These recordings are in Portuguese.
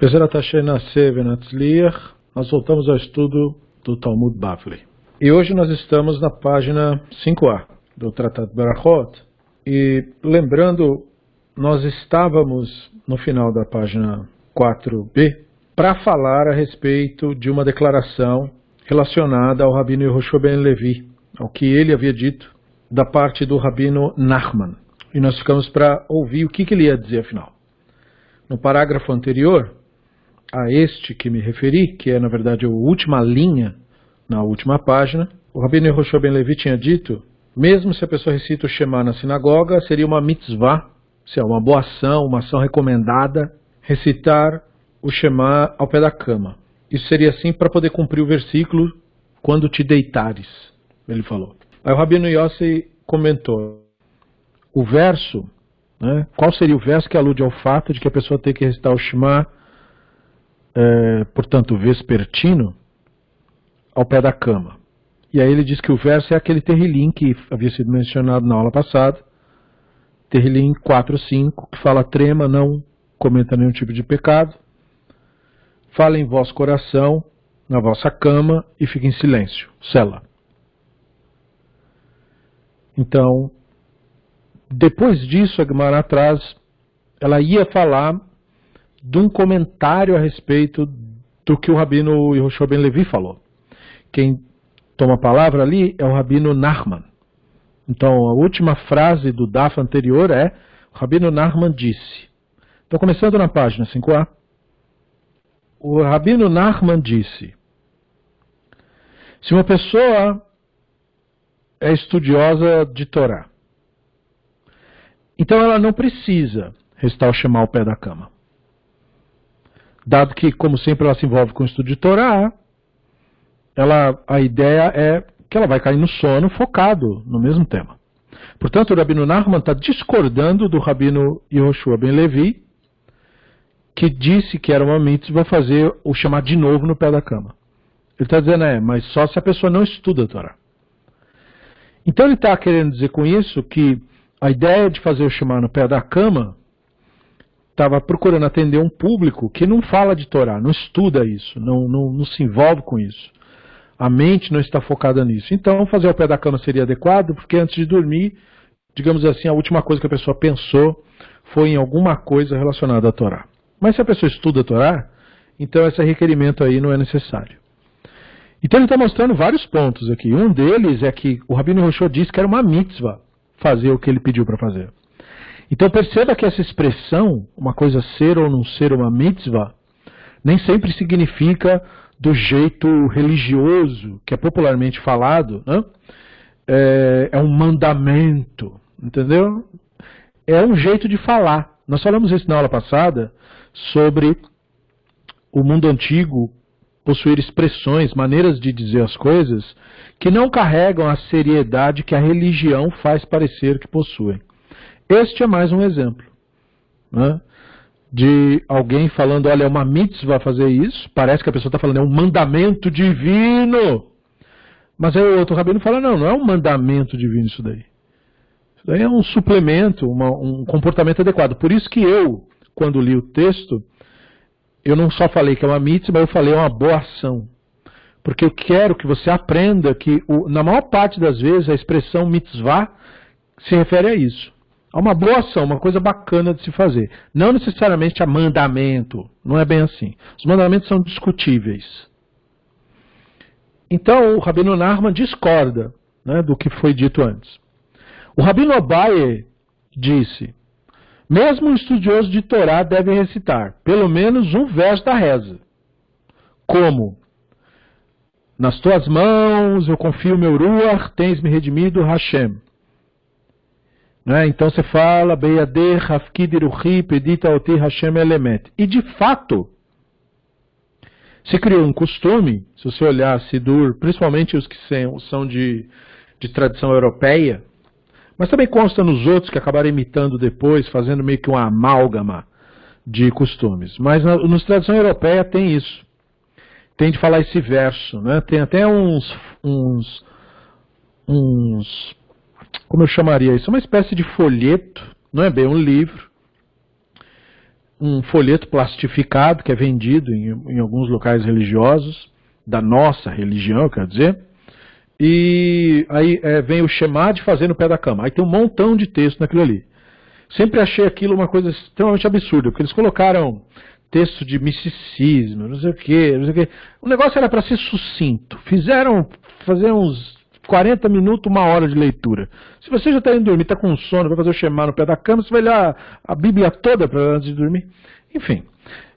Bezerat Hashem Naseh Venatzliach, nós voltamos ao estudo do Talmud Bavli. E hoje nós estamos na página 5a do Tratado Barachot. E lembrando, nós estávamos no final da página 4b para falar a respeito de uma declaração relacionada ao Rabino Yehoshua Ben Levi, ao que ele havia dito da parte do Rabino Nachman. E nós ficamos para ouvir o que, que ele ia dizer afinal. No parágrafo anterior a este que me referi, que é na verdade a última linha na última página, o Rabino Yehoshua Ben Levi tinha dito, mesmo se a pessoa recita o Shema na sinagoga, seria uma mitzvah, se é uma boa ação, uma ação recomendada, recitar o Shema ao pé da cama. Isso seria assim para poder cumprir o versículo quando te deitares, ele falou. Aí o Rabino Yossi comentou, o verso, né, qual seria o verso que alude ao fato de que a pessoa tem que recitar o Shema, é, portanto, vespertino, ao pé da cama. E aí ele diz que o verso é aquele terrilim que havia sido mencionado na aula passada, terrilim 4, 5, que fala trema, não cometa nenhum tipo de pecado, fala em vosso coração, na vossa cama e fique em silêncio, cela. Então, depois disso, a Gemara atrás, ela ia falar de um comentário a respeito do que o Rabino Yehoshua Ben Levi falou. Quem toma a palavra ali é o Rabino Nachman. Então, a última frase do DAF anterior é: o Rabino Nachman disse. Então, começando na página 5a. O Rabino Nachman disse: se uma pessoa é estudiosa de Torá, então ela não precisa restar o Shema ao pé da cama. Dado que, como sempre, ela se envolve com o estudo de Torá, ela, a ideia é que ela vai cair no sono focado no mesmo tema. Portanto, o Rabino Nachman está discordando do Rabino Yehoshua Ben Levi, que disse que era uma mitzvah fazer o chamar de novo no pé da cama. Ele está dizendo, é, mas só se a pessoa não estuda a Torá. Então ele está querendo dizer com isso que a ideia de fazer o chamar no pé da cama estava procurando atender um público que não fala de Torá, não estuda isso, não, não, não se envolve com isso. A mente não está focada nisso. Então, fazer ao pé da cama seria adequado, porque antes de dormir, digamos assim, a última coisa que a pessoa pensou foi em alguma coisa relacionada à Torá. Mas se a pessoa estuda a Torá, então esse requerimento aí não é necessário. Então ele está mostrando vários pontos aqui. Um deles é que o Rabino Roshô disse que era uma mitzvah fazer o que ele pediu para fazer. Então perceba que essa expressão, uma coisa ser ou não ser uma mitzvah, nem sempre significa do jeito religioso que é popularmente falado, né? é, é um mandamento, entendeu? É um jeito de falar. Nós falamos isso na aula passada sobre o mundo antigo possuir expressões, maneiras de dizer as coisas que não carregam a seriedade que a religião faz parecer que possuem. Este é mais um exemplo. Né? de alguém falando, olha, é uma mitzvah fazer isso, parece que a pessoa está falando, é um mandamento divino. Mas aí o outro rabino fala, não, não é um mandamento divino isso daí. Isso daí é um suplemento, uma, um comportamento adequado. Por isso que eu, quando li o texto, eu não só falei que é uma mitzvah, eu falei é uma boa ação. Porque eu quero que você aprenda que, o, na maior parte das vezes, a expressão mitzvah se refere a isso a uma boa ação, uma coisa bacana de se fazer. Não necessariamente a mandamento, não é bem assim. Os mandamentos são discutíveis. Então o Rabino Narman discorda né, do que foi dito antes. O Rabino Abaye disse: mesmo um estudioso de Torá deve recitar pelo menos um verso da reza. Como? Nas tuas mãos eu confio meu ruach, tens me redimido Hashem. Né? Então você fala, Beyadeh, Hafkidiruhi, Pedita Oti Hashem Element. E de fato, se criou um costume, se você olhar Sidur, principalmente os que são de, de tradição europeia, mas também consta nos outros que acabaram imitando depois, fazendo meio que uma amálgama de costumes. Mas na tradição europeia tem isso. Tem de falar esse verso. Né? Tem até uns, uns, uns como eu chamaria isso? Uma espécie de folheto, não é bem um livro, um folheto plastificado que é vendido em, em alguns locais religiosos, da nossa religião, quer dizer, e aí é, vem o de fazer no pé da cama. Aí tem um montão de texto naquilo ali. Sempre achei aquilo uma coisa extremamente absurda, porque eles colocaram texto de misticismo, não sei o quê, não sei o quê. O negócio era para ser sucinto. Fizeram fazer uns 40 minutos, uma hora de leitura. Se você já está indo dormir, está com sono, vai fazer o Shema no pé da cama, você vai ler a, Bíblia toda para antes de dormir. Enfim.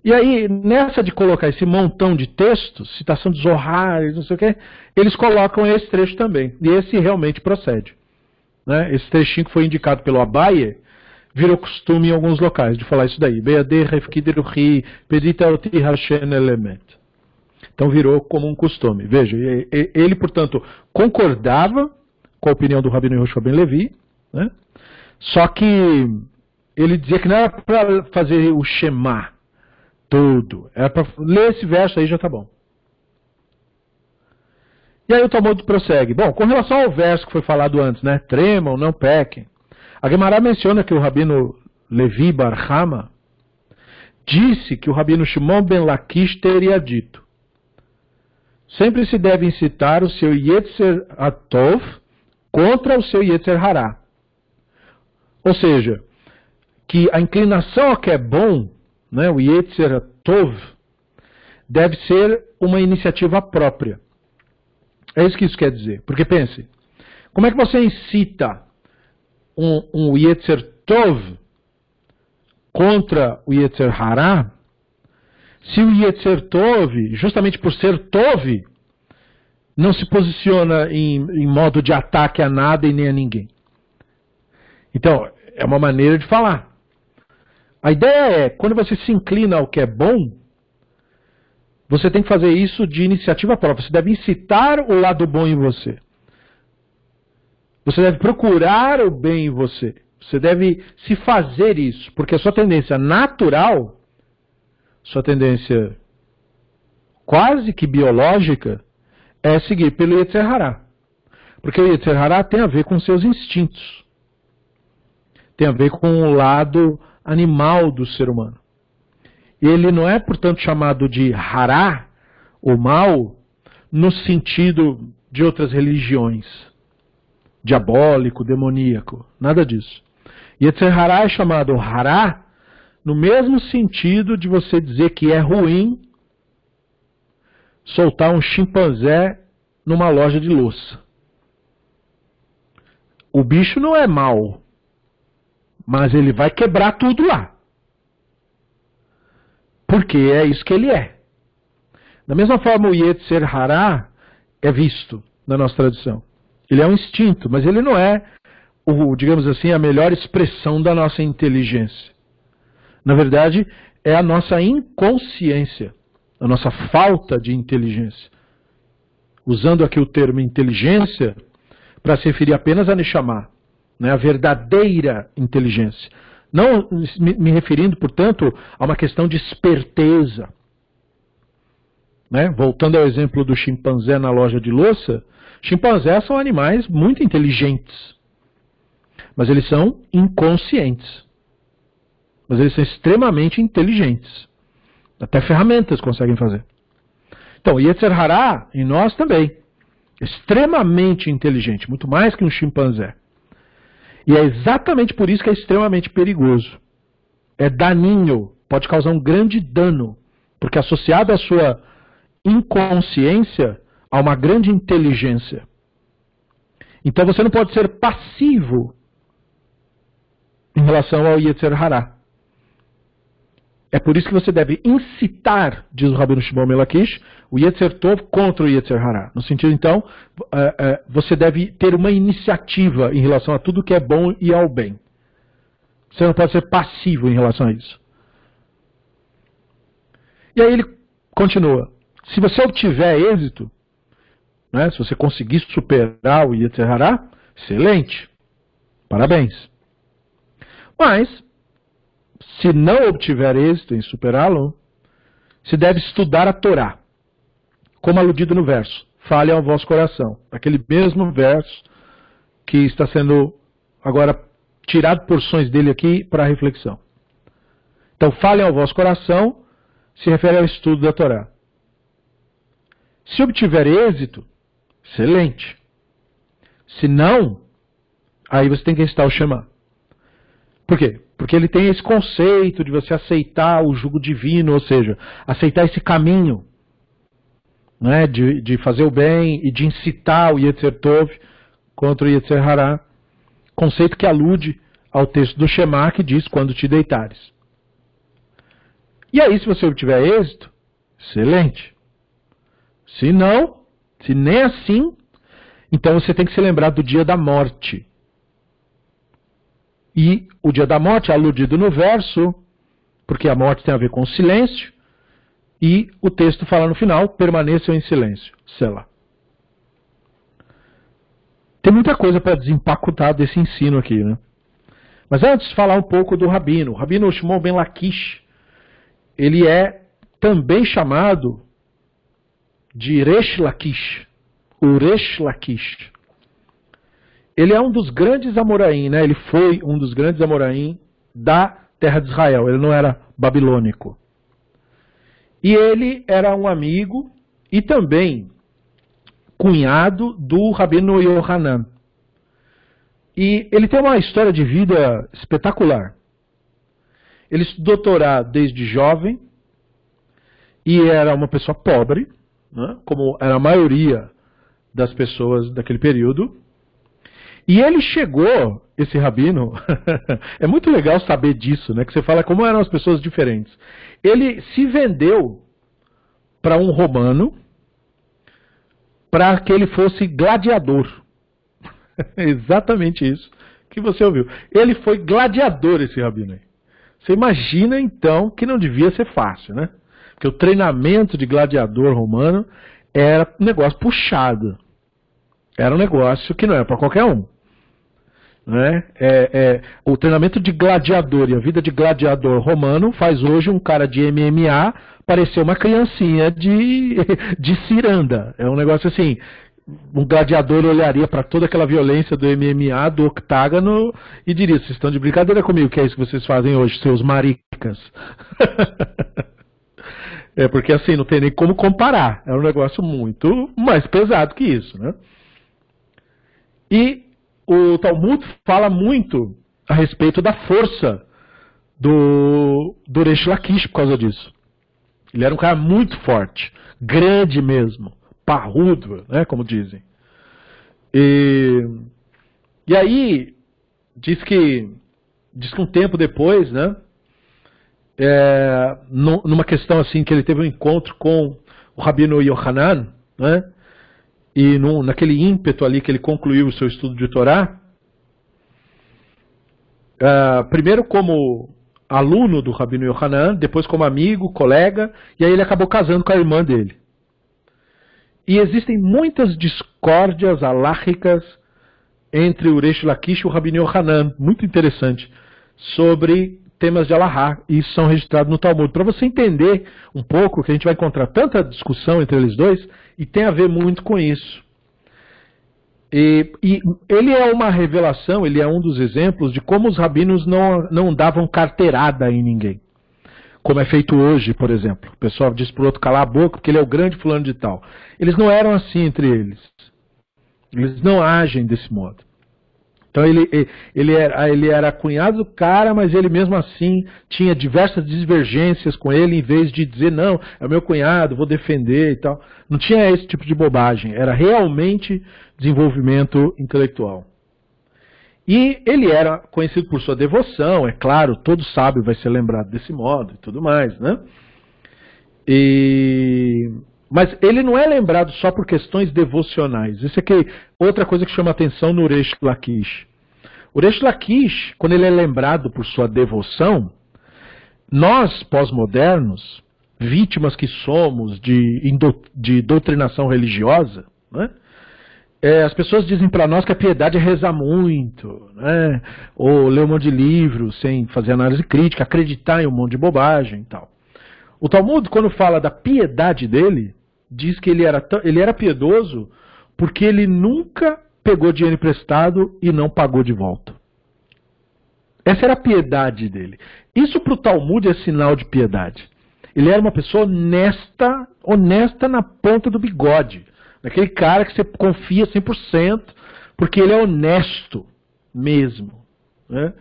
E aí, nessa de colocar esse montão de textos, citação de Zohar, não sei o quê, eles colocam esse trecho também. E esse realmente procede. Né? Esse trechinho que foi indicado pelo Abaye, virou costume em alguns locais de falar isso daí. Então virou como um costume. Veja, ele, portanto, concordava com a opinião do Rabino Yehoshua Ben Levi, né? só que ele dizia que não era para fazer o Shema todo, era para ler esse verso aí já está bom. E aí o Talmud prossegue. Bom, com relação ao verso que foi falado antes, né? Tremam, não pequem. A Gemara menciona que o rabino Levi Barhama disse que o rabino Shimon ben Lakish teria dito: Sempre se deve incitar o seu Yetzer Atov contra o seu Yetzer Hará. Ou seja, que a inclinação ao que é bom, né, o Yetzer Atov, deve ser uma iniciativa própria. É isso que isso quer dizer. Porque pense, como é que você incita um, um Yetzer Tov contra o Yetzer Hará, se o Yetzer Tov, justamente por ser Tov, não se posiciona em, em modo de ataque a nada e nem a ninguém. Então, é uma maneira de falar. A ideia é, quando você se inclina ao que é bom, você tem que fazer isso de iniciativa própria. Você deve incitar o lado bom em você. Você deve procurar o bem em você. Você deve se fazer isso, porque a sua tendência natural, sua tendência quase que biológica, é seguir pelo Yetzer Hará. Porque o Yetzer Hará tem a ver com seus instintos. Tem a ver com o lado animal do ser humano. Ele não é, portanto, chamado de Hará, o mal, no sentido de outras religiões diabólico, demoníaco, nada disso. Yetzer Hará é chamado Hará no mesmo sentido de você dizer que é ruim soltar um chimpanzé numa loja de louça. O bicho não é mau, mas ele vai quebrar tudo lá. Porque é isso que ele é. Da mesma forma, o Yetzer Hará é visto na nossa tradição. Ele é um instinto, mas ele não é, o, digamos assim, a melhor expressão da nossa inteligência. Na verdade, é a nossa inconsciência, a nossa falta de inteligência. Usando aqui o termo inteligência para se referir apenas a Neshama, né, a verdadeira inteligência. Não me referindo, portanto, a uma questão de esperteza. Né? Voltando ao exemplo do chimpanzé na loja de louça, Chimpanzés são animais muito inteligentes, mas eles são inconscientes. Mas eles são extremamente inteligentes. Até ferramentas conseguem fazer. Então, Yetzer Hará, em nós também, extremamente inteligente, muito mais que um chimpanzé. E é exatamente por isso que é extremamente perigoso. É daninho, pode causar um grande dano, porque associado à sua inconsciência, a uma grande inteligência. Então você não pode ser passivo em relação ao Yetzer Hará. É por isso que você deve incitar, diz o Rabino Shimon Melakish, o Yetzer Tov contra o Yetzer Hará. No sentido, então, é, é, você deve ter uma iniciativa em relação a tudo que é bom e ao bem. Você não pode ser passivo em relação a isso. E aí ele continua. Se você obtiver êxito, né? Se você conseguir superar o Yetzer Hará, excelente. Parabéns. Mas, se não obtiver êxito em superá-lo, se deve estudar a Torá, como aludido no verso. Fale ao vosso coração. Aquele mesmo verso que está sendo agora tirado porções dele aqui para reflexão. Então, falem ao vosso coração se refere ao estudo da Torá. Se obtiver êxito, excelente. Se não, aí você tem que estar o Shema. Por quê? Porque ele tem esse conceito de você aceitar o jugo divino, ou seja, aceitar esse caminho né, de, de fazer o bem e de incitar o Yetzer Tov contra o Yetzer Hará. Conceito que alude ao texto do Shema que diz quando te deitares. E aí, se você obtiver êxito, excelente. Se não, se nem assim, então você tem que se lembrar do dia da morte. E o dia da morte é aludido no verso, porque a morte tem a ver com o silêncio, e o texto fala no final: permaneçam em silêncio. Sei lá. Tem muita coisa para desempacotar desse ensino aqui, né? Mas antes, falar um pouco do rabino. O rabino Shimon Ben Lakish, ele é também chamado de Resh Lakish, o Resh Lakish. Ele é um dos grandes Amoraim, né? ele foi um dos grandes Amoraim da terra de Israel, ele não era babilônico. E ele era um amigo e também cunhado do Rabino Yohanan. E ele tem uma história de vida espetacular. Ele estudou Torá desde jovem e era uma pessoa pobre, né, como era a maioria das pessoas daquele período. E ele chegou, esse rabino, é muito legal saber disso, né? Que você fala como eram as pessoas diferentes. Ele se vendeu para um romano para que ele fosse gladiador. Exatamente isso que você ouviu. Ele foi gladiador, esse rabino aí. Você imagina então que não devia ser fácil, né? Porque o treinamento de gladiador romano era um negócio puxado. Era um negócio que não era para qualquer um. Né? É, é, o treinamento de gladiador e a vida de gladiador romano faz hoje um cara de MMA parecer uma criancinha de, de ciranda. É um negócio assim, um gladiador olharia para toda aquela violência do MMA, do octágono, e diria: Vocês estão de brincadeira comigo, que é isso que vocês fazem hoje, seus maricas. é porque assim, não tem nem como comparar. É um negócio muito mais pesado que isso. Né? E o Talmud fala muito a respeito da força do, do Reish Lakish por causa disso. Ele era um cara muito forte, grande mesmo parrudo, né, como dizem. E, e aí, diz que, diz que um tempo depois, né, é, numa questão assim, que ele teve um encontro com o Rabino Yohanan, né, e num, naquele ímpeto ali que ele concluiu o seu estudo de Torá, uh, primeiro como aluno do Rabino Yohanan, depois como amigo, colega, e aí ele acabou casando com a irmã dele. E existem muitas discórdias alárricas entre o Reish Lakish e o Rabino Hanan, muito interessante, sobre temas de Alahá, e isso são registrados no Talmud. Para você entender um pouco, que a gente vai encontrar tanta discussão entre eles dois, e tem a ver muito com isso. E, e, ele é uma revelação, ele é um dos exemplos de como os rabinos não, não davam carteirada em ninguém como é feito hoje, por exemplo. O pessoal diz para o outro calar a boca porque ele é o grande fulano de tal. Eles não eram assim entre eles. Eles não agem desse modo. Então ele, ele, era, ele era cunhado do cara, mas ele mesmo assim tinha diversas divergências com ele, em vez de dizer, não, é meu cunhado, vou defender e tal. Não tinha esse tipo de bobagem. Era realmente desenvolvimento intelectual. E ele era conhecido por sua devoção, é claro, todo sábio vai ser lembrado desse modo e tudo mais, né? E... Mas ele não é lembrado só por questões devocionais. Isso é que outra coisa que chama atenção no Uresh Lakish. Uresh Lakish, quando ele é lembrado por sua devoção, nós, pós-modernos, vítimas que somos de, de doutrinação religiosa, né? É, as pessoas dizem para nós que a piedade é rezar muito, né? ou ler um monte de livros sem fazer análise crítica, acreditar em um monte de bobagem e tal. O Talmud, quando fala da piedade dele, diz que ele era, ele era piedoso porque ele nunca pegou dinheiro emprestado e não pagou de volta. Essa era a piedade dele. Isso para o Talmud é sinal de piedade. Ele era uma pessoa honesta, honesta na ponta do bigode. Daquele cara que você confia 100%, porque ele é honesto mesmo. Né?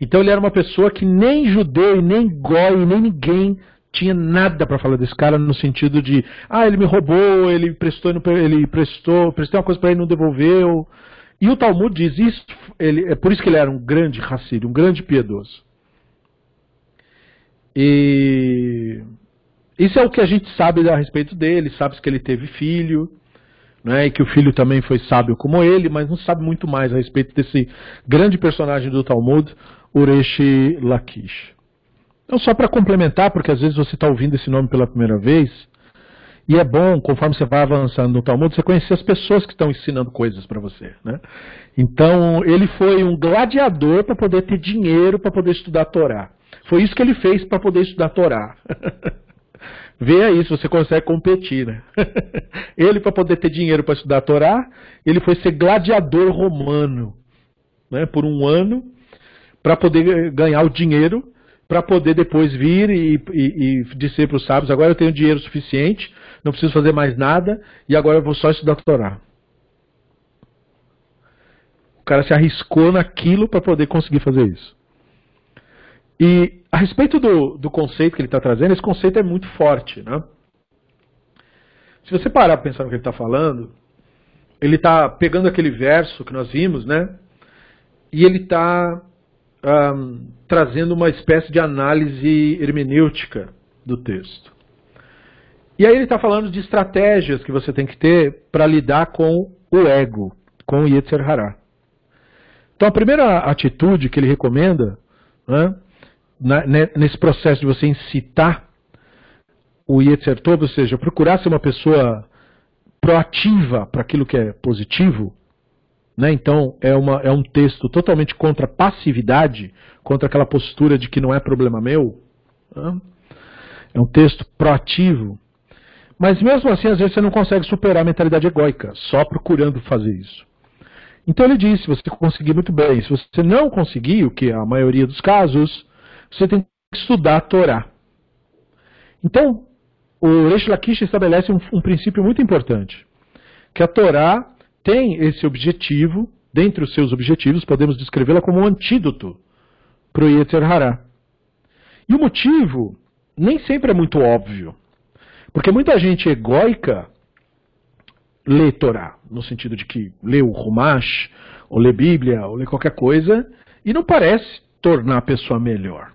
Então ele era uma pessoa que nem judeu, nem goi, nem ninguém tinha nada para falar desse cara no sentido de, ah, ele me roubou, ele prestou, ele prestou, prestei uma coisa para ele e não devolveu. E o Talmud diz isso, ele, é por isso que ele era um grande racista, um grande piedoso. E isso é o que a gente sabe a respeito dele, sabe que ele teve filho, né, e que o filho também foi sábio como ele, mas não sabe muito mais a respeito desse grande personagem do Talmud, Ureshi Lakish. Então, só para complementar, porque às vezes você está ouvindo esse nome pela primeira vez, e é bom, conforme você vai avançando no Talmud, você conhecer as pessoas que estão ensinando coisas para você. Né? Então, ele foi um gladiador para poder ter dinheiro para poder estudar a Torá. Foi isso que ele fez para poder estudar a Torá. Vê aí se você consegue competir. Né? ele, para poder ter dinheiro para estudar a Torá, ele foi ser gladiador romano né, por um ano para poder ganhar o dinheiro, para poder depois vir e, e, e dizer para os sábios: agora eu tenho dinheiro suficiente, não preciso fazer mais nada, e agora eu vou só estudar Torá. O cara se arriscou naquilo para poder conseguir fazer isso. E a respeito do, do conceito que ele está trazendo, esse conceito é muito forte. Né? Se você parar para pensar no que ele está falando, ele está pegando aquele verso que nós vimos, né? E ele está um, trazendo uma espécie de análise hermenêutica do texto. E aí ele está falando de estratégias que você tem que ter para lidar com o ego, com o Yetzer Hará. Então a primeira atitude que ele recomenda, né, nesse processo de você incitar o Yetzer Tov, ou seja, procurar ser uma pessoa proativa para aquilo que é positivo, né? Então, é, uma, é um texto totalmente contra a passividade, contra aquela postura de que não é problema meu. Né? É um texto proativo. Mas mesmo assim, às vezes você não consegue superar a mentalidade egóica, só procurando fazer isso. Então ele diz, se você conseguir muito bem, se você não conseguir, o que é a maioria dos casos, você tem que estudar a Torá. Então, o Reish Lakish estabelece um, um princípio muito importante, que a Torá tem esse objetivo, dentre os seus objetivos, podemos descrevê-la como um antídoto para o Yetzer Hará. E o motivo nem sempre é muito óbvio. Porque muita gente egóica lê Torá, no sentido de que lê o Rumash, ou lê Bíblia, ou lê qualquer coisa, e não parece tornar a pessoa melhor.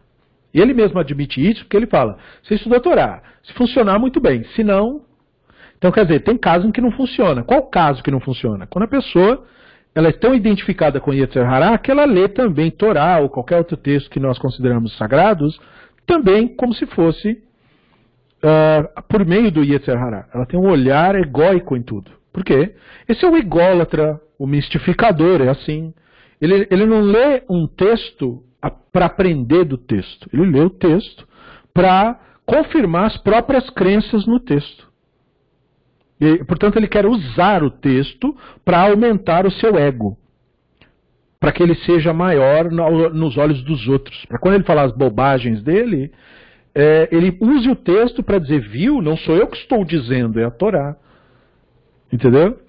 E ele mesmo admite isso, porque ele fala: você estuda a Torá, se funcionar, muito bem, se não, então, quer dizer, tem casos em que não funciona. Qual caso que não funciona? Quando a pessoa ela é tão identificada com Yetzer Hará que ela lê também Torá ou qualquer outro texto que nós consideramos sagrados, também como se fosse uh, por meio do Yetzer Hará. Ela tem um olhar egóico em tudo. Por quê? Esse é o ególatra, o mistificador, é assim. Ele, ele não lê um texto para aprender do texto. Ele lê o texto para confirmar as próprias crenças no texto. E, portanto, ele quer usar o texto para aumentar o seu ego. Para que ele seja maior no, nos olhos dos outros. Para quando ele falar as bobagens dele, é, ele use o texto para dizer, viu, não sou eu que estou dizendo, é a Torá. Entendeu?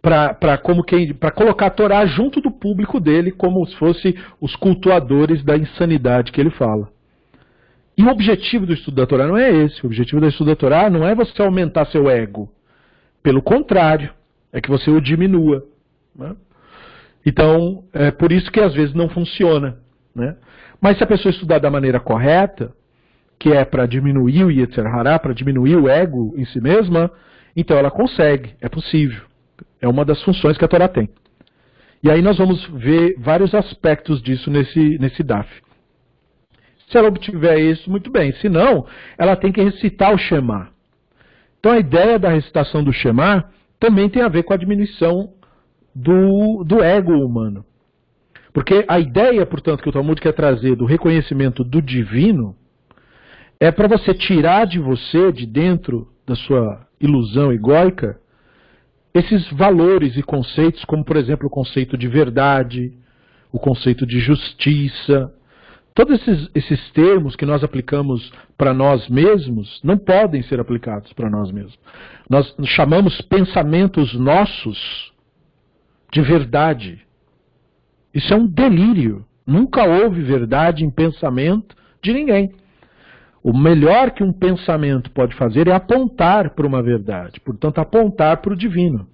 Para colocar a Torá junto do público dele, como se fosse os cultuadores da insanidade que ele fala. E o objetivo do estudo da Torá não é esse. O objetivo do estudo da Torá não é você aumentar seu ego. Pelo contrário, é que você o diminua. Né? Então, é por isso que às vezes não funciona. Né? Mas se a pessoa estudar da maneira correta, que é para diminuir o Yetzer Hará, para diminuir o ego em si mesma, então ela consegue, é possível. É uma das funções que a Torá tem. E aí nós vamos ver vários aspectos disso nesse, nesse DAF. Se ela obtiver isso, muito bem. Se não, ela tem que recitar o Shema. Então a ideia da recitação do Shema também tem a ver com a diminuição do, do ego humano. Porque a ideia, portanto, que o Talmud quer trazer do reconhecimento do divino é para você tirar de você, de dentro da sua ilusão egóica, esses valores e conceitos, como por exemplo o conceito de verdade, o conceito de justiça, Todos esses, esses termos que nós aplicamos para nós mesmos não podem ser aplicados para nós mesmos. Nós chamamos pensamentos nossos de verdade. Isso é um delírio. Nunca houve verdade em pensamento de ninguém. O melhor que um pensamento pode fazer é apontar para uma verdade, portanto, apontar para o divino.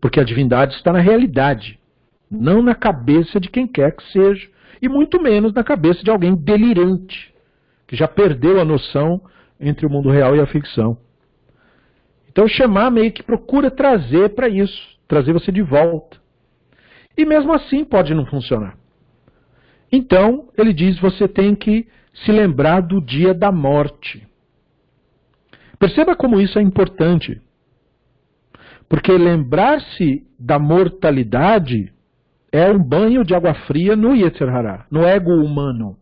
Porque a divindade está na realidade, não na cabeça de quem quer que seja e muito menos na cabeça de alguém delirante, que já perdeu a noção entre o mundo real e a ficção. Então, chamar meio que procura trazer para isso, trazer você de volta. E mesmo assim pode não funcionar. Então, ele diz: você tem que se lembrar do dia da morte. Perceba como isso é importante. Porque lembrar-se da mortalidade é um banho de água fria no Yetzer Hará, no ego humano.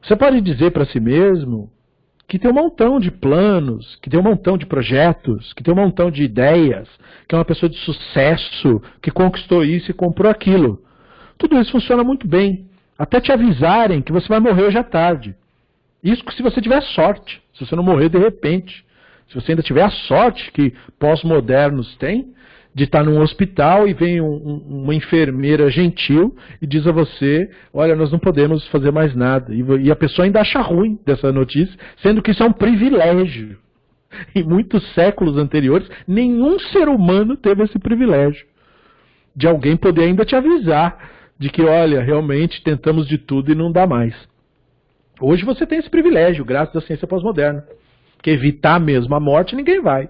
Você pode dizer para si mesmo que tem um montão de planos, que tem um montão de projetos, que tem um montão de ideias, que é uma pessoa de sucesso, que conquistou isso e comprou aquilo. Tudo isso funciona muito bem, até te avisarem que você vai morrer hoje à tarde. Isso se você tiver sorte, se você não morrer de repente. Se você ainda tiver a sorte que pós-modernos têm, de estar num hospital e vem um, um, uma enfermeira gentil e diz a você: Olha, nós não podemos fazer mais nada. E, e a pessoa ainda acha ruim dessa notícia, sendo que isso é um privilégio. Em muitos séculos anteriores, nenhum ser humano teve esse privilégio de alguém poder ainda te avisar de que, olha, realmente tentamos de tudo e não dá mais. Hoje você tem esse privilégio, graças à ciência pós-moderna. Que evitar mesmo a morte, ninguém vai.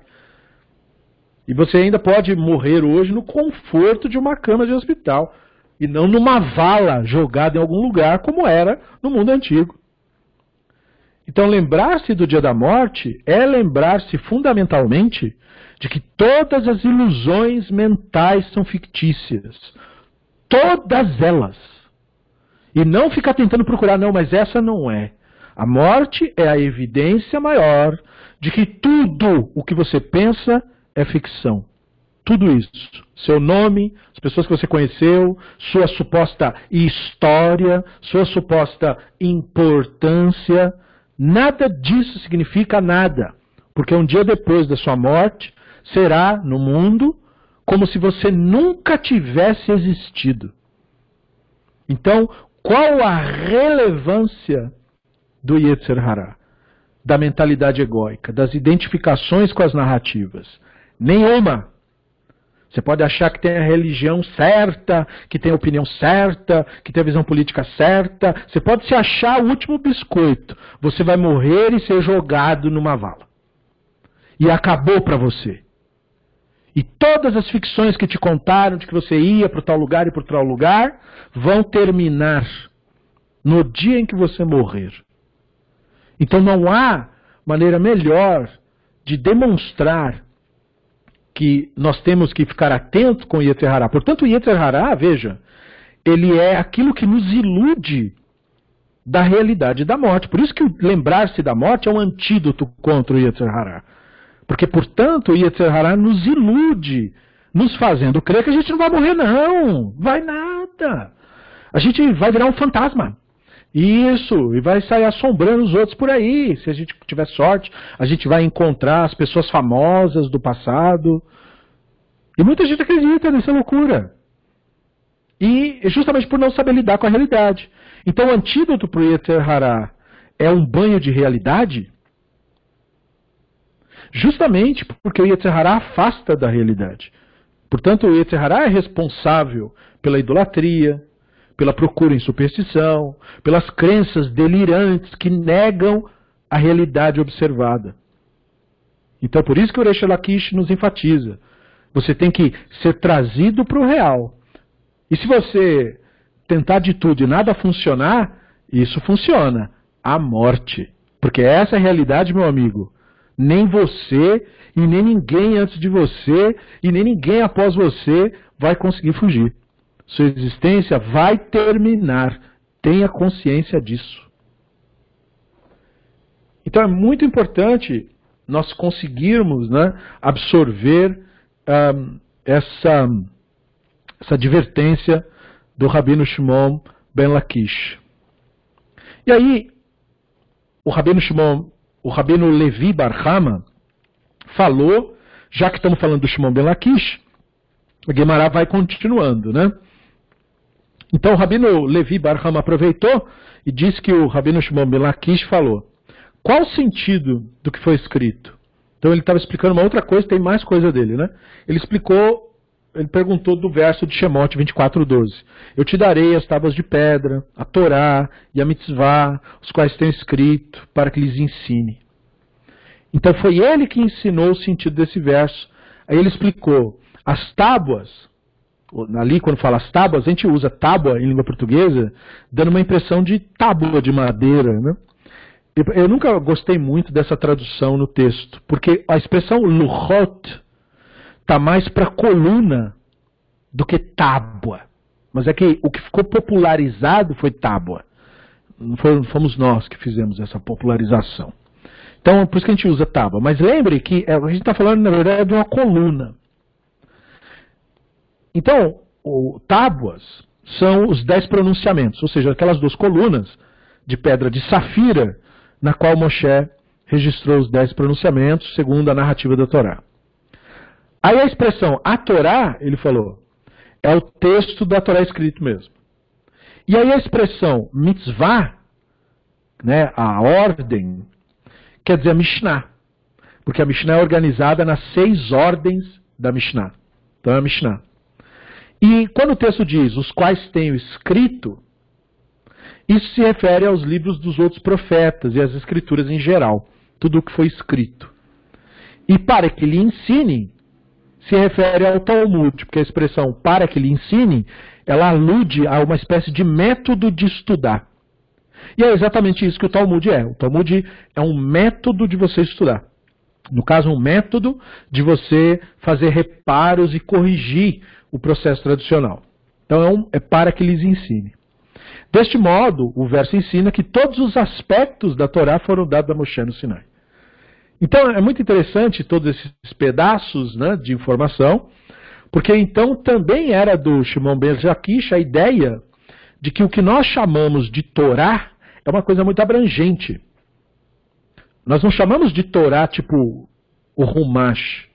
E você ainda pode morrer hoje no conforto de uma cama de hospital e não numa vala jogada em algum lugar como era no mundo antigo. Então, lembrar-se do dia da morte é lembrar-se fundamentalmente de que todas as ilusões mentais são fictícias. Todas elas. E não ficar tentando procurar, não, mas essa não é. A morte é a evidência maior de que tudo o que você pensa é ficção. Tudo isso. Seu nome, as pessoas que você conheceu, sua suposta história, sua suposta importância, nada disso significa nada. Porque um dia depois da sua morte, será no mundo como se você nunca tivesse existido. Então, qual a relevância do Yetzer Hará? Da mentalidade egóica, das identificações com as narrativas? Nenhuma. Você pode achar que tem a religião certa, que tem a opinião certa, que tem a visão política certa. Você pode se achar o último biscoito. Você vai morrer e ser jogado numa vala. E acabou para você. E todas as ficções que te contaram de que você ia para tal lugar e para tal lugar vão terminar no dia em que você morrer. Então não há maneira melhor de demonstrar que nós temos que ficar atentos com o Yetzer Hará. Portanto, o Yetzer Hará, veja, ele é aquilo que nos ilude da realidade da morte. Por isso que lembrar-se da morte é um antídoto contra o Yetzer Hará. Porque, portanto, o Yetzer Hará nos ilude, nos fazendo crer que a gente não vai morrer, não. Vai nada. A gente vai virar um fantasma. Isso, e vai sair assombrando os outros por aí. Se a gente tiver sorte, a gente vai encontrar as pessoas famosas do passado. E muita gente acredita nessa loucura. E justamente por não saber lidar com a realidade. Então o antídoto para o Yeter Hará é um banho de realidade? Justamente porque o Yeter Hará afasta da realidade. Portanto, o Yeter Hará é responsável pela idolatria, pela procura em superstição, pelas crenças delirantes que negam a realidade observada. Então, por isso que o Reish Lakish nos enfatiza. Você tem que ser trazido para o real. E se você tentar de tudo e nada funcionar, isso funciona. A morte. Porque essa é a realidade, meu amigo. Nem você e nem ninguém antes de você e nem ninguém após você vai conseguir fugir. Sua existência vai terminar. Tenha consciência disso. Então é muito importante nós conseguirmos né, absorver um, essa, essa advertência do Rabino Shimon Ben Lakish. E aí, o Rabino Shimon, o Rabino Levi Barhama falou, já que estamos falando do Shimon Ben Lakish, a Guemará vai continuando, né? Então o Rabino Levi Barham aproveitou e disse que o Rabino Shimon Ben Lakish falou: qual o sentido do que foi escrito? Então ele estava explicando uma outra coisa, tem mais coisa dele, né? Ele explicou, ele perguntou do verso de Shemot 24:12. Eu te darei as tábuas de pedra, a Torá e a Mitzvah, os quais tenho escrito, para que lhes ensine. Então foi ele que ensinou o sentido desse verso. Aí ele explicou as tábuas, ali quando fala as tábuas, a gente usa tábua em língua portuguesa, dando uma impressão de tábua de madeira. Né? Eu nunca gostei muito dessa tradução no texto, porque a expressão luchot está mais para coluna do que tábua. Mas é que o que ficou popularizado foi tábua. Não fomos nós que fizemos essa popularização. Então, por isso que a gente usa tábua. Mas lembre que é, a gente está falando, na verdade, de uma coluna. Então, o, tábuas são os dez pronunciamentos, ou seja, aquelas duas colunas de pedra de safira, na qual Moshe registrou os dez pronunciamentos, segundo a narrativa da Torá. Aí a expressão a Torá, ele falou, é o texto da Torá escrito mesmo. E aí a expressão mitzvah, né, a ordem, quer dizer a Mishnah. Porque a Mishnah é organizada nas seis ordens da Mishnah. Então é a Mishnah. E quando o texto diz os quais tenho escrito, isso se refere aos livros dos outros profetas e às escrituras em geral, tudo o que foi escrito. E para que lhe ensine, se refere ao Talmud, porque a expressão para que lhe ensine, ela alude a uma espécie de método de estudar. E é exatamente isso que o Talmud é. O Talmud é um método de você estudar. No caso, um método de você fazer reparos e corrigir o processo tradicional. Então é, é para que lhes ensine. Deste modo, o verso ensina que todos os aspectos da Torá foram dados a Moshe no Sinai. Então é muito interessante todos esses pedaços né, de informação, porque então também era do Shimon Ben Jaquish a ideia de que o que nós chamamos de Torá é uma coisa muito abrangente. Nós não chamamos de Torá tipo o Rumash.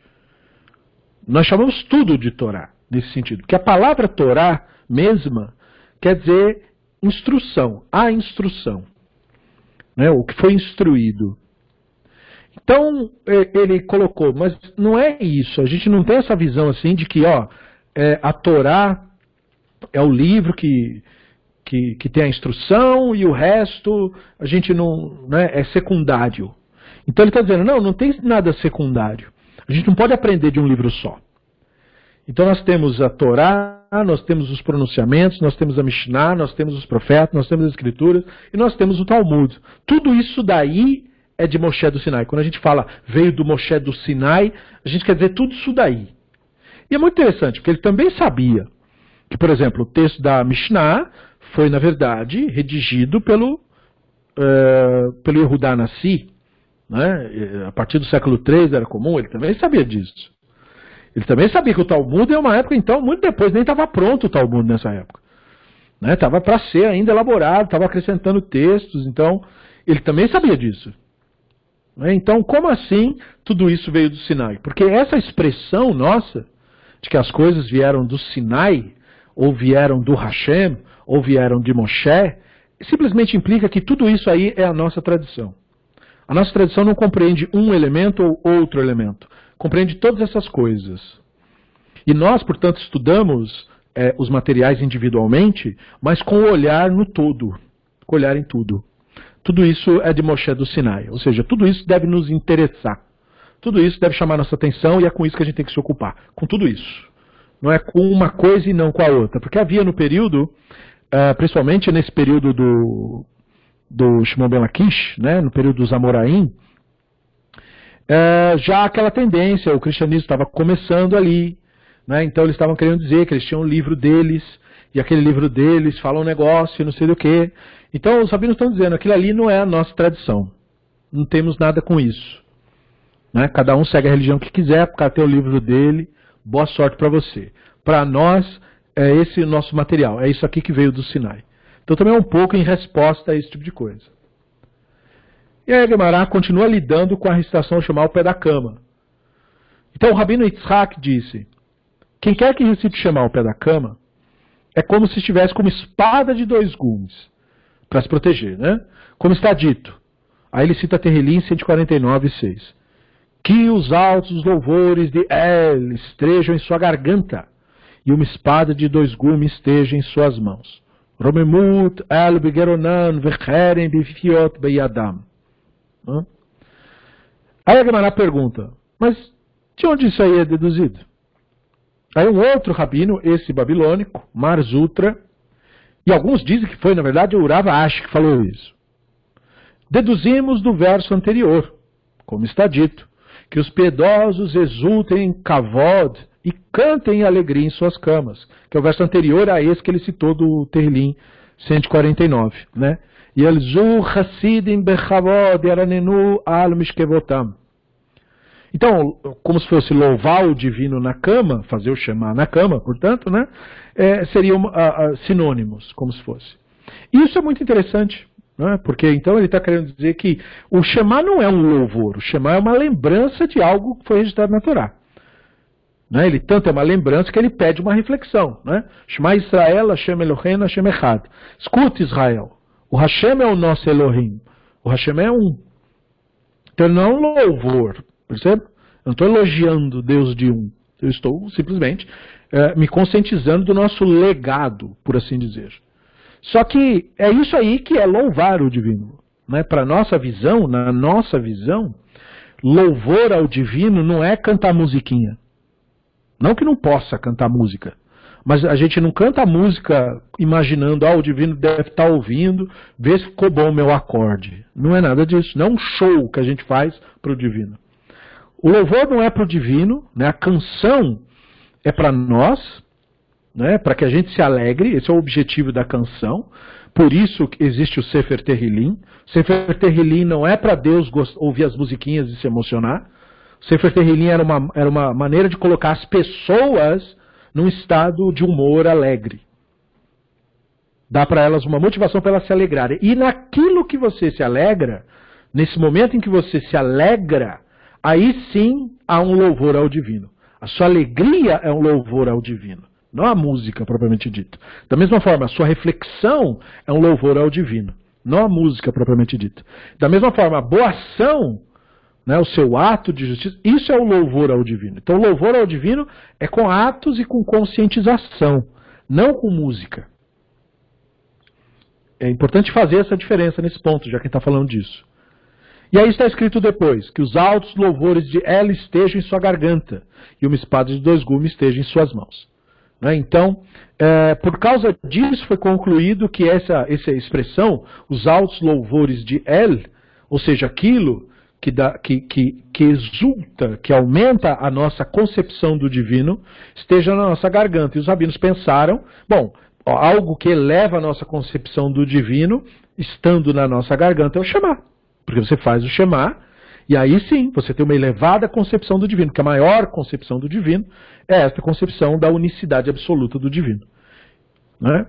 Nós chamamos tudo de Torá nesse sentido. Porque a palavra Torá mesma quer dizer instrução, a instrução. Né, o que foi instruído. Então, ele colocou, mas não é isso. A gente não tem essa visão assim de que ó, é, a Torá é o livro que, que, que, tem a instrução e o resto a gente não né, é secundário. Então ele está dizendo, não, não tem nada secundário. A gente não pode aprender de um livro só. Então nós temos a Torá, nós temos os pronunciamentos, nós temos a Mishnah, nós temos os profetas, nós temos as escrituras e nós temos o Talmud. Tudo isso daí é de Moshe do Sinai. Quando a gente fala veio do Moshe do Sinai, a gente quer dizer tudo isso daí. E é muito interessante, porque ele também sabia que, por exemplo, o texto da Mishnah foi, na verdade, redigido pelo, uh, pelo Yehudá Nassi. Né? A partir do século III era comum, ele também sabia disso. Ele também sabia que o Talmud é uma época, então, muito depois, nem estava pronto o Talmud nessa época. Estava né? para ser ainda elaborado, estava acrescentando textos, então, ele também sabia disso. Né? Então, como assim tudo isso veio do Sinai? Porque essa expressão nossa, de que as coisas vieram do Sinai, ou vieram do Hashem, ou vieram de Moshe, simplesmente implica que tudo isso aí é a nossa tradição. A nossa tradição não compreende um elemento ou outro elemento compreende todas essas coisas. E nós, portanto, estudamos é, os materiais individualmente, mas com o olhar no todo, com o olhar em tudo. Tudo isso é de Moshe do Sinai, ou seja, tudo isso deve nos interessar. Tudo isso deve chamar nossa atenção e é com isso que a gente tem que se ocupar. Com tudo isso. Não é com uma coisa e não com a outra. Porque havia no período, uh, principalmente nesse período do, do Shimon Ben Lakish, né, no período dos Amoraim, é, já aquela tendência, o cristianismo estava começando ali, né? então eles estavam querendo dizer que eles tinham um livro deles, e aquele livro deles fala um negócio, não sei do que. Então os rabinos estão dizendo, aquilo ali não é a nossa tradição, não temos nada com isso. Né? Cada um segue a religião que quiser, cada tem o livro dele, boa sorte para você. Para nós, é esse o nosso material, é isso aqui que veio do Sinai. Então também é um pouco em resposta a esse tipo de coisa. E aí a Gemara continua lidando com a recitação chamar o pé da cama. Então o Rabino Yitzhak disse, quem quer que recite chamar o pé da cama, é como se estivesse com uma espada de dois gumes, para se proteger, né? Como está dito. Aí ele cita Terrilim 149, 6. Que os altos louvores de El estejam em sua garganta, e uma espada de dois gumes esteja em suas mãos. Romemut el begeronan vecheren bifiot beyadam. Aí a Gemara pergunta, mas de onde isso aí é deduzido? Aí um outro rabino, esse babilônico, Marzutra, e alguns dizem que foi, na verdade, o Urava Ash que falou isso. Deduzimos do verso anterior, como está dito, que os piedosos exultem em kavod e cantem em alegria em suas camas, que é o verso anterior a esse que ele citou do Terlim 149, né? Então, como se fosse louvar o divino na cama, fazer o chamar na cama, portanto, né? É, seriam uh, uh, sinônimos, como se fosse. Isso é muito interessante, né? porque então ele está querendo dizer que o chamar não é um louvor, o chamar é uma lembrança de algo que foi registrado na Torá. Né? Ele tanto é uma lembrança que ele pede uma reflexão. Né? Shema Israel, Hashem Elohim, Hashem Echad. Escute Israel, o Hashem é o nosso Elohim, o Hashem é um. Então não é um louvor, percebe? Eu não estou elogiando Deus de um, eu estou simplesmente é, me conscientizando do nosso legado, por assim dizer. Só que é isso aí que é louvar o divino. Né? Para nossa visão, na nossa visão, louvor ao divino não é cantar musiquinha. Não que não possa cantar música, mas a gente não canta a música imaginando, ah, o divino deve estar tá ouvindo, vê se ficou bom o meu acorde. Não é nada disso, não é um show que a gente faz para o divino. O louvor não é para o divino, né? a canção é para nós, né, para que a gente se alegre, esse é o objetivo da canção. Por isso existe o Sefer Terrilim. Sefer Terrilim não é para Deus ouvir as musiquinhas e se emocionar. Sefer Terrilim era uma, era uma maneira de colocar as pessoas num estado de humor alegre. Dá para elas uma motivação para elas se alegrarem. E naquilo que você se alegra, nesse momento em que você se alegra, aí sim há um louvor ao divino. A sua alegria é um louvor ao divino não a música propriamente dita. Da mesma forma, a sua reflexão é um louvor ao divino, não a música propriamente dita. Da mesma forma, a boa ação, né, o seu ato de justiça, isso é o louvor ao divino. Então, louvor ao divino é com atos e com conscientização, não com música. É importante fazer essa diferença nesse ponto, já que está falando disso. E aí está escrito depois, que os altos louvores de ela estejam em sua garganta, e uma espada de dois gumes esteja em suas mãos. Né? Então, é, por causa disso foi concluído que essa, essa expressão, os altos louvores de El, ou seja, aquilo que, dá, que, que, que exulta, que aumenta a nossa concepção do divino, esteja na nossa garganta. E os rabinos pensaram, bom, algo que eleva a nossa concepção do divino, estando na nossa garganta, é o chamar. Porque você faz o chamar, e aí sim, você tem uma elevada concepção do divino, que a maior concepção do divino é esta concepção da unicidade absoluta do divino. Né?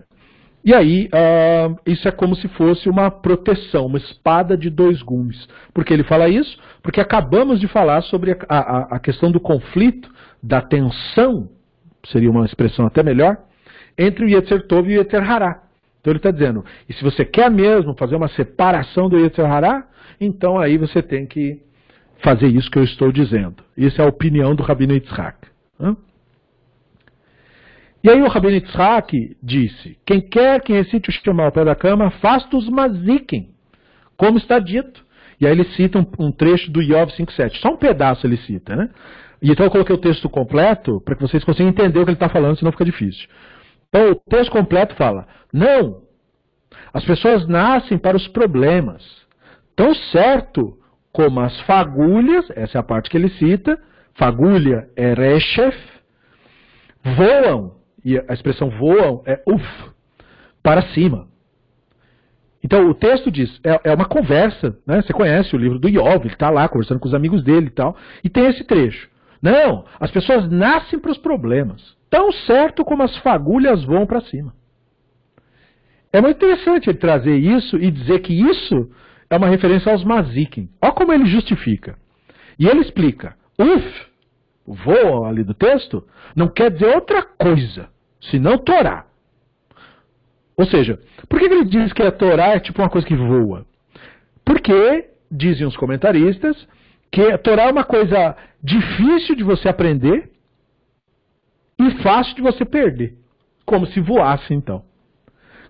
E aí, uh, isso é como se fosse uma proteção, uma espada de dois gumes. Por que ele fala isso? Porque acabamos de falar sobre a, a, a questão do conflito, da tensão, seria uma expressão até melhor, entre o Yetzer Tov e o Yetzer Hará. Então ele está dizendo, e se você quer mesmo fazer uma separação do Yetzer Hará, então aí você tem que fazer isso que eu estou dizendo. Isso é a opinião do Rabino Yitzhak. Aí o Rabino Yitzhak disse, quem quer que recite o Shema ao pé da cama, faça os mazikim, como está dito. E aí ele cita um, um trecho do Yov 5.7. Só um pedaço ele cita, né? E então eu coloquei o texto completo para que vocês consigam entender o que ele está falando, senão fica difícil. Então o texto completo fala, não, as pessoas nascem para os problemas. Tão certo como as fagulhas, essa é a parte que ele cita, fagulha é reshef, voam, e a expressão voam é uf, para cima. Então o texto diz, é, é uma conversa, né? você conhece o livro do Yov, ele está lá conversando com os amigos dele e tal, e tem esse trecho. Não, as pessoas nascem para os problemas, tão certo como as fagulhas voam para cima. é muito interessante ele trazer isso e dizer que isso é uma referência aos Mazikin. Olha como ele justifica. E ele explica: uf, voo ali do texto, não quer dizer outra coisa, senão Torá. Ou seja, por que ele diz que a Torá é tipo uma coisa que voa? Porque, dizem os comentaristas, que a Torá é uma coisa difícil de você aprender e fácil de você perder. Como se voasse, então.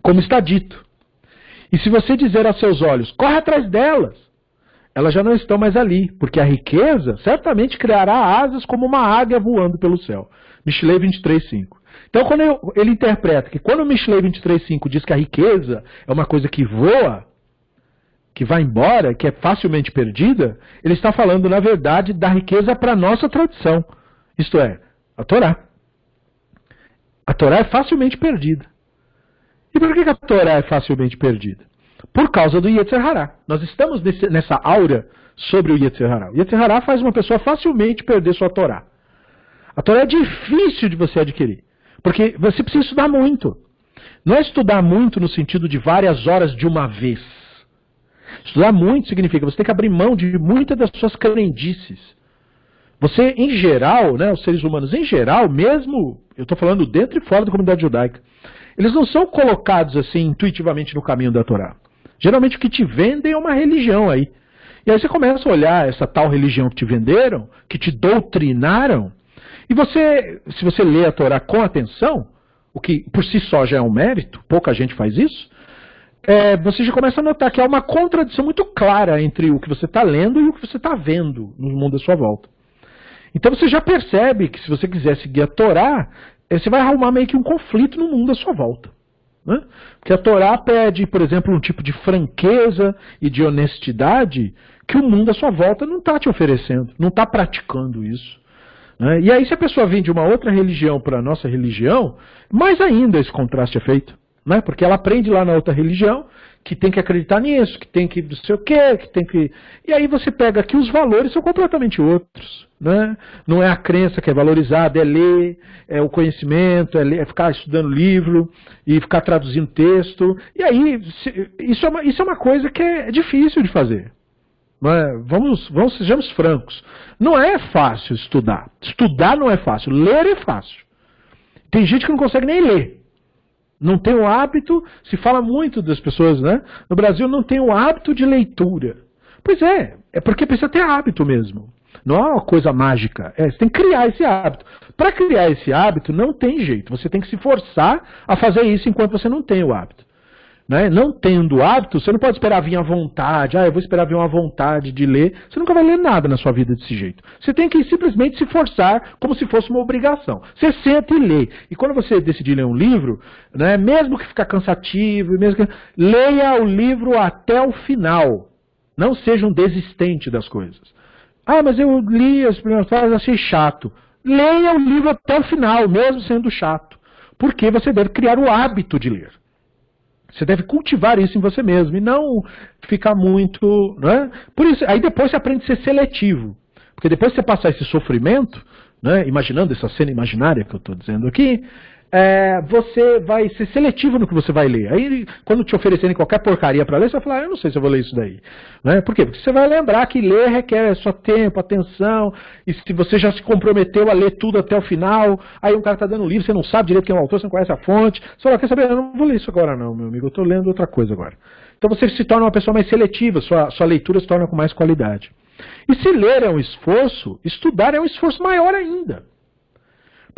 Como está dito. E se você dizer aos seus olhos, corre atrás delas, elas já não estão mais ali, porque a riqueza certamente criará asas como uma águia voando pelo céu. Michelet 23.5. Então, quando eu, ele interpreta que quando Michelet 23.5 diz que a riqueza é uma coisa que voa, que vai embora, que é facilmente perdida, ele está falando, na verdade, da riqueza para a nossa tradição. Isto é, a Torá. A Torá é facilmente perdida. E por que a Torá é facilmente perdida? Por causa do Yetzer Hará. Nós estamos nesse, nessa aura sobre o Yetzer Hará. O Yetzer Hará faz uma pessoa facilmente perder sua Torá. A Torá é difícil de você adquirir. Porque você precisa estudar muito. Não é estudar muito no sentido de várias horas de uma vez. Estudar muito significa você tem que abrir mão de muitas das suas crendices. Você, em geral, né, os seres humanos em geral, mesmo, eu estou falando dentro e fora da comunidade judaica, eles não são colocados assim intuitivamente no caminho da Torá. Geralmente o que te vendem é uma religião aí. E aí você começa a olhar essa tal religião que te venderam, que te doutrinaram, e você, se você lê a Torá com atenção, o que por si só já é um mérito, pouca gente faz isso, é, você já começa a notar que há uma contradição muito clara entre o que você está lendo e o que você está vendo no mundo à sua volta. Então você já percebe que se você quiser seguir a Torá, é, você vai arrumar meio que um conflito no mundo à sua volta. Né? Porque a Torá pede, por exemplo, um tipo de franqueza e de honestidade que o mundo à sua volta não está te oferecendo, não está praticando isso. Né? E aí, se a pessoa vem de uma outra religião para a nossa religião, mais ainda esse contraste é feito. Né? Porque ela aprende lá na outra religião que tem que acreditar nisso, que tem que não sei o quê, que tem que. E aí você pega aqui os valores são completamente outros. Né? Não é a crença que é valorizada, é ler, é o conhecimento, é, ler, é ficar estudando livro e ficar traduzindo texto. E aí, isso é uma, isso é uma coisa que é difícil de fazer. É? Vamos, vamos, sejamos francos. Não é fácil estudar. Estudar não é fácil. Ler é fácil. Tem gente que não consegue nem ler. Não tem o hábito, se fala muito das pessoas, né? No Brasil não tem o hábito de leitura. Pois é, é porque precisa ter hábito mesmo. Não é uma coisa mágica. É, você tem que criar esse hábito. Para criar esse hábito, não tem jeito. Você tem que se forçar a fazer isso enquanto você não tem o hábito. Né? Não tendo hábito, você não pode esperar vir à vontade. Ah, eu vou esperar vir uma vontade de ler. Você nunca vai ler nada na sua vida desse jeito. Você tem que simplesmente se forçar como se fosse uma obrigação. Você senta e lê. E quando você decidir ler um livro, né, mesmo que ficar cansativo, mesmo que, leia o livro até o final. Não seja um desistente das coisas. Ah, mas eu li as primeiras páginas achei chato. Leia o livro até o final, mesmo sendo chato. Porque você deve criar o hábito de ler. Você deve cultivar isso em você mesmo e não ficar muito. Né? Por isso, aí depois você aprende a ser seletivo. Porque depois que você passar esse sofrimento, né, imaginando essa cena imaginária que eu estou dizendo aqui, é, você vai ser seletivo no que você vai ler. Aí, quando te oferecerem qualquer porcaria para ler, você vai falar, ah, eu não sei se eu vou ler isso daí. Né? Por quê? Porque você vai lembrar que ler requer só tempo, atenção, e se você já se comprometeu a ler tudo até o final, aí um cara está dando um livro, você não sabe direito quem é o autor, você não conhece a fonte, você fala, quer saber, eu não vou ler isso agora não, meu amigo, eu estou lendo outra coisa agora. Então você se torna uma pessoa mais seletiva, sua, sua leitura se torna com mais qualidade. E se ler é um esforço, estudar é um esforço maior ainda.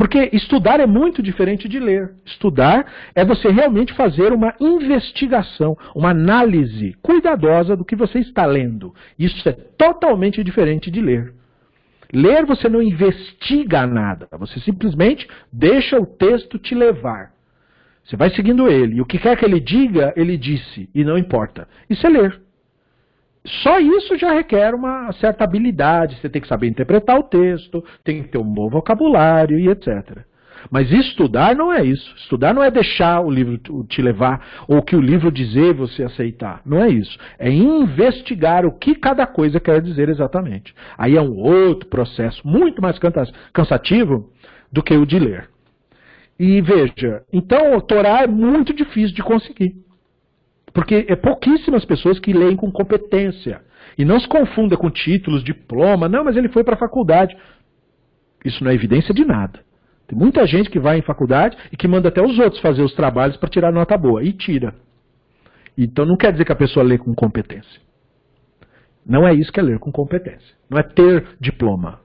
Porque estudar é muito diferente de ler. Estudar é você realmente fazer uma investigação, uma análise cuidadosa do que você está lendo. Isso é totalmente diferente de ler. Ler você não investiga nada, você simplesmente deixa o texto te levar. Você vai seguindo ele, e o que quer que ele diga, ele disse, e não importa. Isso é ler. Só isso já requer uma certa habilidade. Você tem que saber interpretar o texto, tem que ter um bom vocabulário e etc. Mas estudar não é isso. Estudar não é deixar o livro te levar, ou que o livro dizer você aceitar. Não é isso. É investigar o que cada coisa quer dizer exatamente. Aí é um outro processo muito mais cansativo do que o de ler. E veja, então o Torá é muito difícil de conseguir. Porque é pouquíssimas pessoas que leem com competência. E não se confunda com títulos, diploma. Não, mas ele foi para a faculdade. Isso não é evidência de nada. Tem muita gente que vai em faculdade e que manda até os outros fazer os trabalhos para tirar nota boa. E tira. Então não quer dizer que a pessoa lê com competência. Não é isso que é ler com competência. Não é ter diploma.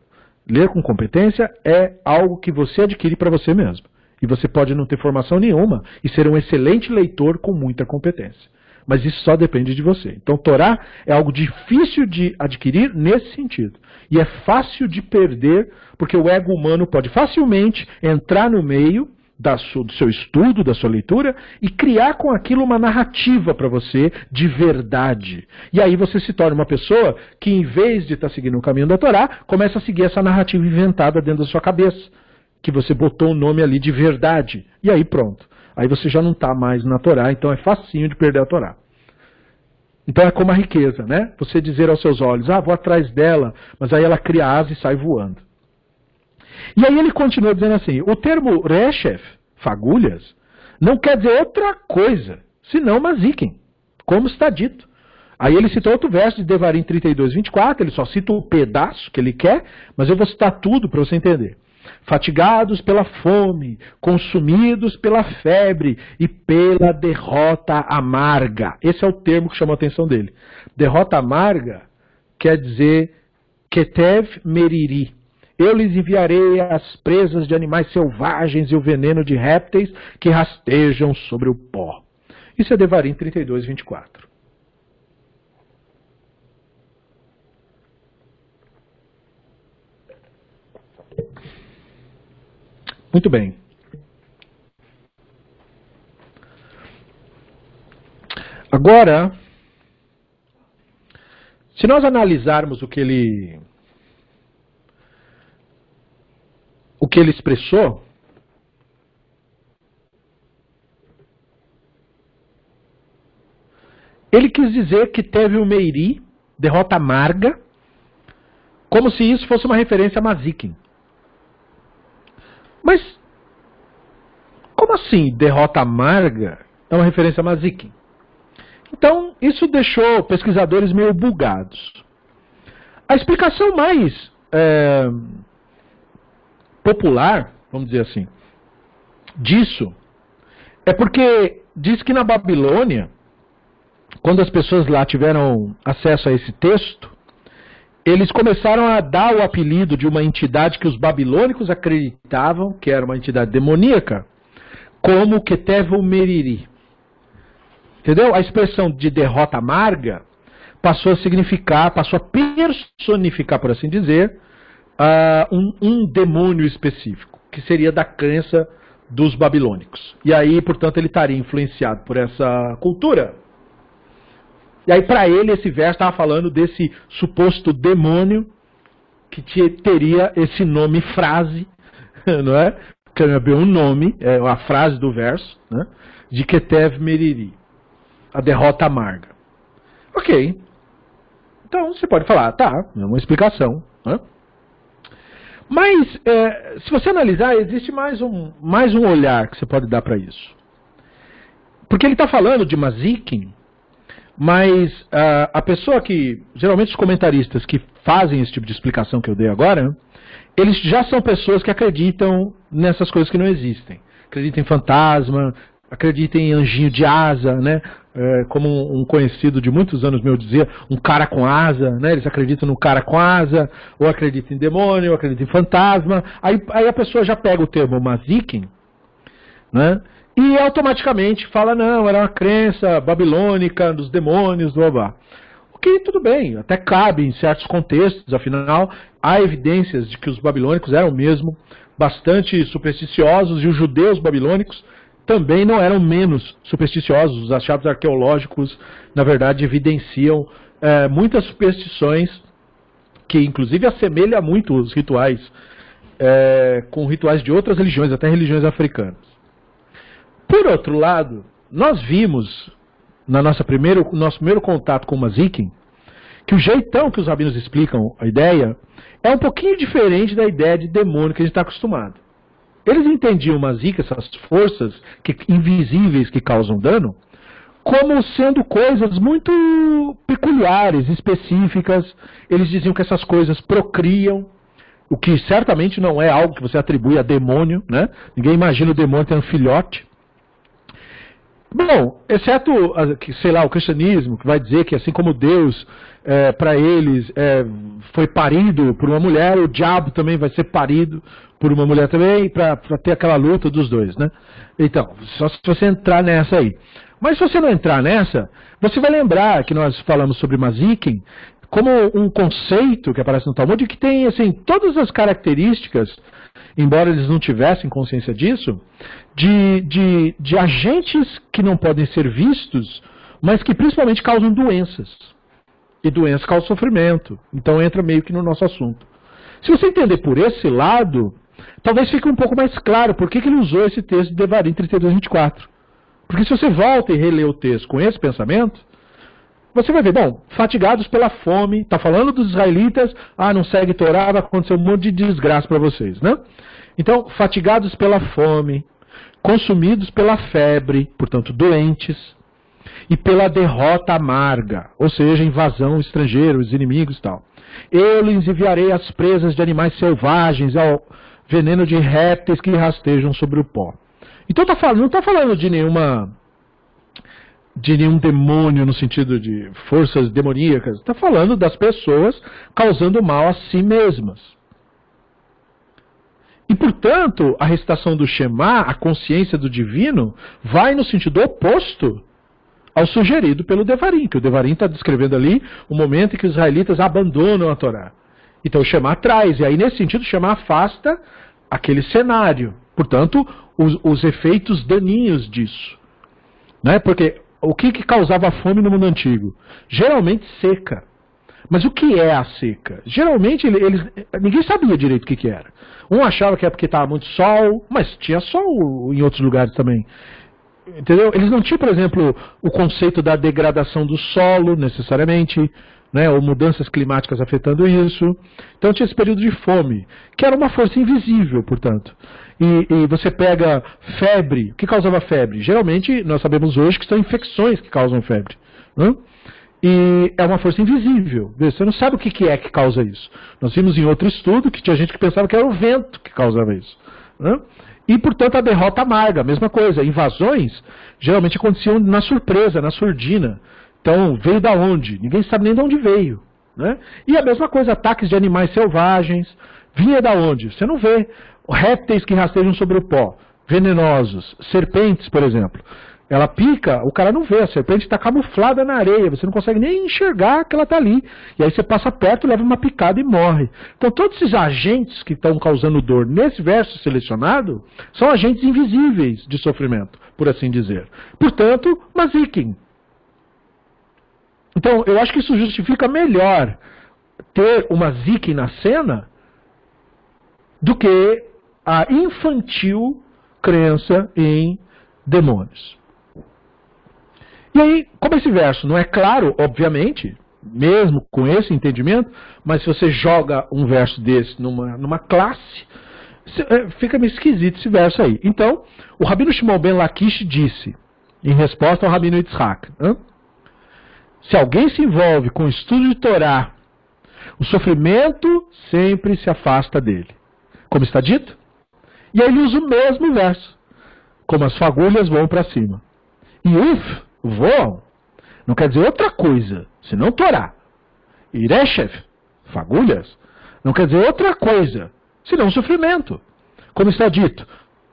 Ler com competência é algo que você adquire para você mesmo. E você pode não ter formação nenhuma e ser um excelente leitor com muita competência. Mas isso só depende de você. Então, Torá é algo difícil de adquirir nesse sentido. E é fácil de perder, porque o ego humano pode facilmente entrar no meio sua, do seu estudo, da sua leitura, e criar com aquilo uma narrativa para você de verdade. E aí você se torna uma pessoa que, em vez de estar tá seguindo o caminho da Torá, começa a seguir essa narrativa inventada dentro da sua cabeça. Que você botou o um nome ali de verdade. E aí pronto. Aí você já não está mais na Torá, então é facinho de perder a Torá. Então é como a riqueza, né? Você dizer aos seus olhos, ah, vou atrás dela, mas aí ela cria asa e sai voando. E aí ele continua dizendo assim: o termo reshef, fagulhas, não quer dizer outra coisa, senão maziken, como está dito. Aí ele cita outro verso de Devarim 32, 24, ele só cita o um pedaço que ele quer, mas eu vou citar tudo para você entender. Fatigados pela fome, consumidos pela febre e pela derrota amarga. Esse é o termo que chamou a atenção dele. Derrota amarga quer dizer Ketev Meriri, eu lhes enviarei as presas de animais selvagens e o veneno de répteis que rastejam sobre o pó. Isso é Devarim 32, 24. Muito bem. Agora, se nós analisarmos o que ele o que ele expressou, ele quis dizer que teve o Meiri, derrota amarga, como se isso fosse uma referência a Mazikin. Mas, como assim derrota amarga é uma referência a Mazikin? Então, isso deixou pesquisadores meio bugados. A explicação mais é, popular, vamos dizer assim, disso é porque diz que na Babilônia, quando as pessoas lá tiveram acesso a esse texto, eles começaram a dar o apelido de uma entidade que os babilônicos acreditavam que era uma entidade demoníaca, como Ketevo Meriri. Entendeu? A expressão de derrota amarga passou a significar, passou a personificar, por assim dizer, uh, um, um demônio específico, que seria da crença dos babilônicos. E aí, portanto, ele estaria influenciado por essa cultura. E aí, para ele, esse verso estava falando desse suposto demônio que teria esse nome frase, não é? Que é um nome, é a frase do verso, né? de Ketev Meriri, a derrota amarga. Ok. Então você pode falar, tá, é uma explicação. Né? Mas, é, se você analisar, existe mais um, mais um olhar que você pode dar para isso. Porque ele está falando de Mazikin, mas uh, a pessoa que, geralmente os comentaristas que fazem esse tipo de explicação que eu dei agora, eles já são pessoas que acreditam nessas coisas que não existem. Acreditam em fantasma, acreditam em anjinho de asa, né? é, como um, conhecido de muitos anos meu dizia, um cara com asa, né? Eles acreditam no cara com asa, ou acreditam em demônio, ou acreditam em fantasma. Aí, aí a pessoa já pega o termo mazikin, né? E automaticamente fala, não, era uma crença babilônica dos demônios, do blá. Ok, tudo bem, até cabe em certos contextos, afinal, há evidências de que os babilônicos eram mesmo bastante supersticiosos e os judeus babilônicos também não eram menos supersticiosos. Os achados arqueológicos, na verdade, evidenciam é, muitas superstições que, inclusive, assemelha muito os rituais é, com rituais de outras religiões, até religiões africanas. Por outro lado, nós vimos, na nossa primeiro, nosso primeiro contato com o Mazikin, que o jeitão que os rabinos explicam a ideia é um pouquinho diferente da ideia de demônio que a gente está acostumado. Eles entendiam Mazika, essas forças que, invisíveis que causam dano, como sendo coisas muito peculiares, específicas. Eles diziam que essas coisas procriam, o que certamente não é algo que você atribui a demônio, né? Ninguém imagina o demônio tendo filhote. Bom, exceto, sei lá, o cristianismo, que vai dizer que assim como Deus, é, para eles, é, foi parido por uma mulher, o diabo também vai ser parido por uma mulher também, para ter aquela luta dos dois, né? Então, só se você entrar nessa aí. Mas se você não entrar nessa, você vai lembrar que nós falamos sobre Mazikin como um conceito que aparece no Talmud que tem assim, todas as características, embora eles não tivessem consciência disso, de, de, de agentes que não podem ser vistos, mas que principalmente causam doenças. E doenças causam sofrimento. Então entra meio que no nosso assunto. Se você entender por esse lado, talvez fique um pouco mais claro por que, que ele usou esse texto de Devarim 32, 24. Porque se você volta e relê o texto com esse pensamento, você vai ver, bom, fatigados pela fome, está falando dos israelitas, ah, não segue Torá, vai acontecer um monte de desgraça para vocês, né? Então, fatigados pela fome, consumidos pela febre, portanto, doentes, e pela derrota amarga, ou seja, invasão estrangeira, os inimigos e tal. Eu lhes enviarei as presas de animais selvagens, ao veneno de répteis que rastejam sobre o pó. Então tá falando, não está falando de nenhuma de nenhum demônio no sentido de forças demoníacas, está falando das pessoas causando mal a si mesmas. E, portanto, a recitação do Shema, a consciência do divino, vai no sentido oposto ao sugerido pelo Devarim, que o Devarim está descrevendo ali o momento em que os israelitas abandonam a Torá. Então o Shema traz, e aí nesse sentido o Shema afasta aquele cenário. Portanto, os, os efeitos daninhos disso. Né? Porque o que, que causava fome no mundo antigo? Geralmente seca. Mas o que é a seca? Geralmente eles, ninguém sabia direito o que, que era. Um achava que é porque estava muito sol, mas tinha sol em outros lugares também. Entendeu? Eles não tinham, por exemplo, o conceito da degradação do solo, necessariamente né, ou mudanças climáticas afetando isso. Então tinha esse período de fome, que era uma força invisível, portanto. E, e, você pega febre, o que causava febre? Geralmente nós sabemos hoje que são infecções que causam febre. Né? E é uma força invisível. Você não sabe o que é que causa isso. Nós vimos em outro estudo que tinha gente que pensava que era o vento que causava isso. Né? E, portanto, a derrota amarga, a mesma coisa. Invasões geralmente aconteciam na surpresa, na surdina. Então, veio da onde? Ninguém sabe nem de onde veio. Né? E a mesma coisa, ataques de animais selvagens. Vinha da onde? Você não vê. Répteis que rastejam sobre o pó, venenosos. Serpentes, por exemplo. Ela pica, o cara não vê, a serpente está camuflada na areia, você não consegue nem enxergar que ela está ali. E aí você passa perto, leva uma picada e morre. Então todos esses agentes que estão causando dor nesse verso selecionado são agentes invisíveis de sofrimento, por assim dizer. Portanto, Mazikin, então, eu acho que isso justifica melhor ter uma Ziki na cena do que a infantil crença em demônios. E aí, como esse verso não é claro, obviamente, mesmo com esse entendimento, mas se você joga um verso desse numa, numa classe, é, fica meio esquisito esse verso aí. Então, o Rabino Shimon Ben Lakish disse, em resposta ao Rabino Yitzhak? Se alguém se envolve com o estudo de Torá, o sofrimento sempre se afasta dele. Como está dito? E aí ele usa o mesmo verso. Como as fagulhas voam para cima. E uf, voam. Não quer dizer outra coisa, senão Torá. Ireshev, fagulhas, não quer dizer outra coisa, senão sofrimento. Como está dito,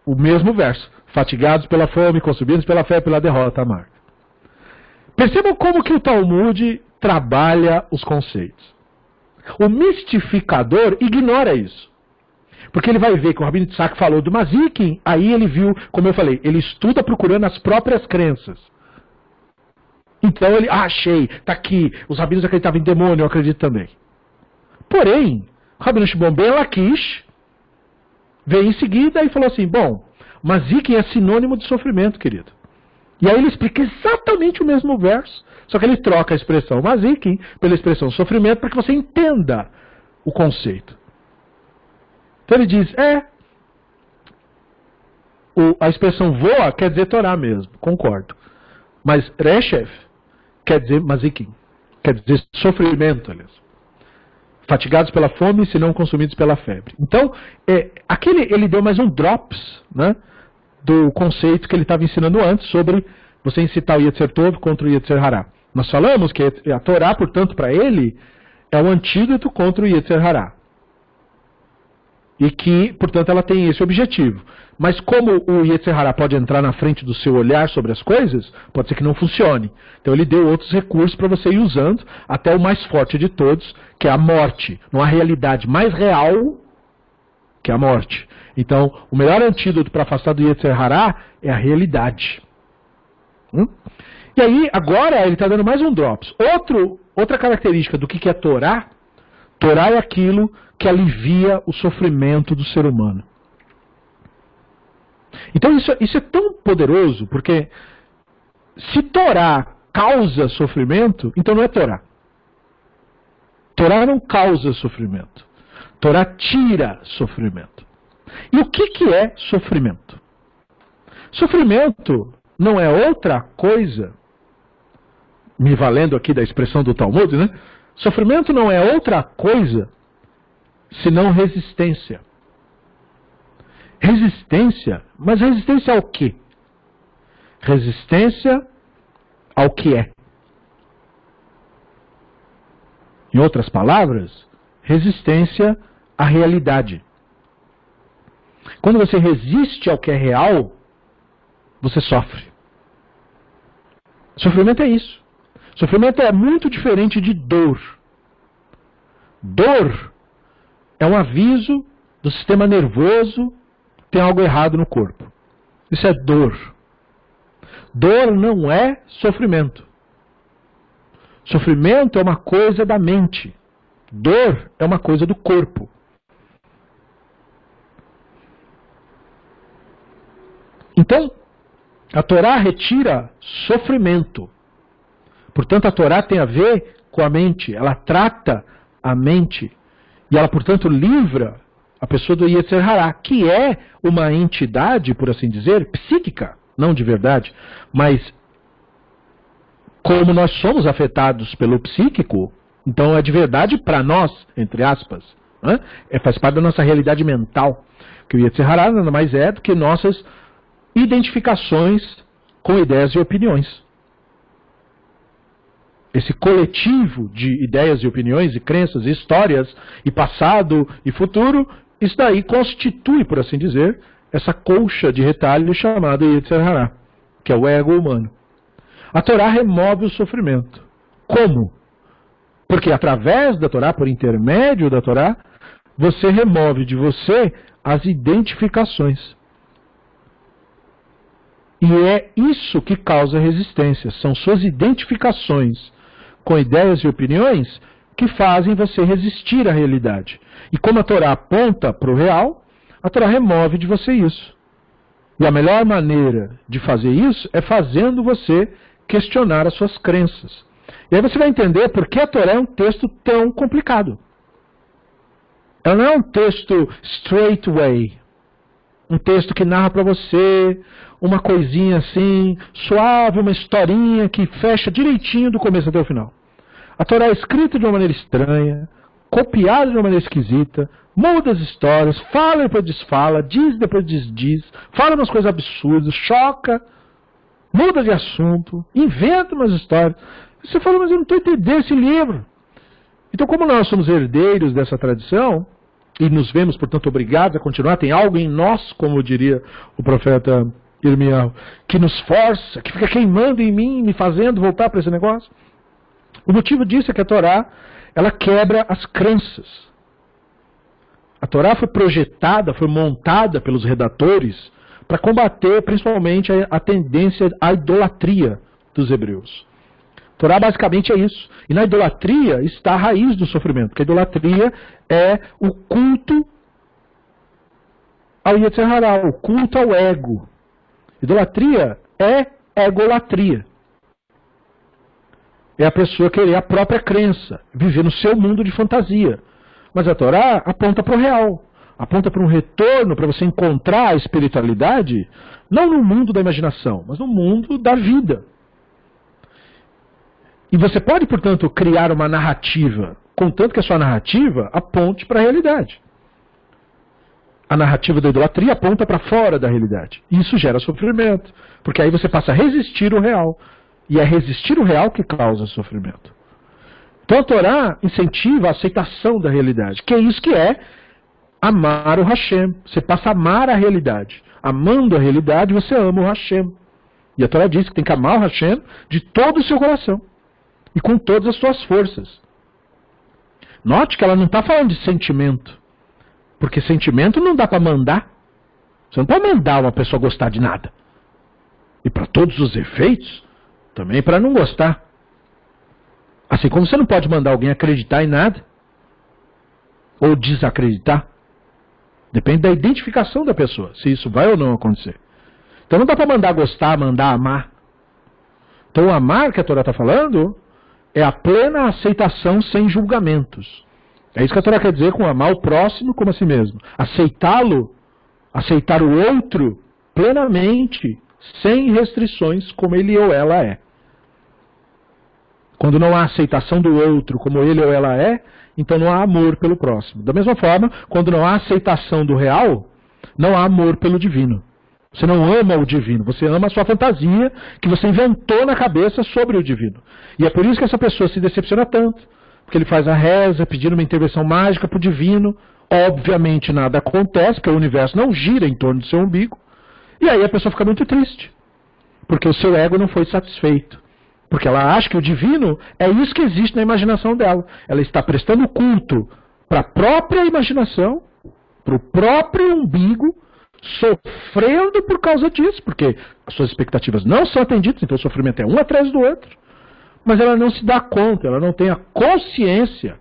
o mesmo verso. Fatigados pela fome, consumidos pela fé, pela derrota amarga. Percebam como que o Talmud trabalha os conceitos. O mistificador ignora isso. Porque ele vai ver que o Rabino Tzak falou do Mazikin, aí ele viu, como eu falei, ele estuda procurando as próprias crenças. Então ele, ah, achei, tá aqui, os rabinos acreditavam em demônio, eu acredito também. Porém, o Rabino Shimon Ben Lakish veio em seguida e falou assim, bom, Mazikin é sinônimo de sofrimento, querido. E aí ele explica exatamente o mesmo verso, só que ele troca a expressão mazikin pela expressão sofrimento para que você entenda o conceito. Então ele diz, é, o, a expressão voa quer dizer Torá mesmo, concordo. Mas Reshev quer dizer mazikim, quer dizer sofrimento, aliás. Fatigados pela fome, se não consumidos pela febre. Então, é, aquele, ele deu mais um drops né, do conceito que ele estava ensinando antes sobre você incitar o Yetzer Tov contra o Yetzer Hará. Nós falamos que a Torá, portanto, para ele, é o antídoto contra o Yetzer Hará. E que, portanto, ela tem esse objetivo. Mas como o Yetzer Hará pode entrar na frente do seu olhar sobre as coisas, pode ser que não funcione. Então ele deu outros recursos para você ir usando, até o mais forte de todos, que é a morte. Numa realidade mais real que a morte. Então, o melhor antídoto para afastar do Yetzer Hará é a realidade. Hum? E aí, agora, ele está dando mais um drops. Outro, outra característica do que, que é Torá, Torá é aquilo que alivia o sofrimento do ser humano. Então isso, isso é tão poderoso, porque se Torá causa sofrimento, então não é Torá. Torá não causa sofrimento. Torá tira sofrimento. E o que, que é sofrimento? Sofrimento não é outra coisa, me valendo aqui da expressão do Talmud, né? Sofrimento não é outra coisa senão resistência. Resistência, mas resistência ao quê? Resistência ao que é. Em outras palavras, resistência à realidade. Quando você resiste ao que é real, você sofre. Sofrimento é isso. Sofrimento é muito diferente de dor. Dor é um aviso do sistema nervoso tem algo errado no corpo. Isso é dor. Dor não é sofrimento. Sofrimento é uma coisa da mente. Dor é uma coisa do corpo. Então, a Torá retira sofrimento. Portanto, a Torá tem a ver com a mente, ela trata a mente e ela, portanto, livra a pessoa do Yetzer Hará, que é uma entidade, por assim dizer, psíquica, não de verdade, mas como nós somos afetados pelo psíquico, então é de verdade para nós, entre aspas. É, faz parte da nossa realidade mental. Que o Yetzer Hará nada mais é do que nossas identificações com ideias e opiniões esse coletivo de ideias e opiniões e crenças e histórias e passado e futuro, isso daí constitui, por assim dizer, essa colcha de retalho chamada Yetzer Hará, que é o ego humano. A Torá remove o sofrimento. Como? Porque através da Torá, por intermédio da Torá, você remove de você as identificações. E é isso que causa resistência, são suas identificações com ideias e opiniões que fazem você resistir à realidade. E como a Torá aponta para o real, a Torá remove de você isso. E a melhor maneira de fazer isso é fazendo você questionar as suas crenças. E aí você vai entender por que a Torá é um texto tão complicado. Ela não é um texto straightway, um texto que narra para você uma coisinha assim, suave, uma historinha que fecha direitinho do começo até o final. A Torá é escrita de uma maneira estranha, copiada de uma maneira esquisita, muda as histórias, fala e depois desfala, diz e depois desdiz, fala umas coisas absurdas, choca, muda de assunto, inventa umas histórias. Você fala, mas eu não estou entendendo esse livro. Então, como nós somos herdeiros dessa tradição, e nos vemos, portanto, obrigados a continuar, tem algo em nós, como diria o profeta Irmião, que nos força, que fica queimando em mim, me fazendo voltar para esse negócio. O motivo disso é que a Torá, ela quebra as crenças. A Torá foi projetada, foi montada pelos redatores para combater principalmente a, a tendência à idolatria dos hebreus. Torá basicamente é isso. E na idolatria está a raiz do sofrimento, porque a idolatria é o culto ao Yetzer Hará, o culto ao ego. Idolatria é egolatria. É a pessoa querer a própria crença, viver no seu mundo de fantasia. Mas a Torá aponta para o real, aponta para um retorno para você encontrar a espiritualidade, não no mundo da imaginação, mas no mundo da vida. E você pode, portanto, criar uma narrativa, contanto que a sua narrativa aponte para a realidade. A narrativa da idolatria aponta para fora da realidade. Isso gera sofrimento, porque aí você passa a resistir o real. E é resistir o real que causa sofrimento. Então a Torá incentiva a aceitação da realidade, que é isso que é amar o Hashem. Você passa a amar a realidade. Amando a realidade, você ama o Hashem. E a Torá diz que tem que amar o Hashem de todo o seu coração e com todas as suas forças. Note que ela não está falando de sentimento. Porque sentimento não dá para mandar. Você não pode mandar uma pessoa gostar de nada. E para todos os efeitos, também para não gostar. Assim como você não pode mandar alguém acreditar em nada. Ou desacreditar. Depende da identificação da pessoa, se isso vai ou não acontecer. Então não dá para mandar gostar, mandar amar. Então amar que a Torá está falando é a plena aceitação sem julgamentos. É isso que a Torá quer dizer com amar o próximo como a si mesmo. Aceitá-lo, aceitar o outro plenamente, sem restrições, como ele ou ela é. Quando não há aceitação do outro como ele ou ela é, então não há amor pelo próximo. Da mesma forma, quando não há aceitação do real, não há amor pelo divino. Você não ama o divino, você ama a sua fantasia que você inventou na cabeça sobre o divino. E é por isso que essa pessoa se decepciona tanto. Porque ele faz a reza pedindo uma intervenção mágica para o divino. Obviamente nada acontece, porque o universo não gira em torno do seu umbigo. E aí a pessoa fica muito triste. Porque o seu ego não foi satisfeito. Porque ela acha que o divino é isso que existe na imaginação dela. Ela está prestando culto para a própria imaginação, para o próprio umbigo, sofrendo por causa disso, porque as suas expectativas não são atendidas, então o sofrimento é um atrás do outro. Mas ela não se dá conta, ela não tem a consciência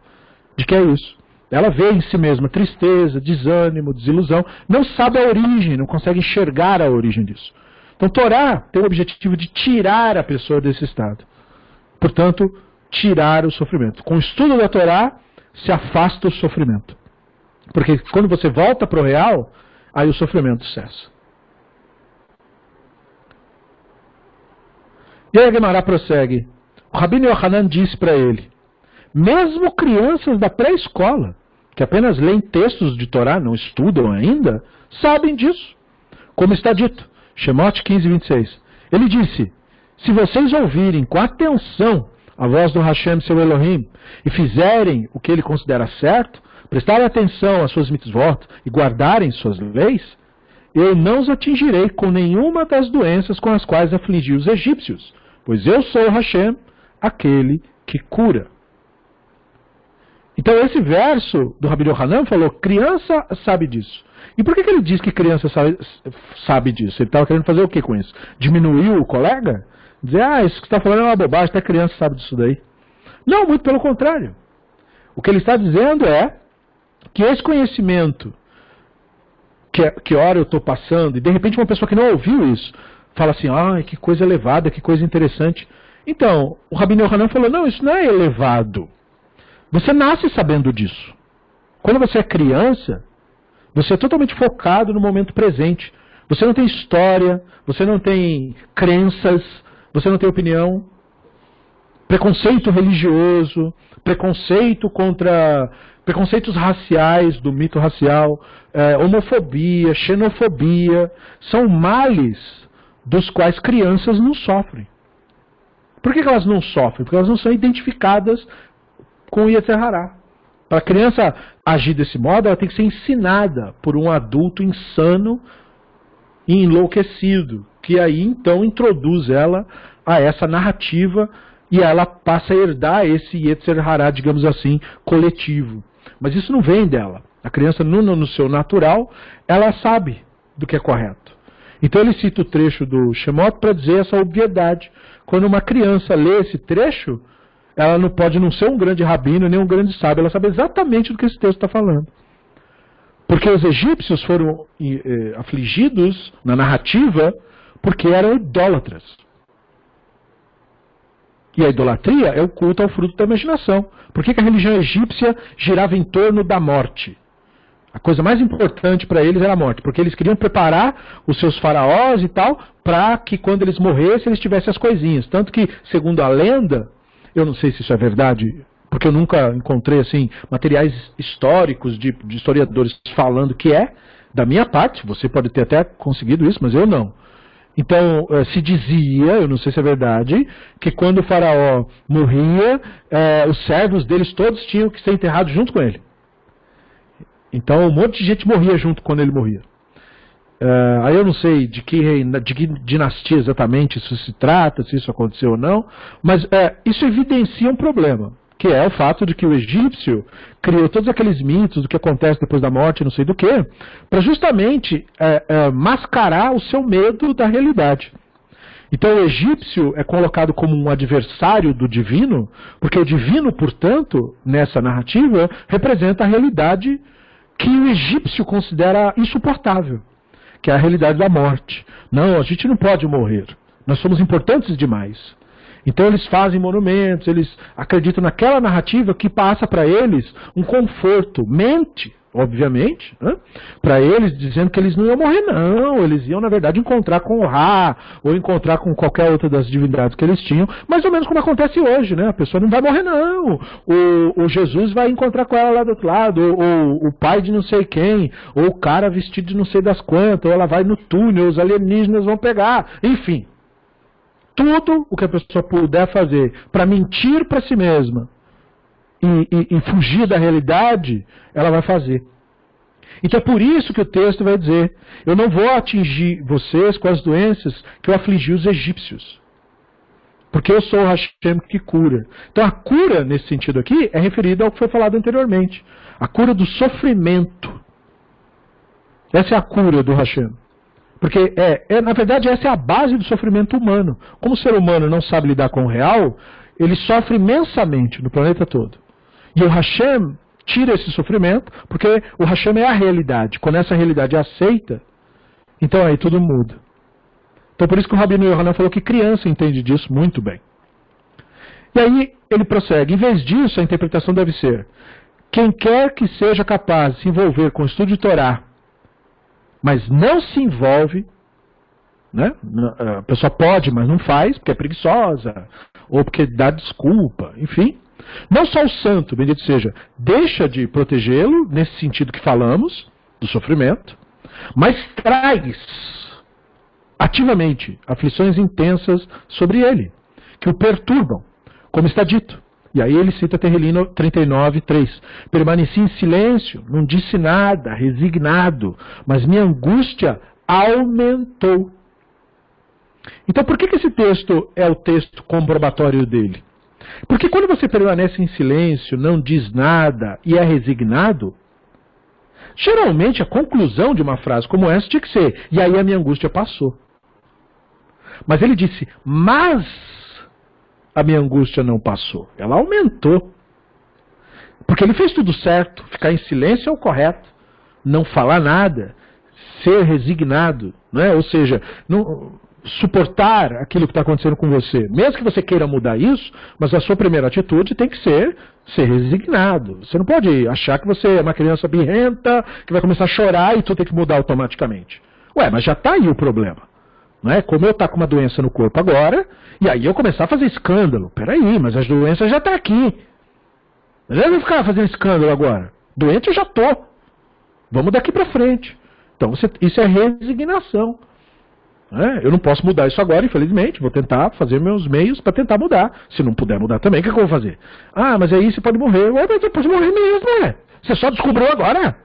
de que é isso. Ela vê em si mesma tristeza, desânimo, desilusão, não sabe a origem, não consegue enxergar a origem disso. Então, Torá tem o objetivo de tirar a pessoa desse estado. Portanto, tirar o sofrimento. Com o estudo da Torá, se afasta o sofrimento. Porque quando você volta para o real, aí o sofrimento cessa. E aí Gemara prossegue. O Rabino Yohanan disse para ele: mesmo crianças da pré-escola, que apenas leem textos de Torá, não estudam ainda, sabem disso. Como está dito, Shemot 15, 26. Ele disse: Se vocês ouvirem com atenção a voz do Hashem, seu Elohim, e fizerem o que ele considera certo, prestarem atenção às suas mitzvot e guardarem suas leis, eu não os atingirei com nenhuma das doenças com as quais afligi os egípcios, pois eu sou Hashem, aquele que cura. Então esse verso do Rabi Hanan falou, criança sabe disso. E por que, que ele diz que criança sabe, sabe disso? Ele estava querendo fazer o que com isso? Diminuir o colega? Dizer, ah, isso que está falando é uma bobagem, até criança sabe disso daí. Não, muito pelo contrário. O que ele está dizendo é que esse conhecimento que, que hora eu estou passando, e de repente uma pessoa que não ouviu isso, fala assim, ah, que coisa elevada, que coisa interessante. Então, o Rabino Hanan falou: não, isso não é elevado. Você nasce sabendo disso. Quando você é criança, você é totalmente focado no momento presente. Você não tem história, você não tem crenças, você não tem opinião. Preconceito religioso, preconceito contra. Preconceitos raciais, do mito racial, é, homofobia, xenofobia, são males dos quais crianças não sofrem. Por que, que elas não sofrem? Porque elas não são identificadas com o Yetzirah. Para a criança agir desse modo, ela tem que ser ensinada por um adulto insano e enlouquecido, que aí então introduz ela a essa narrativa e ela passa a herdar esse Yetzirah, digamos assim, coletivo. Mas isso não vem dela. A criança, no, no seu natural, ela sabe do que é correto. Então ele cita o trecho do Shemot para dizer essa obviedade. Quando uma criança lê esse trecho, ela não pode não ser um grande rabino nem um grande sábio, ela sabe exatamente do que esse texto está falando. Porque os egípcios foram eh, afligidos na narrativa porque eram idólatras. E a idolatria é o culto ao fruto da imaginação. Por que, que a religião egípcia girava em torno da morte? A coisa mais importante para eles era a morte, porque eles queriam preparar os seus faraós e tal, para que quando eles morressem eles tivessem as coisinhas. Tanto que, segundo a lenda, Eu não sei se isso é verdade, porque eu nunca encontrei assim materiais históricos de, de historiadores falando que é. Da minha parte, você pode ter até conseguido isso, mas eu não. Então, eh, se dizia, eu não sei se é verdade, que quando o faraó morria, eh, os servos deles todos tinham que ser enterrados junto com ele. Então, um monte de gente morria junto quando ele morria. Uh, aí eu não sei de que, reina, de que dinastia exatamente isso se trata, se isso aconteceu ou não, mas uh, isso evidencia um problema, que é o fato de que o egípcio criou todos aqueles mitos do que acontece depois da morte, não sei do que, para justamente uh, mascarar o seu medo da realidade. Então o egípcio é colocado como um adversário do divino, porque o divino, portanto, nessa narrativa, representa a realidade que o egípcio considera insuportável que é a realidade da morte. Não, a gente não pode morrer. Nós somos importantes demais. Então eles fazem monumentos, eles acreditam naquela narrativa que passa para eles um conforto. Mente obviamente, né? para eles, dizendo que eles não iam morrer, não. Eles iam, na verdade, encontrar com o Ra, ou encontrar com qualquer outra das divindades que eles tinham, mais ou menos como acontece hoje, né? A pessoa não vai morrer, não. O, o Jesus vai encontrar com ela lá do outro lado, ou, ou, o pai de não sei quem, ou o cara vestido de não sei das quantas, ou ela vai no túnel, os alienígenas vão pegar, enfim. Tudo o que a pessoa puder fazer para mentir para si mesma, e, e, e fugir da realidade, ela vai fazer. Então é por isso que o texto vai dizer: Eu não vou atingir vocês com as doenças que eu afligi os egípcios. Porque eu sou o Hashem que cura. Então a cura, nesse sentido aqui, é referida ao que foi falado anteriormente: a cura do sofrimento. Essa é a cura do Hashem. Porque, é, é, na verdade, essa é a base do sofrimento humano. Como o ser humano não sabe lidar com o real, ele sofre imensamente no planeta todo. E o Hashem tira esse sofrimento, porque o Hashem é a realidade. Quando essa realidade é aceita, então aí tudo muda. Então por isso que o Rabino Yohanan falou que criança entende disso muito bem. E aí ele prossegue. Em vez disso, a interpretação deve ser: quem quer que seja capaz de se envolver com o estudo de Torá, mas não se envolve, né? a pessoa pode, mas não faz, porque é preguiçosa, ou porque dá desculpa, enfim. Não só o santo, bendito seja, deixa de protegê-lo, nesse sentido que falamos, do sofrimento, mas traz ativamente aflições intensas sobre ele, que o perturbam, como está dito. E aí ele cita Terrelino 39, 3. Permaneci em silêncio, não disse nada, resignado, mas minha angústia aumentou. Então por que, que esse texto é o texto comprobatório dele? Porque quando você permanece em silêncio, não diz nada e é resignado, geralmente a conclusão de uma frase como essa tinha que ser: e aí a minha angústia passou. Mas ele disse: mas a minha angústia não passou, ela aumentou. Porque ele fez tudo certo, ficar em silêncio é o correto, não falar nada, ser resignado, não é? ou seja, não, suportar aquilo que está acontecendo com você, mesmo que você queira mudar isso, mas a sua primeira atitude tem que ser ser resignado. Você não pode achar que você é uma criança birrenta, que vai começar a chorar e tudo tem que mudar automaticamente. Ué, mas já está aí o problema. Não é? Como eu tá com uma doença no corpo agora, e aí eu começar a fazer escândalo. Peraí, mas as doenças já estão tá aqui. Mas eu vou ficar fazendo escândalo agora. Doente eu já estou. Vamos daqui para frente. Então você, isso é resignação. É, eu não posso mudar isso agora, infelizmente. Vou tentar fazer meus meios para tentar mudar. Se não puder mudar também, o que, é que, eu vou fazer? Ah, mas aí você pode morrer. Ué, mas você pode morrer mesmo, né? Você só descobriu agora.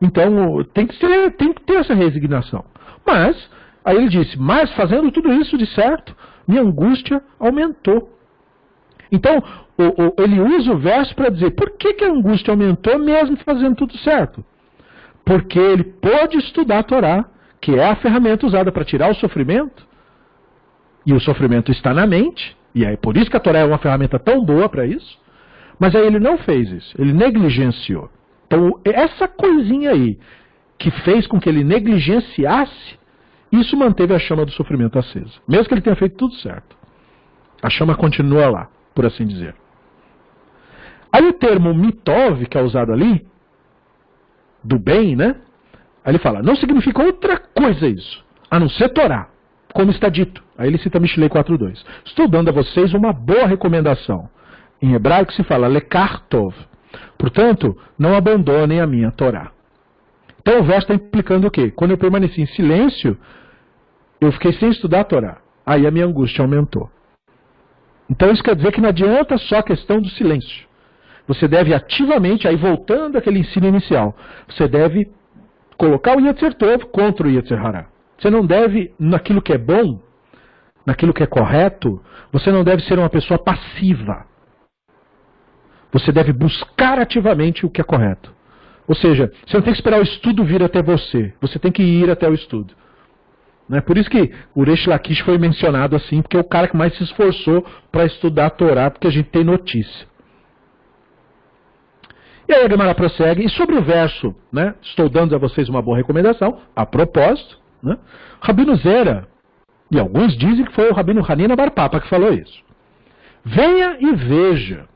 Então, tem que, ser, tem que ter essa resignação. Mas, aí ele disse, mas fazendo tudo isso de certo, minha angústia aumentou. Então, ele usa o verso para dizer, por que, que a angústia aumentou mesmo fazendo tudo certo? Porque ele pôde estudar a Torá que é a ferramenta usada para tirar o sofrimento, e o sofrimento está na mente, e é por isso que a Torá é uma ferramenta tão boa para isso, mas aí ele não fez isso, ele negligenciou. Então, essa coisinha aí, que fez com que ele negligenciasse, isso manteve a chama do sofrimento acesa. Mesmo que ele tenha feito tudo certo. A chama continua lá, por assim dizer. Aí o termo mitov, que é usado ali, do bem, né? Aí ele fala, não significa outra coisa isso, a não ser Torá. como está dito. Aí ele cita Mishlei 4.2. Estou dando a vocês uma boa recomendação. Em hebraico se fala lekartov. Portanto, não abandonem a minha Torá. Então o verso está implicando o quê? Quando eu permaneci em silêncio, eu fiquei sem estudar a Torá. Aí a minha angústia aumentou. Então isso quer dizer que não adianta só a questão do silêncio. Você deve ativamente, aí voltando àquele ensino inicial, você deve colocar o Yetzer Tov contra o Yetzer Hará. Você não deve, naquilo que é bom, naquilo que é correto, você não deve ser uma pessoa passiva. Você deve buscar ativamente o que é correto. Ou seja, você não tem que esperar o estudo vir até você, você tem que ir até o estudo. Né? Por isso que o Reish Lakish foi mencionado assim, porque é o cara que mais se esforçou para estudar a Torá, porque a gente tem notícia. E aí a Gemara prossegue, e sobre o verso, né, estou dando a vocês uma boa recomendação, a propósito, né, Rabino Zera, e alguns dizem que foi o Rabino Hanina Barpapa que falou isso. Venha e veja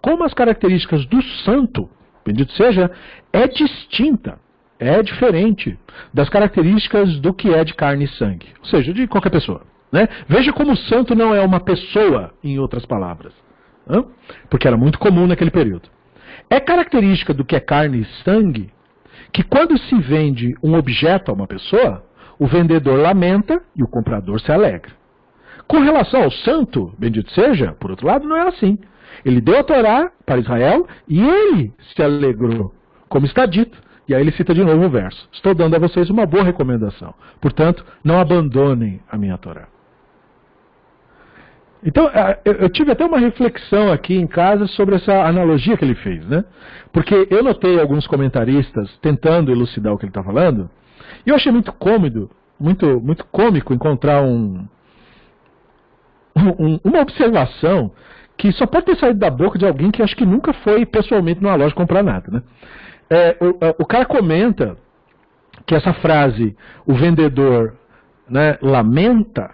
como as características do santo, bendito seja, é distinta é diferente das características do que é de carne e sangue, ou seja, de qualquer pessoa. Né? Veja como o santo não é uma pessoa, em outras palavras, hein? porque era muito comum naquele período. É característica do que é carne e sangue que quando se vende um objeto a uma pessoa, o vendedor lamenta e o comprador se alegra. Com relação ao santo, bendito seja, por outro lado, não é assim. Ele deu a Torá para Israel e ele se alegrou, como está dito. E aí ele cita de novo o verso. Estou dando a vocês uma boa recomendação. Portanto, não abandonem a minha Torá. Então, eu tive até uma reflexão aqui em casa sobre essa analogia que ele fez, né? Porque eu notei alguns comentaristas tentando elucidar o que ele está falando, e eu achei muito cômodo, muito, muito cômico encontrar um, um, uma observação que só pode ter saído da boca de alguém que acho que nunca foi pessoalmente numa loja comprar nada, né? é, o, é, o, cara comenta que essa frase, o vendedor né, lamenta,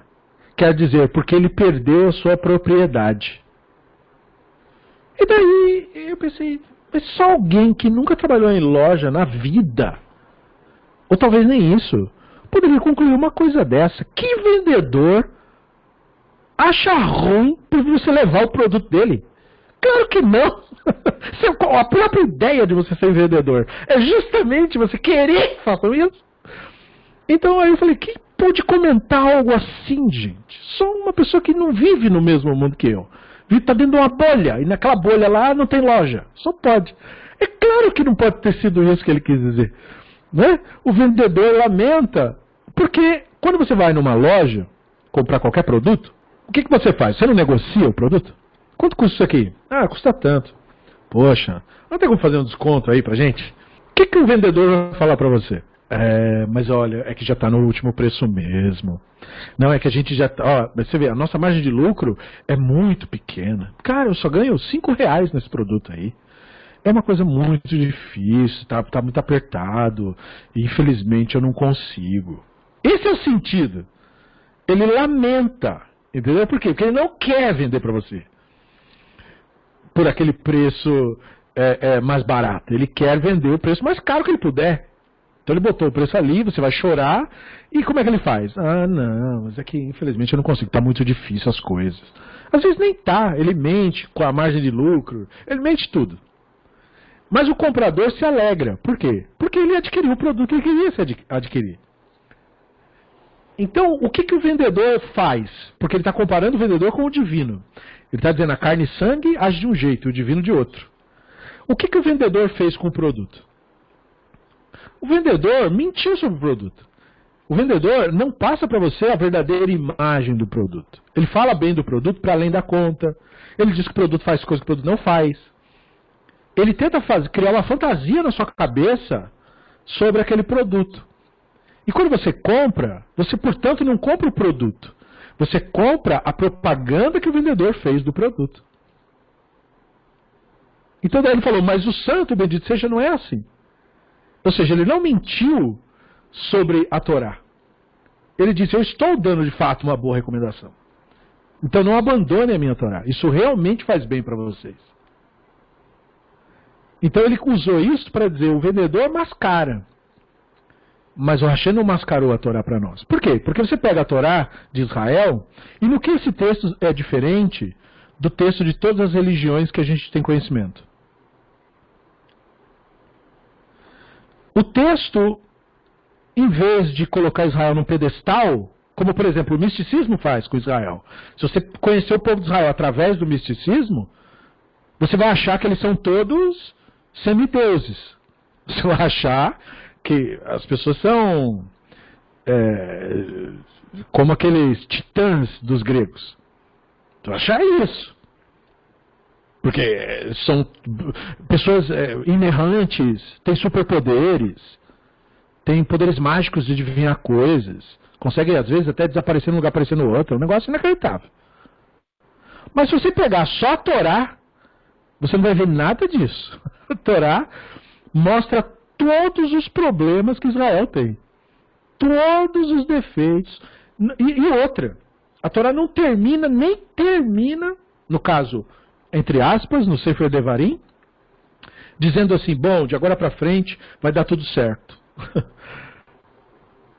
quer dizer porque ele perdeu a sua propriedade. E daí eu pensei, mas só alguém que nunca trabalhou em loja na vida, ou talvez nem isso, poderia concluir uma coisa dessa. Que vendedor acha ruim por você levar o produto dele? Claro que não. A própria ideia de você ser vendedor é justamente você querer fazer isso. Então aí eu falei, quem pode comentar algo assim, gente? Só uma pessoa que não vive no mesmo mundo que eu. Está dentro de uma bolha, e naquela bolha lá não tem loja. Só pode. É claro que não pode ter sido isso que ele quis dizer. Né? O vendedor lamenta, porque quando você vai numa loja comprar qualquer produto, o que, que você faz? Você não negocia o produto? Quanto custa isso aqui? Ah, custa tanto. Poxa, não tem como fazer um desconto aí pra gente? O que, que o vendedor vai falar pra você? É, mas olha, é que já está no último preço mesmo. Não, é que a gente já tá, ó, você vê, a nossa margem de lucro é muito pequena. Cara, eu só ganho 5 reais nesse produto aí. É uma coisa muito difícil, tá, tá muito apertado. E infelizmente eu não consigo. Esse é o sentido. Ele lamenta, entendeu? Por quê? Porque ele não quer vender para você por aquele preço é, é, mais barato. Ele quer vender o preço mais caro que ele puder. Então ele botou o preço ali, você vai chorar. E como é que ele faz? Ah, não, mas é que infelizmente eu não consigo, está muito difícil as coisas. Às vezes nem tá, ele mente com a margem de lucro, ele mente tudo. Mas o comprador se alegra. Por quê? Porque ele adquiriu o produto que ele queria adquirir. Então, o que, que o vendedor faz? Porque ele está comparando o vendedor com o divino. Ele está dizendo a carne e sangue age de um jeito, o divino de outro. O que, que o vendedor fez com o produto? O vendedor mentiu sobre o produto. O vendedor não passa para você a verdadeira imagem do produto. Ele fala bem do produto para além da conta. Ele diz que o produto faz coisas que o produto não faz. Ele tenta fazer, criar uma fantasia na sua cabeça sobre aquele produto. E quando você compra, você, portanto, não compra o produto. Você compra a propaganda que o vendedor fez do produto. Então daí ele falou, mas o santo, bendito seja, não é assim. Ou seja, ele não mentiu sobre a Torá. Ele disse, eu estou dando de fato uma boa recomendação. Então não abandone a minha Torá. Isso realmente faz bem para vocês. Então ele usou isso para dizer, o vendedor mascara. Mas o Hashem não mascarou a Torá para nós. Por quê? Porque você pega a Torá de Israel, e no que esse texto é diferente do texto de todas as religiões que a gente tem conhecimento? O texto, em vez de colocar Israel num pedestal, como por exemplo o misticismo faz com Israel, se você conhecer o povo de Israel através do misticismo, você vai achar que eles são todos semideuses. Você vai achar que as pessoas são é, como aqueles titãs dos gregos. Tu achar isso. Porque são pessoas é, inerrantes, têm superpoderes, têm poderes mágicos de adivinhar coisas, conseguem às vezes até desaparecer num lugar aparecer no outro. É um negócio inacreditável. Mas se você pegar só a Torá, você não vai ver nada disso. A Torá mostra todos os problemas que Israel tem. Todos os defeitos. E, e outra, a Torá não termina, nem termina, no caso, entre aspas, no Sefer Devarim, dizendo assim, bom, de agora para frente vai dar tudo certo.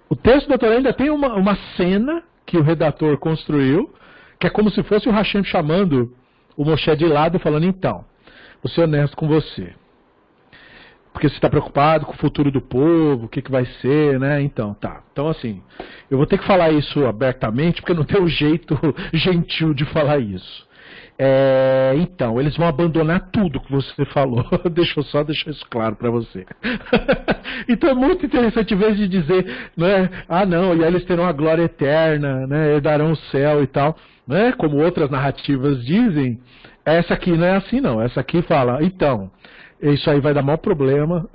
o texto da Torá ainda tem uma, uma cena que o redator construiu, que é como se fosse o Hashem chamando o Moshe de lado, falando, então, vou ser honesto com você porque você está preocupado com o futuro do povo, o que, que vai ser, né? Então, tá. Então, assim, eu vou ter que falar isso abertamente, porque não tem um jeito gentil de falar isso. É, então, eles vão abandonar tudo que você falou. Deixa eu só deixar isso claro para você. então é muito interessante, em vez de dizer, né, ah não, e aí eles terão a glória eterna, né, herdarão o céu e tal, né, como outras narrativas dizem, essa aqui não é assim não. Essa aqui fala, então, isso aí vai dar maior problema.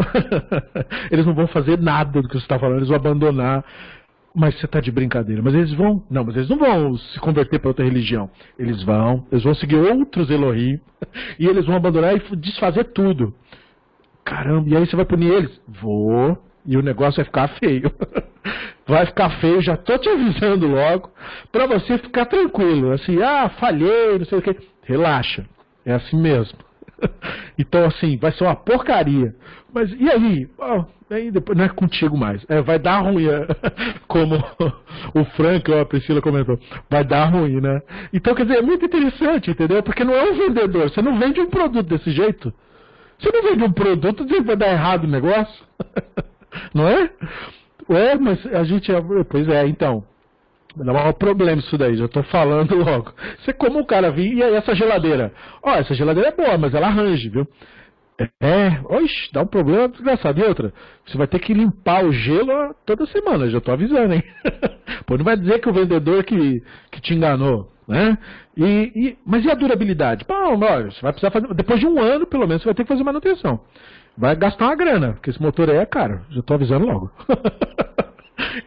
eles não vão fazer nada do que você está falando, eles vão abandonar. Mas você está de brincadeira. Mas eles vão. Não, mas eles não vão se converter para outra religião. Eles vão, eles vão seguir outros Elohim. E eles vão abandonar e desfazer tudo. Caramba, e aí você vai punir eles? Vou. E o negócio vai ficar feio. vai ficar feio, já tô te avisando logo. para você ficar tranquilo. Assim, ah, falhei, não sei o que. Relaxa. É assim mesmo. então, assim, vai ser uma porcaria. Mas e aí? Oh, aí depois não é contigo mais. É, vai dar ruim, é, como o Frank ou a Priscila comentou. Vai dar ruim, né? Então, quer dizer, é muito interessante, entendeu? Porque não é um vendedor. Você não vende um produto desse jeito. Você não vende um produto e vai dar errado o negócio. não é? É, mas a gente. É, pois é, então. É um problema isso daí, já estou falando logo. Você como o cara vir, e essa geladeira? Ó, essa geladeira é boa, mas ela arranje, viu? É, oxe, dá um problema desgraçado. E outra, você vai ter que limpar o gelo toda semana, já estou avisando, hein? Pô, não vai dizer que o vendedor que, que te enganou, né? E, e, mas e a durabilidade? Bom, olha, você vai precisar fazer, depois de um ano, pelo menos, você vai ter que fazer manutenção. Vai gastar uma grana, porque esse motor aí é caro, já estou avisando logo.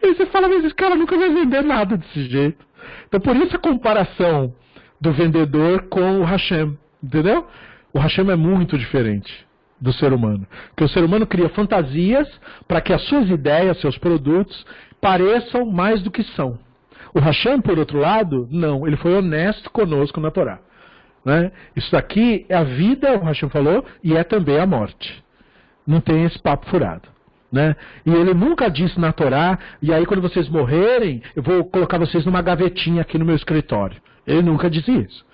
E você fala, mas esse cara nunca vai vender nada desse jeito. Então por isso a comparação do vendedor com o Hashem, entendeu? O Hashem é muito diferente do ser humano. Porque o ser humano cria fantasias para que as suas ideias, seus produtos, pareçam mais do que são. O Hashem, por outro lado, não. Ele foi honesto conosco na Torá. Né? Isso daqui é a vida, o Hashem falou, e é também a morte. Não tem esse papo furado. Né? E ele nunca disse na Torá, e aí quando vocês morrerem, eu vou colocar vocês numa gavetinha aqui no meu escritório. Ele nunca disse isso.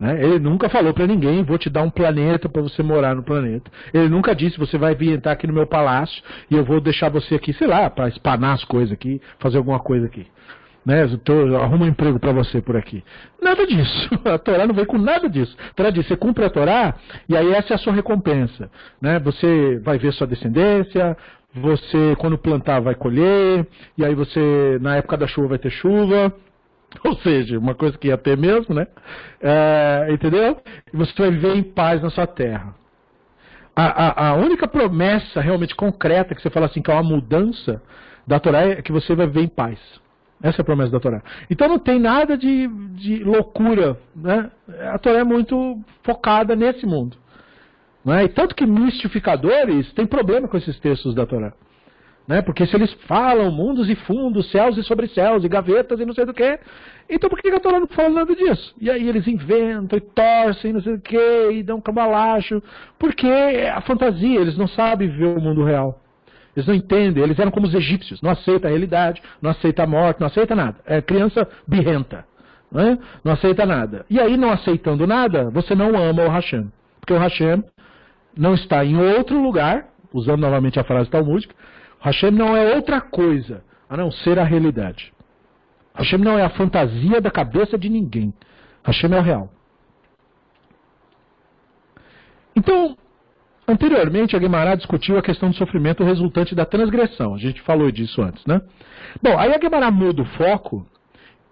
Né? Ele nunca falou para ninguém, vou te dar um planeta para você morar no planeta. Ele nunca disse, você vai vir entrar aqui no meu palácio e eu vou deixar você aqui, sei lá, para espanar as coisas aqui, fazer alguma coisa aqui. Né? Tô, arruma um emprego para você por aqui. Nada disso. A Torá não vem com nada disso. A Torá diz, você cumpre a Torá e aí essa é a sua recompensa. Né? Você vai ver sua descendência, você, quando plantar, vai colher, e aí você, na época da chuva, vai ter chuva, ou seja, uma coisa que ia ter mesmo, né? É, entendeu? E você vai viver em paz na sua terra. A, a, a, única promessa realmente concreta que você fala assim, que é uma mudança da Torá, é que você vai viver em paz. Essa é a promessa da Torá. Então não tem nada de, de loucura. Né? A Torá é muito focada nesse mundo. É? E tanto que mistificadores têm problema com esses textos da Torá. Né? Porque se eles falam mundos e fundos, céus e sobre céus, e gavetas e não sei do que, então por que a Torá não fala nada disso? E aí eles inventam e torcem, não sei do que, e dão cambalacho, porque é a fantasia, eles não sabem ver o mundo real. Eles não entendem, eles eram como os egípcios, não aceita a realidade, não aceita a morte, não aceita nada. É criança birrenta, não, é? não aceita nada. E aí, não aceitando nada, você não ama o Hashem. Porque o Hashem não está em outro lugar, usando novamente a frase talmúdica, Hashem não é outra coisa a não ser a realidade. Hashem não é a fantasia da cabeça de ninguém. Hashem é o real. Então, anteriormente, a Guimarães discutiu a questão do sofrimento resultante da transgressão. A gente falou disso antes, né? Bom, aí a Guimarães muda o foco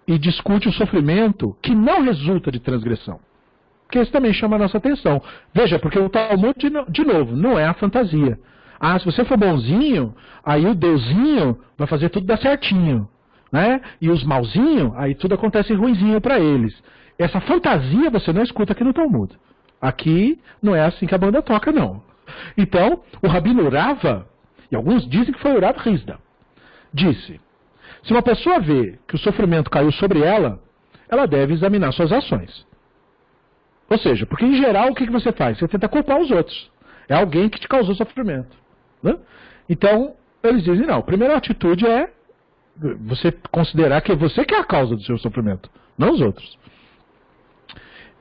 e discute o sofrimento que não resulta de transgressão. Porque isso também chama a nossa atenção. Veja, porque o Talmud, de novo, não é a fantasia. Ah, se você for bonzinho, aí o deusinho vai fazer tudo dar certinho. Né? E os malzinhos, aí tudo acontece ruinzinho para eles. Essa fantasia você não escuta aqui no Talmud. Aqui não é assim que a banda toca, não. Então, o Rabino Rava, e alguns dizem que foi o Rav Rizda, disse: se uma pessoa vê que o sofrimento caiu sobre ela, ela deve examinar suas ações. Ou seja, porque em geral o que, você faz? Você tenta culpar os outros. É alguém que te causou sofrimento. Né? Então, eles dizem: não, a primeira atitude é você considerar que é você que é a causa do seu sofrimento, não os outros.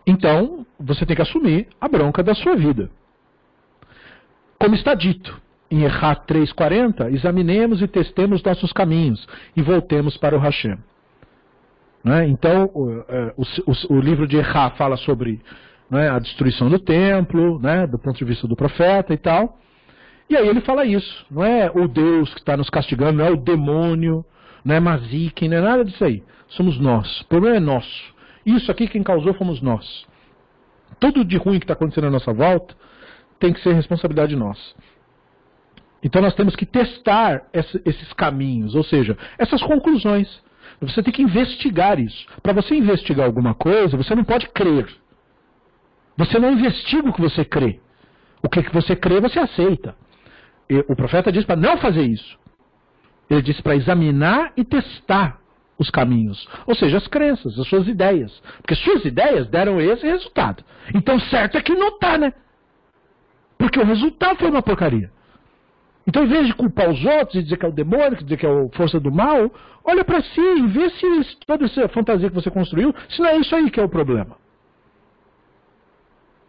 Então, você tem que assumir a bronca da sua vida. Como está dito em Errat 3,40, examinemos e testemos nossos caminhos e voltemos para o Hashem. Né? Então, o, é, o, o, livro de Errat fala sobre né, a destruição do templo, né, do ponto de vista do profeta e tal. E aí ele fala isso. Não é o Deus que está nos castigando, não é o demônio, não é Mazik, não é nada disso aí. Somos nós. O problema é nosso. Isso aqui quem causou fomos nós. Tudo de ruim que está acontecendo à nossa volta tem que ser responsabilidade nossa. Então nós temos que testar esses caminhos, ou seja, essas conclusões. Você tem que investigar isso. Para você investigar alguma coisa, você não pode crer. Você não investiga o que você crê. O que você crê, você aceita. E o profeta diz para não fazer isso. Ele disse para examinar e testar os caminhos. Ou seja, as crenças, as suas ideias. Porque suas ideias deram esse resultado. Então, certo é que não está, né? Porque o resultado foi uma porcaria. Então, em vez de culpar os outros e dizer que é o demônio, dizer que é a força do mal, olha para si e vê se toda essa fantasia que você construiu, se não é isso aí que é o problema.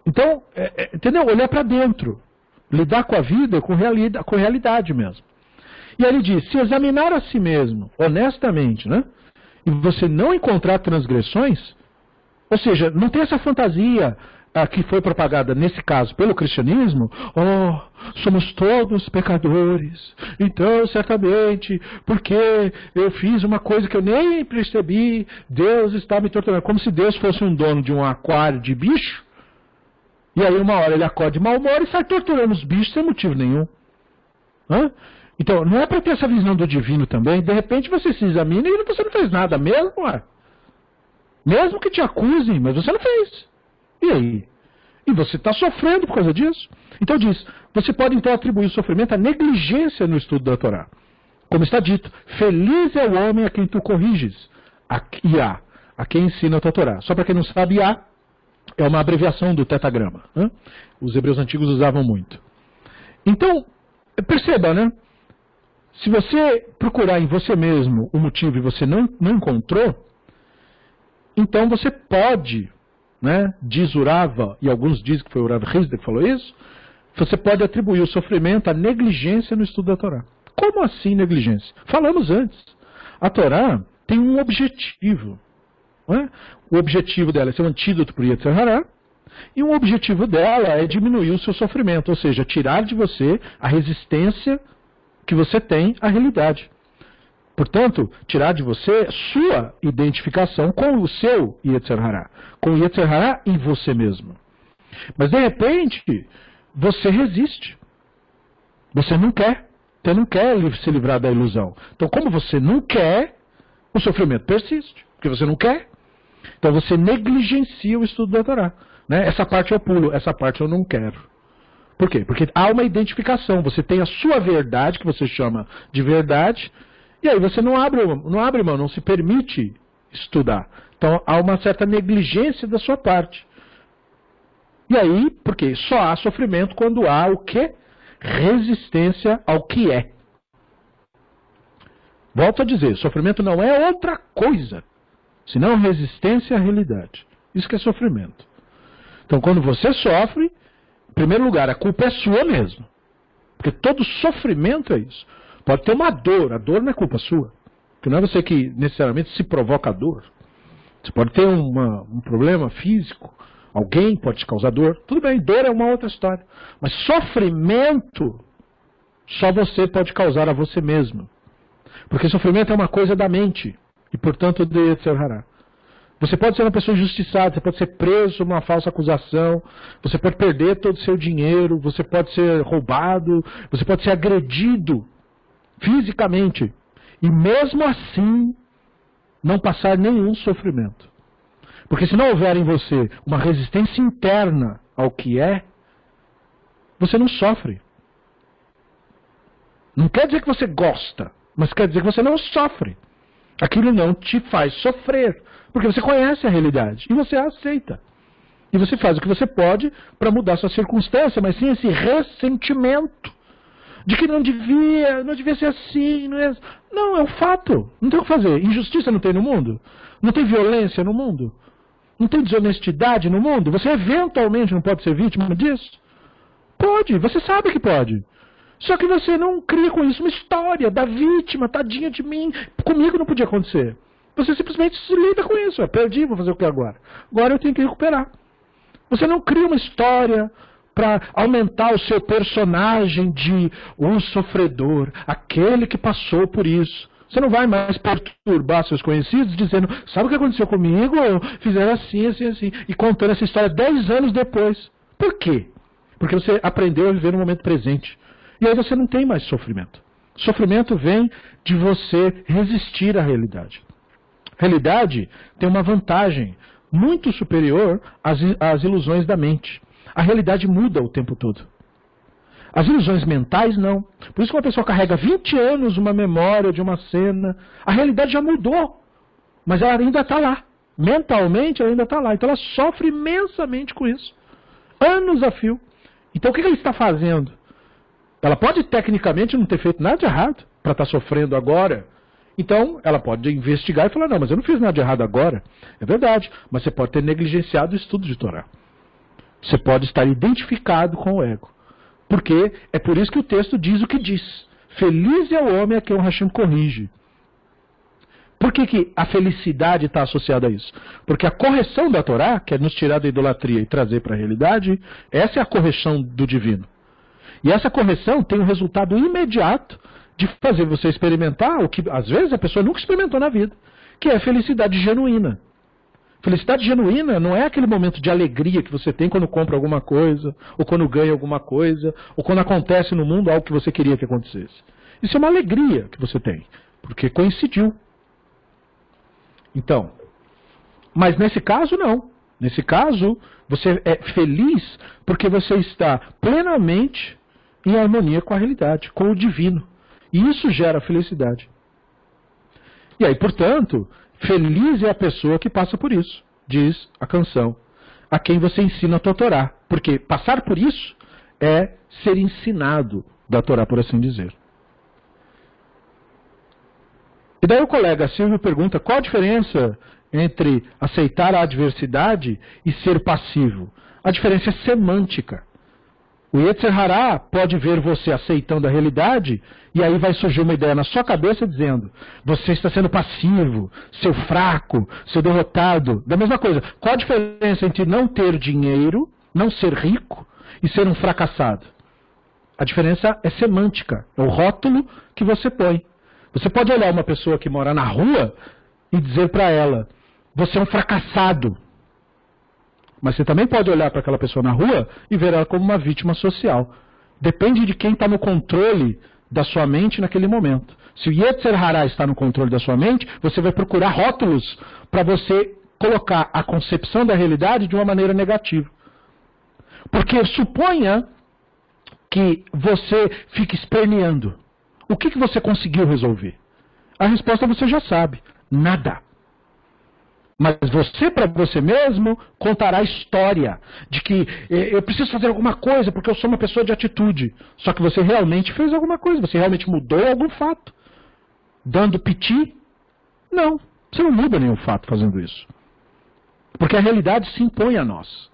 Então, é, é, entendeu? Olhar para dentro. Lidar com a vida com, realidade, com realidade mesmo. E aí ele diz: se examinar a si mesmo, honestamente, né? E você não encontrar transgressões, ou seja, não tem essa fantasia que foi propagada nesse caso pelo cristianismo, oh, somos todos pecadores, então certamente, porque eu fiz uma coisa que eu nem percebi, Deus está me torturando, como se Deus fosse um dono de um aquário de bicho, e aí uma hora ele acorda de mau humor e sai torturando os bichos sem motivo nenhum. Hã? Então, não é para ter essa visão do divino também, de repente você se examina e você não fez nada mesmo, ué. Mesmo que te acusem, mas você não fez. E aí? E você está sofrendo por causa disso? Então diz, você pode então atribuir o sofrimento à negligência no estudo da Torá. Como está dito, feliz é o homem a quem tu corriges. A, Iá, a quem ensina a tua Torá. Só para quem não sabe, Iá é uma abreviação do tetagrama. Né? Os hebreus antigos usavam muito. Então, perceba, né? Se você procurar em você mesmo o motivo e você não, não encontrou, então você pode né, diz Urava, e alguns dizem que foi o Rav Hizda que falou isso, você pode atribuir o sofrimento à negligência no estudo da Torá. Como assim negligência? Falamos antes. A Torá tem um objetivo. É? O objetivo dela é ser um antídoto para o Yetzirah, e um objetivo dela é diminuir o seu sofrimento, ou seja, tirar de você a resistência que você tem à realidade. Portanto, tirar de você sua identificação com o seu Yetzer Hará, com o Yetzer Hará em você mesmo. Mas de repente, você resiste. Você não quer. Você não quer se livrar da ilusão. Então, como você não quer, o sofrimento persiste, porque você não quer. Então você negligencia o estudo da Torá. Né? Essa parte eu pulo, essa parte eu não quero. Por quê? Porque há uma identificação. Você tem a sua verdade, que você chama de verdade, e aí você não abre, não abre mão, não se permite estudar. Então há uma certa negligência da sua parte. E aí, porque só há sofrimento quando há o que? Resistência ao que é. Volto a dizer, sofrimento não é outra coisa, senão resistência à realidade. Isso que é sofrimento. Então, quando você sofre, em primeiro lugar, a culpa é sua mesmo. Porque todo sofrimento é isso. Pode ter uma dor, a dor não é culpa sua. Porque não é você que necessariamente se provoca a dor. Você pode ter uma, um problema físico, alguém pode te causar dor. Tudo bem, dor é uma outra história. Mas sofrimento, só você pode causar a você mesmo. Porque sofrimento é uma coisa da mente. E, portanto, de Yetzirah. Você pode ser uma pessoa injustiçada, você pode ser preso por uma falsa acusação, você pode perder todo o seu dinheiro, você pode ser roubado, você pode ser agredido fisicamente. E mesmo assim, não passar nenhum sofrimento. Porque se não houver em você uma resistência interna ao que é, você não sofre. Não quer dizer que você gosta, mas quer dizer que você não sofre. Aquilo não te faz sofrer. Porque você conhece a realidade e você a aceita. E você faz o que você pode para mudar sua circunstância, mas sem esse ressentimento de que não devia, não devia ser assim. Não é, não, é um fato. Não tem o que fazer. Injustiça não tem no mundo? Não tem violência no mundo? Não tem desonestidade no mundo? Você eventualmente não pode ser vítima disso? Pode, você sabe que pode. Só que você não cria com isso uma história da vítima, tadinha de mim. Comigo não podia acontecer. Você simplesmente se lida com isso. Eu perdi, vou fazer o que agora? Agora eu tenho que recuperar. Você não cria uma história para aumentar o seu personagem de um sofredor, aquele que passou por isso. Você não vai mais perturbar seus conhecidos dizendo, sabe o que aconteceu comigo? Fizeram assim, assim, assim. E contando essa história dez anos depois. Por quê? Porque você aprendeu a viver no momento presente. E aí você não tem mais sofrimento. Sofrimento vem de você resistir à realidade realidade tem uma vantagem muito superior às, às ilusões da mente. A realidade muda o tempo todo. As ilusões mentais não. Por isso que uma pessoa carrega 20 anos uma memória de uma cena, a realidade já mudou, mas ela ainda está lá. Mentalmente ela ainda está lá. Então ela sofre imensamente com isso. Anos a fio. Então o que ela está fazendo? Ela pode tecnicamente não ter feito nada de errado para estar tá sofrendo agora então, ela pode investigar e falar: não, mas eu não fiz nada de errado agora. É verdade, mas você pode ter negligenciado o estudo de Torá. Você pode estar identificado com o ego. Porque é por isso que o texto diz o que diz. Feliz é o homem a quem o Hashem corrige. Por que, que a felicidade está associada a isso? Porque a correção da Torá, que é nos tirar da idolatria e trazer para a realidade, essa é a correção do divino. E essa correção tem um resultado imediato de fazer você experimentar o que às vezes a pessoa nunca experimentou na vida, que é felicidade genuína. Felicidade genuína não é aquele momento de alegria que você tem quando compra alguma coisa, ou quando ganha alguma coisa, ou quando acontece no mundo algo que você queria que acontecesse. Isso é uma alegria que você tem, porque coincidiu. Então, mas nesse caso não. Nesse caso, você é feliz porque você está plenamente em harmonia com a realidade, com o divino. E isso gera felicidade. E aí, portanto, feliz é a pessoa que passa por isso, diz a canção, a quem você ensina a tua Torá. Porque passar por isso é ser ensinado da Torá, por assim dizer. E daí o colega Silvio pergunta qual a diferença entre aceitar a adversidade e ser passivo. A diferença é semântica. O Yetzer Hará pode ver você aceitando a realidade e aí vai surgir uma ideia na sua cabeça dizendo: você está sendo passivo, seu fraco, seu derrotado. Da mesma coisa, qual a diferença entre não ter dinheiro, não ser rico e ser um fracassado? A diferença é semântica, é o rótulo que você põe. Você pode olhar uma pessoa que mora na rua e dizer para ela: você é um fracassado. Mas você também pode olhar para aquela pessoa na rua e ver ela como uma vítima social. Depende de quem está no controle da sua mente naquele momento. Se o Yetzer Hará está no controle da sua mente, você vai procurar rótulos para você colocar a concepção da realidade de uma maneira negativa. Porque suponha que você fique esperneando. O que, que você conseguiu resolver? A resposta você já sabe: nada. Mas você, para você mesmo, contará a história de que eh, eu preciso fazer alguma coisa porque eu sou uma pessoa de atitude. Só que você realmente fez alguma coisa, você realmente mudou algum fato. dando piti? Não, você não muda nenhum fato fazendo isso. Porque a realidade se impõe a nós.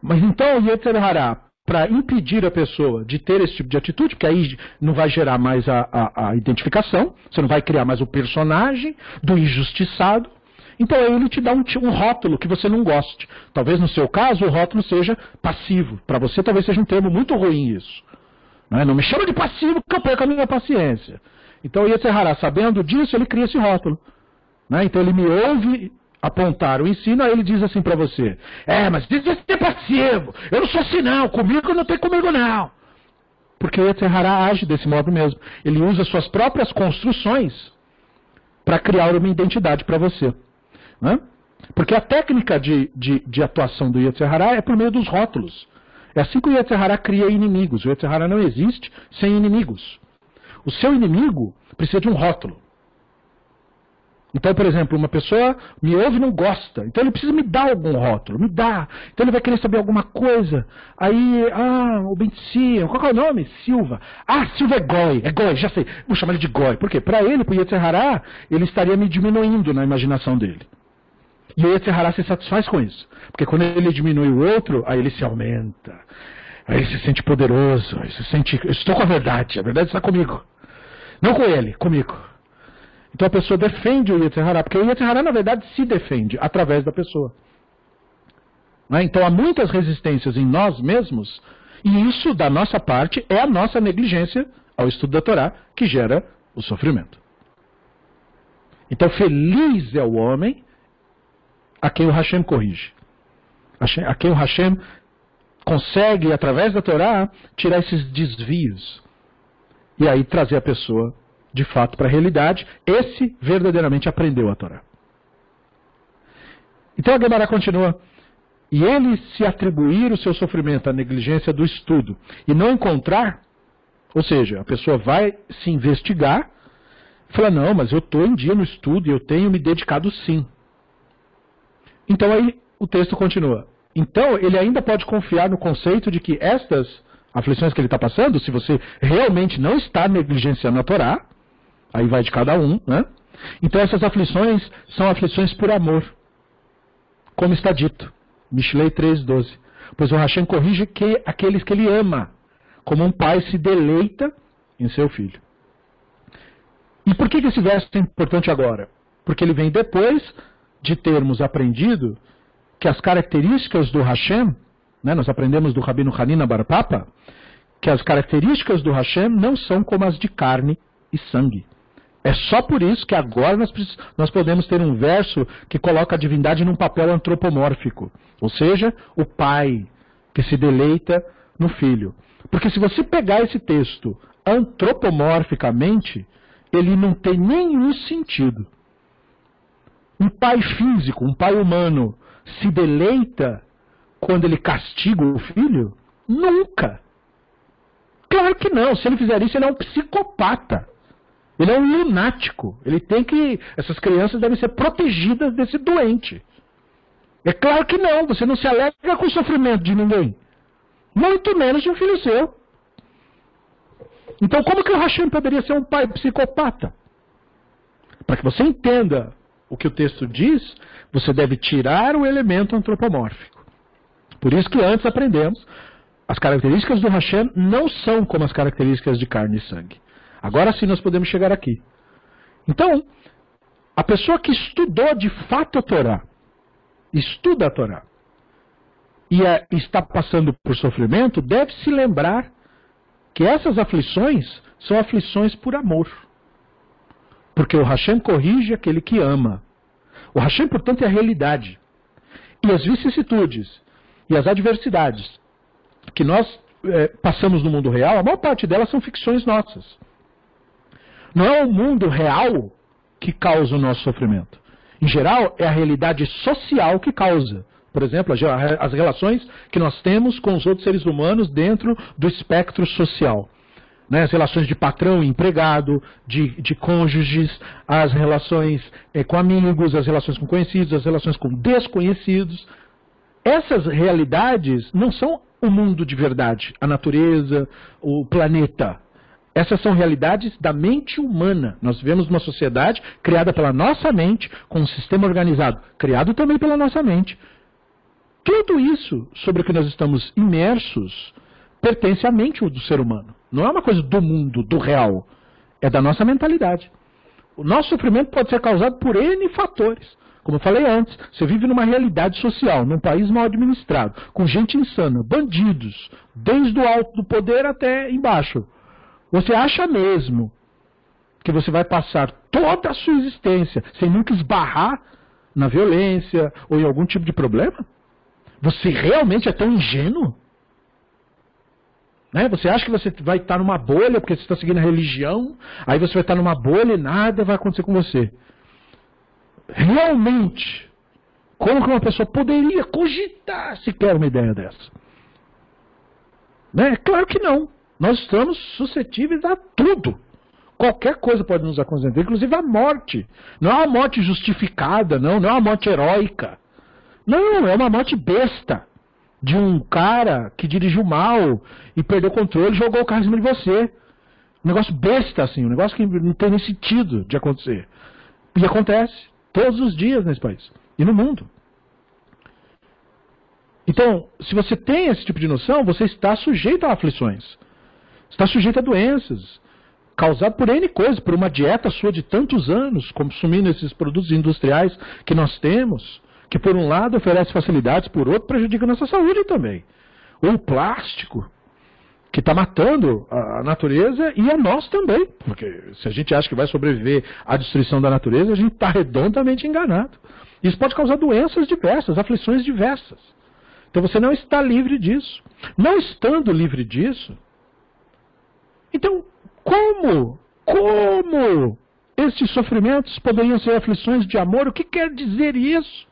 Mas então o Yetzer Hará, para impedir a pessoa de ter esse tipo de atitude, porque aí não vai gerar mais a, a, a identificação, você não vai criar mais o personagem do injustiçado, então aí ele te dá um, um, rótulo que você não goste. Talvez no seu caso o rótulo seja passivo. Para você talvez seja um termo muito ruim isso. Não, é? não me chama de passivo que eu perco a minha paciência. Então Yetzer Hará, sabendo disso, ele cria esse rótulo. Né? Então ele me ouve apontar o ensino, aí ele diz assim para você: É, mas diz ser passivo, eu não sou assim não, comigo não tem comigo não. Porque Yetzirah age desse modo mesmo. Ele usa suas próprias construções para criar uma identidade para você. Né? Porque a técnica de, de, de atuação do Yetzirah é por meio dos rótulos. É assim que o Yetzirah cria inimigos. O Yetzirah não existe sem inimigos. O seu inimigo precisa de um rótulo. Então, por exemplo, uma pessoa me ouve e não gosta. Então ele precisa me dar algum rótulo, me dá. Então ele vai querer saber alguma coisa. Aí, ah, o Benci, qual é o nome? Silva. Ah, Silva é Goi, é Goi, já sei. Vou chamar ele de Goi. Por quê? Para ele, para o Yetzirah, ele estaria me diminuindo na imaginação dele. E o Yetzirah se satisfaz com isso. Porque quando ele diminui o outro, aí ele se aumenta. Aí ele se sente poderoso, ele se sente, eu estou com a verdade, a verdade está comigo. Não com ele, comigo. Então a pessoa defende o Yetzirah, porque o Yetzirah, na verdade, se defende através da pessoa. Né? Então há muitas resistências em nós mesmos, e isso, da nossa parte, é a nossa negligência ao estudo da Torá que gera o sofrimento. Então, feliz é o homem a quem o Hashem corrige. A quem o Hashem consegue, através da Torá, tirar esses desvios. E aí trazer a pessoa de fato para a realidade, esse verdadeiramente aprendeu a Torá. Então a Gemara continua. E ele se atribuir o seu sofrimento à negligência do estudo e não encontrar, ou seja, a pessoa vai se investigar, fala, não, mas eu estou em dia no estudo e eu tenho me dedicado sim. Então aí o texto continua. Então ele ainda pode confiar no conceito de que estas aflições que ele está passando, se você realmente não está negligenciando a Torá, Aí vai de cada um, né? Então essas aflições são aflições por amor. Como está dito. Mishlei 3,12. Pois o Hashem corrige que, aqueles que ele ama, como um pai se deleita em seu filho. E por que esse verso é importante agora? Porque ele vem depois de termos aprendido que as características do Hashem, né, nós aprendemos do Rabino Hanina Barpapa, que as características do Hashem não são como as de carne e sangue. É só por isso que agora nós, nós podemos ter um verso que coloca a divindade num papel antropomórfico. Ou seja, o pai que se deleita no filho. Porque se você pegar esse texto antropomorficamente, ele não tem nenhum sentido. Um pai físico, um pai humano, se deleita quando ele castiga o filho? Nunca. Claro que não. Se ele fizer isso, ele é um psicopata. Ele é um lunático. Ele tem que. Essas crianças devem ser protegidas desse doente. É claro que não. Você não se alegra com o sofrimento de ninguém. Muito menos de um filho seu. Então, como que o Hashem poderia ser um pai psicopata? Para que você entenda o que o texto diz, você deve tirar o elemento antropomórfico. Por isso que antes aprendemos, as características do Hashem não são como as características de carne e sangue. Agora sim nós podemos chegar aqui. Então, a pessoa que estudou de fato a Torá, estuda a Torá, e é, está passando por sofrimento, deve se lembrar que essas aflições são aflições por amor. Porque o Hashem corrige aquele que ama. O Hashem, portanto, é a realidade. E as vicissitudes e as adversidades que nós é, passamos no mundo real, a maior parte delas são ficções nossas. Não é o mundo real que causa o nosso sofrimento. Em geral, é a realidade social que causa. Por exemplo, as relações que nós temos com os outros seres humanos dentro do espectro social. Né? As relações de patrão e empregado, de, de cônjuges, as relações é, com amigos, as relações com conhecidos, as relações com desconhecidos. Essas realidades não são o mundo de verdade, a natureza, o planeta Essas são realidades da mente humana. Nós vivemos numa sociedade criada pela nossa mente, com um sistema organizado, criado também pela nossa mente. Tudo isso sobre o que nós estamos imersos pertence à mente do ser humano. Não é uma coisa do mundo, do real. É da nossa mentalidade. O nosso sofrimento pode ser causado por N fatores. Como eu falei antes, você vive numa realidade social, num país mal administrado, com gente insana, bandidos, desde o alto do poder até embaixo. Você acha mesmo que você vai passar toda a sua existência sem nunca esbarrar na violência ou em algum tipo de problema? Você realmente é tão ingênuo? Né? Você acha que você vai estar numa bolha porque você está seguindo a religião, aí você vai estar numa bolha e nada vai acontecer com você. Realmente, como que uma pessoa poderia cogitar sequer uma ideia dessa? Né? Claro que não. Nós estamos suscetíveis a tudo. Qualquer coisa pode nos acontecer, inclusive a morte. Não é uma morte justificada, não, não é uma morte heróica. Não, é uma morte besta de um cara que dirigiu mal e perdeu o controle e jogou o carro em cima de você. Um negócio besta, assim, um negócio que não tem nem sentido de acontecer. E acontece todos os dias nesse país e no mundo. Então, se você tem esse tipo de noção, você está sujeito a aflições. Está sujeito a doenças, causadas por N coisas, por uma dieta sua de tantos anos, consumindo esses produtos industriais que nós temos que por um lado oferece facilidades, por outro prejudica a nossa saúde também. Ou o plástico, que está matando a natureza e a nós também. Porque se a gente acha que vai sobreviver à destruição da natureza, a gente está redondamente enganado. Isso pode causar doenças diversas, aflições diversas. Então você não está livre disso. Não estando livre disso, então como, como esses sofrimentos poderiam ser aflições de amor? O que quer dizer isso?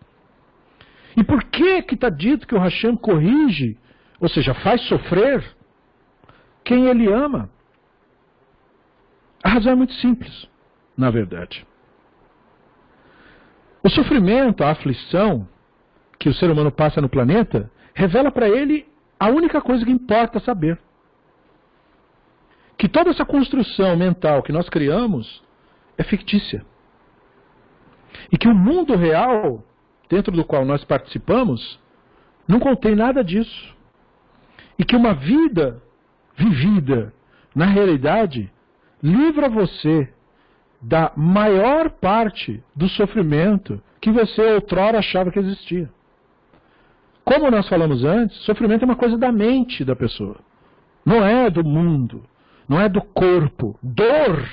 E por que que está dito que o Hashem corrige, ou seja, faz sofrer quem ele ama? A razão é muito simples, na verdade. O sofrimento, a aflição que o ser humano passa no planeta, revela para ele a única coisa que importa saber. Que toda essa construção mental que nós criamos é fictícia. E que o mundo real dentro do qual nós participamos, não contém nada disso. E que uma vida vivida na realidade livra você da maior parte do sofrimento que você outrora achava que existia. Como nós falamos antes, sofrimento é uma coisa da mente da pessoa. Não é do mundo, não é do corpo. Dor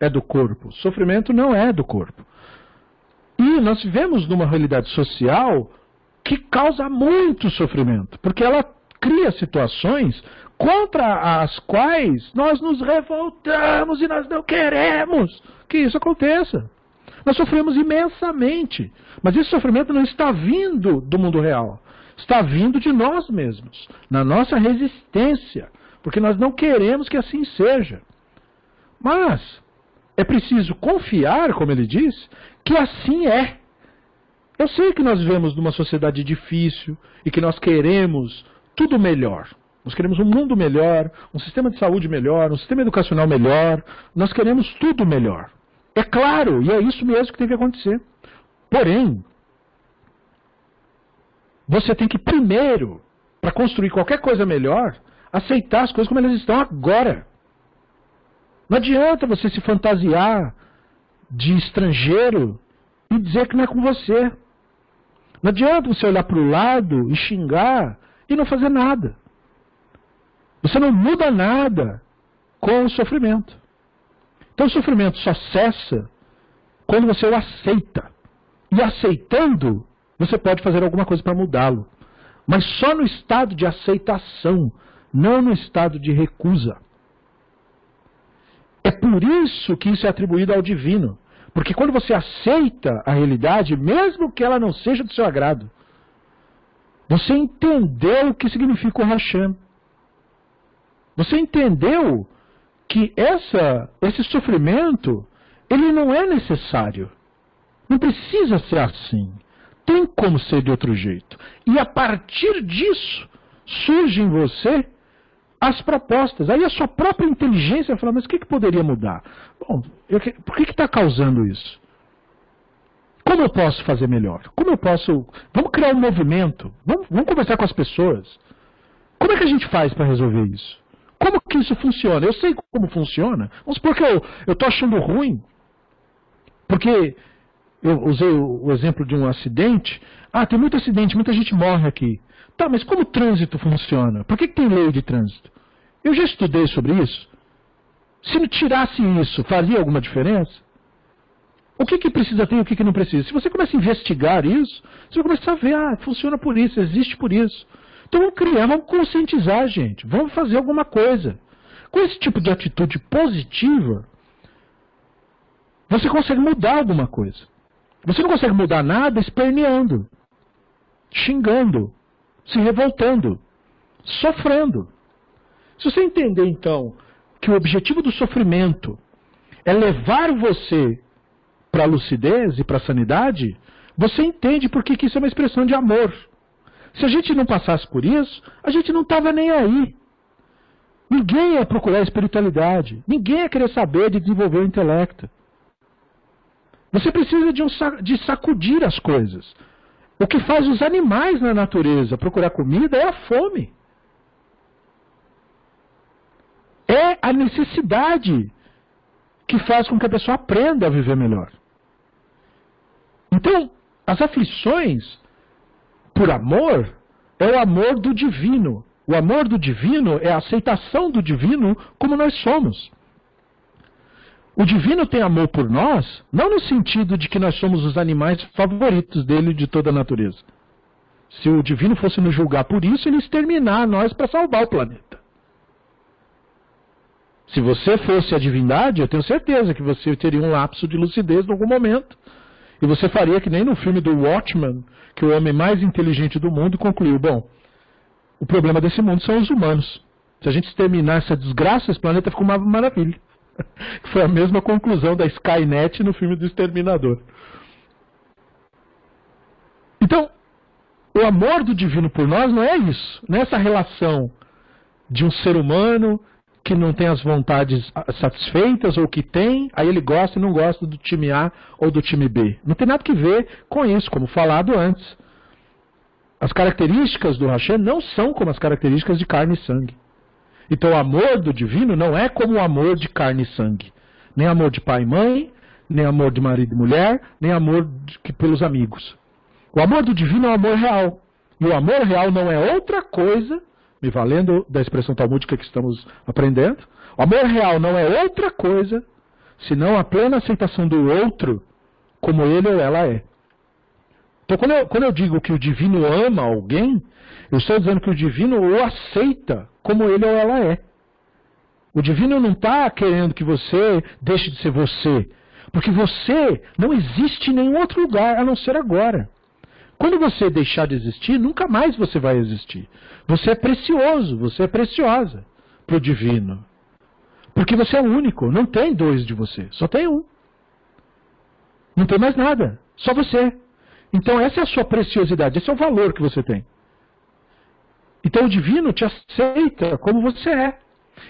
é do corpo. Sofrimento não é do corpo. E nós vivemos numa realidade social que causa muito sofrimento, porque ela cria situações contra as quais nós nos revoltamos e nós não queremos que isso aconteça. Nós sofremos imensamente, mas esse sofrimento não está vindo do mundo real, está vindo de nós mesmos, na nossa resistência, porque nós não queremos que assim seja. Mas é preciso confiar, como ele diz, que assim é. Eu sei que nós vivemos numa sociedade difícil e que nós queremos tudo melhor. Nós queremos um mundo melhor, um sistema de saúde melhor, um sistema educacional melhor. Nós queremos tudo melhor. É claro, e é isso mesmo que tem que acontecer. Porém, você tem que primeiro, para construir qualquer coisa melhor, aceitar as coisas como elas estão agora. Não adianta você se fantasiar de estrangeiro e dizer que não é com você. Não adianta você olhar para o lado e xingar e não fazer nada. Você não muda nada com o sofrimento. Então o sofrimento só cessa quando você o aceita. E aceitando, você pode fazer alguma coisa para mudá-lo. Mas só no estado de aceitação, não no estado de recusa. É por isso que isso é atribuído ao divino. Porque quando você aceita a realidade, mesmo que ela não seja do seu agrado, você entendeu o que significa o Hashem. Você entendeu que essa, esse sofrimento, ele não é necessário. Não precisa ser assim. Tem como ser de outro jeito. E a partir disso, surge em você as propostas. Aí a sua própria inteligência fala, mas o que, que poderia mudar? Bom, eu, por que está causando isso? Como eu posso fazer melhor? Como eu posso. Vamos criar um movimento. Vamos, vamos conversar com as pessoas. Como é que a gente faz para resolver isso? Como que isso funciona? Eu sei como funciona. Vamos supor que eu estou achando ruim. Porque eu usei o, o exemplo de um acidente. Ah, tem muito acidente, muita gente morre aqui. Tá, mas como o trânsito funciona? Por que, que tem lei de trânsito? Eu já estudei sobre isso. Se não tirasse isso, faria alguma diferença? O que, que precisa ter e o que, que não precisa? Se você começa a investigar isso, você vai começar a ver, ah, funciona por isso, existe por isso. Então vamos criar, vamos conscientizar, gente. Vamos fazer alguma coisa. Com esse tipo de atitude positiva, você consegue mudar alguma coisa. Você não consegue mudar nada esperneando, xingando, se revoltando, sofrendo. Se você entender, então, que o objetivo do sofrimento é levar você para a lucidez e para a sanidade, você entende por que, isso é uma expressão de amor. Se a gente não passasse por isso, a gente não estava nem aí. Ninguém ia procurar espiritualidade. Ninguém ia querer saber de desenvolver o intelecto. Você precisa de, um, de sacudir as coisas. O que faz os animais na natureza procurar comida é a fome. É a necessidade que faz com que a pessoa aprenda a viver melhor. Então, as aflições por amor é o amor do divino. O amor do divino é a aceitação do divino como nós somos. O divino tem amor por nós, não no sentido de que nós somos os animais favoritos dele de toda a natureza. Se o divino fosse nos julgar por isso, ele exterminar nós para salvar o planeta. Se você fosse a divindade, eu tenho certeza que você teria um lapso de lucidez em algum momento e você faria que nem no filme do Watchman, que o homem mais inteligente do mundo concluiu: bom, o problema desse mundo são os humanos. Se a gente exterminar essa desgraça, esse planeta fica uma maravilha. Foi a mesma conclusão da Skynet no filme do Exterminador. Então, o amor do divino por nós não é isso. Não é essa relação de um ser humano que não tem as vontades satisfeitas ou que tem, aí ele gosta e não gosta do time A ou do time B. Não tem nada que ver com isso, como falado antes. As características do Hashem não são como as características de carne e sangue. Então o amor do divino não é como o amor de carne e sangue. Nem amor de pai e mãe, nem amor de marido e mulher, nem amor de, pelos amigos. O amor do divino é o amor real. E o amor real não é outra coisa me valendo da expressão talmúdica que estamos aprendendo. O amor real não é outra coisa senão a plena aceitação do outro como ele ou ela é. Então, quando eu, quando eu digo que o divino ama alguém, eu estou dizendo que o divino o aceita como ele ou ela é. O divino não está querendo que você deixe de ser você. Porque você não existe em nenhum outro lugar a não ser agora. Quando você deixar de existir, nunca mais você vai existir. Você é precioso, você é preciosa para o divino. Porque você é único, não tem dois de você, só tem um. Não tem mais nada, só você. Então essa é a sua preciosidade, esse é o valor que você tem. Então o divino te aceita como você é.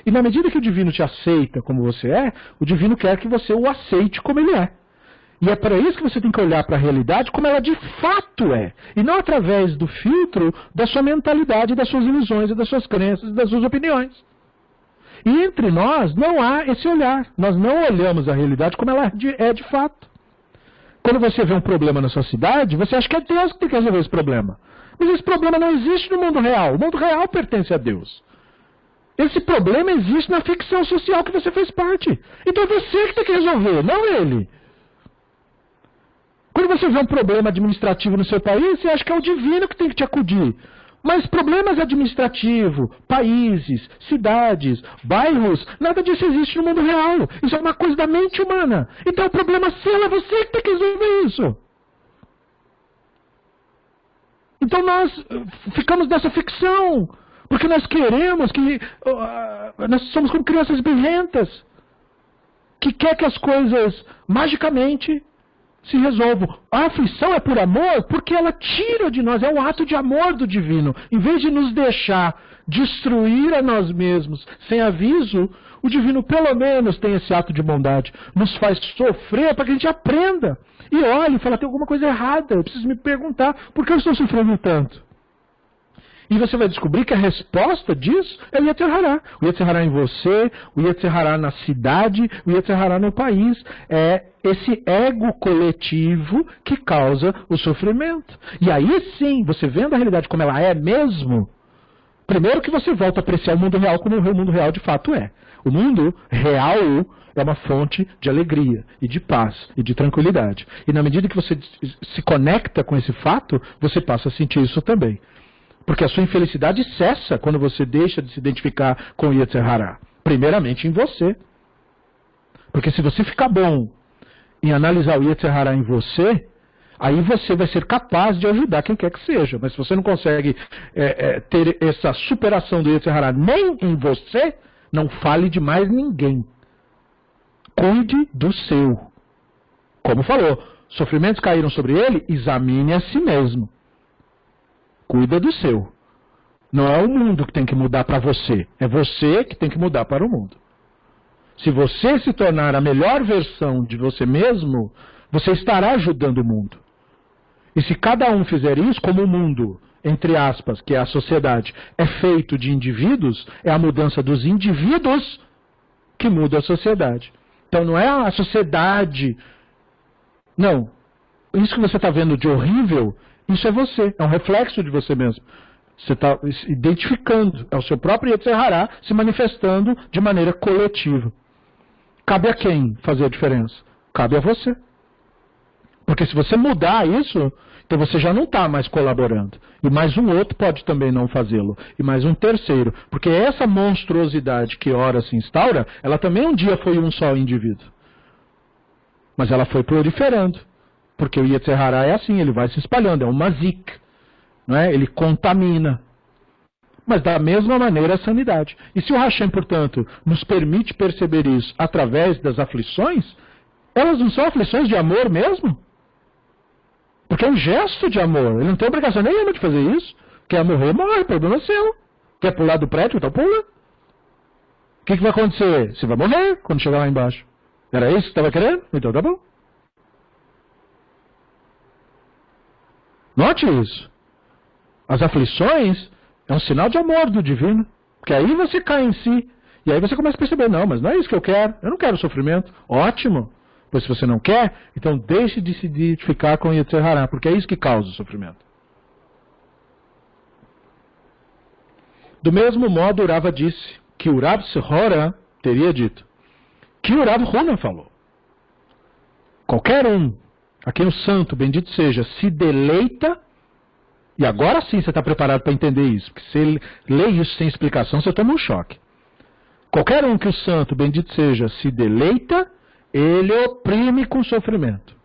E na medida que o divino te aceita como você é, o divino quer que você o aceite como ele é. E é para isso que você tem que olhar para a realidade como ela de fato é. E não através do filtro da sua mentalidade, das suas ilusões, das suas crenças, das suas opiniões. E entre nós não há esse olhar. Nós não olhamos a realidade como ela é de fato. Quando você vê um problema na sua cidade, você acha que é Deus que tem que resolver esse problema. Mas esse problema não existe no mundo real. O mundo real pertence a Deus. Esse problema existe na ficção social que você fez parte. Então é você que tem que resolver, não ele. Quando você vê um problema administrativo no seu país, você acha que é o divino que tem que te acudir. Mas problemas administrativos, países, cidades, bairros, nada disso existe no mundo real. Isso é uma coisa da mente humana. Então o problema seu é você que tem que resolver isso. Então nós uh, ficamos nessa ficção. Porque nós queremos que. Uh, nós somos como crianças birrentas. Que quer que as coisas magicamente se resolvam. A aflição é por amor porque ela tira de nós, é um ato de amor do divino. Em vez de nos deixar destruir a nós mesmos sem aviso, o divino pelo menos tem esse ato de bondade. Nos faz sofrer para que a gente aprenda. E olhe e fala, tem alguma coisa errada, eu preciso me perguntar, por que eu estou sofrendo tanto? E você vai descobrir que a resposta disso é o Yetzirará. O Yetzirará em você, o Yetzirará na cidade, o Yetzirará no país. É esse ego coletivo que causa o sofrimento. E aí sim, você vendo a realidade como ela é mesmo, primeiro que você volta a apreciar o mundo real como o mundo real de fato é. O mundo real é uma fonte de alegria e de paz e de tranquilidade. E na medida que você se conecta com esse fato, você passa a sentir isso também. Porque a sua infelicidade cessa quando você deixa de se identificar com Yetzer Hará. Primeiramente em você. Porque se você ficar bom em analisar o Yetzer Hará em você, aí você vai ser capaz de ajudar quem quer que seja. Mas se você não consegue é, é, ter essa superação do Yetzer Hará nem em você, não fale de mais ninguém. Cuide do seu. Como falou, sofrimentos caíram sobre ele, examine a si mesmo. Cuida do seu. Não é o mundo que tem que mudar para você. É você que tem que mudar para o mundo. Se você se tornar a melhor versão de você mesmo, você estará ajudando o mundo. E se cada um fizer isso, como o mundo, entre aspas, que é a sociedade, é feito de indivíduos, é a mudança dos indivíduos que muda a sociedade. Então não é a sociedade. Não. Isso que você está vendo de horrível isso é você, é um reflexo de você mesmo. Você está identificando, é o seu próprio Yetzirah se manifestando de maneira coletiva. Cabe a quem fazer a diferença? Cabe a você. Porque se você mudar isso, então você já não está mais colaborando. E mais um outro pode também não fazê-lo. E mais um terceiro. Porque essa monstruosidade que ora se instaura, ela também um dia foi um só indivíduo. Mas ela foi proliferando. Porque o Yetzirah é assim, ele vai se espalhando, é um mazik. É? Ele contamina. Mas da mesma maneira a sanidade. E se o Hashem, portanto, nos permite perceber isso através das aflições, elas não são aflições de amor mesmo? Porque é um gesto de amor. Ele não tem obrigação nenhuma de fazer isso. Quer morrer, morre, problema é seu. Quer pular do prédio, então pula. O que, que vai acontecer? Você vai morrer quando chegar lá embaixo. Era isso que estava querendo? Então tá bom. Note isso. As aflições é um sinal de amor do divino. Porque aí você cai em si. E aí você começa a perceber, não, mas não é isso que eu quero. Eu não quero sofrimento. Ótimo. Pois se você não quer, então deixe de se identificar com Yetzer porque é isso que causa o sofrimento. Do mesmo modo, Urava disse que Urav Sehora teria dito que Urav Runa falou. Qualquer um a quem o santo, bendito seja, se deleita, e agora sim você está preparado para entender isso, porque se lê isso sem explicação, você toma um choque. Qualquer um que o santo, bendito seja, se deleita, ele oprime com sofrimento.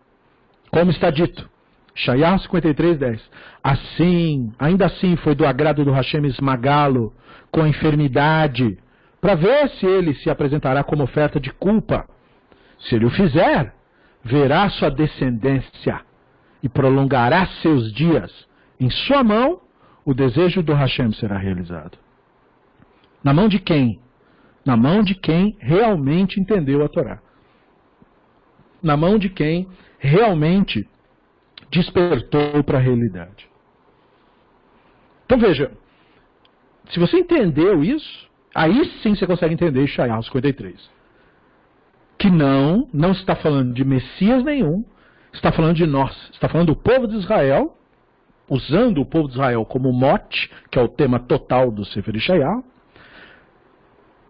Como está dito, Shayar 53, 10. Assim, ainda assim foi do agrado do Hashem esmagá-lo com a enfermidade, para ver se ele se apresentará como oferta de culpa. Se ele o fizer, verá sua descendência e prolongará seus dias. Em sua mão, o desejo do Hashem será realizado. Na mão de quem? Na mão de quem realmente entendeu a Torá. Na mão de quem realmente despertou para a realidade. Então veja, se você entendeu isso, aí sim você consegue entender Ishaiah 53 que não, não está falando de Messias nenhum, está falando de nós, está falando do povo de Israel, usando o povo de Israel como mote, que é o tema total do Sefer Ishaiah,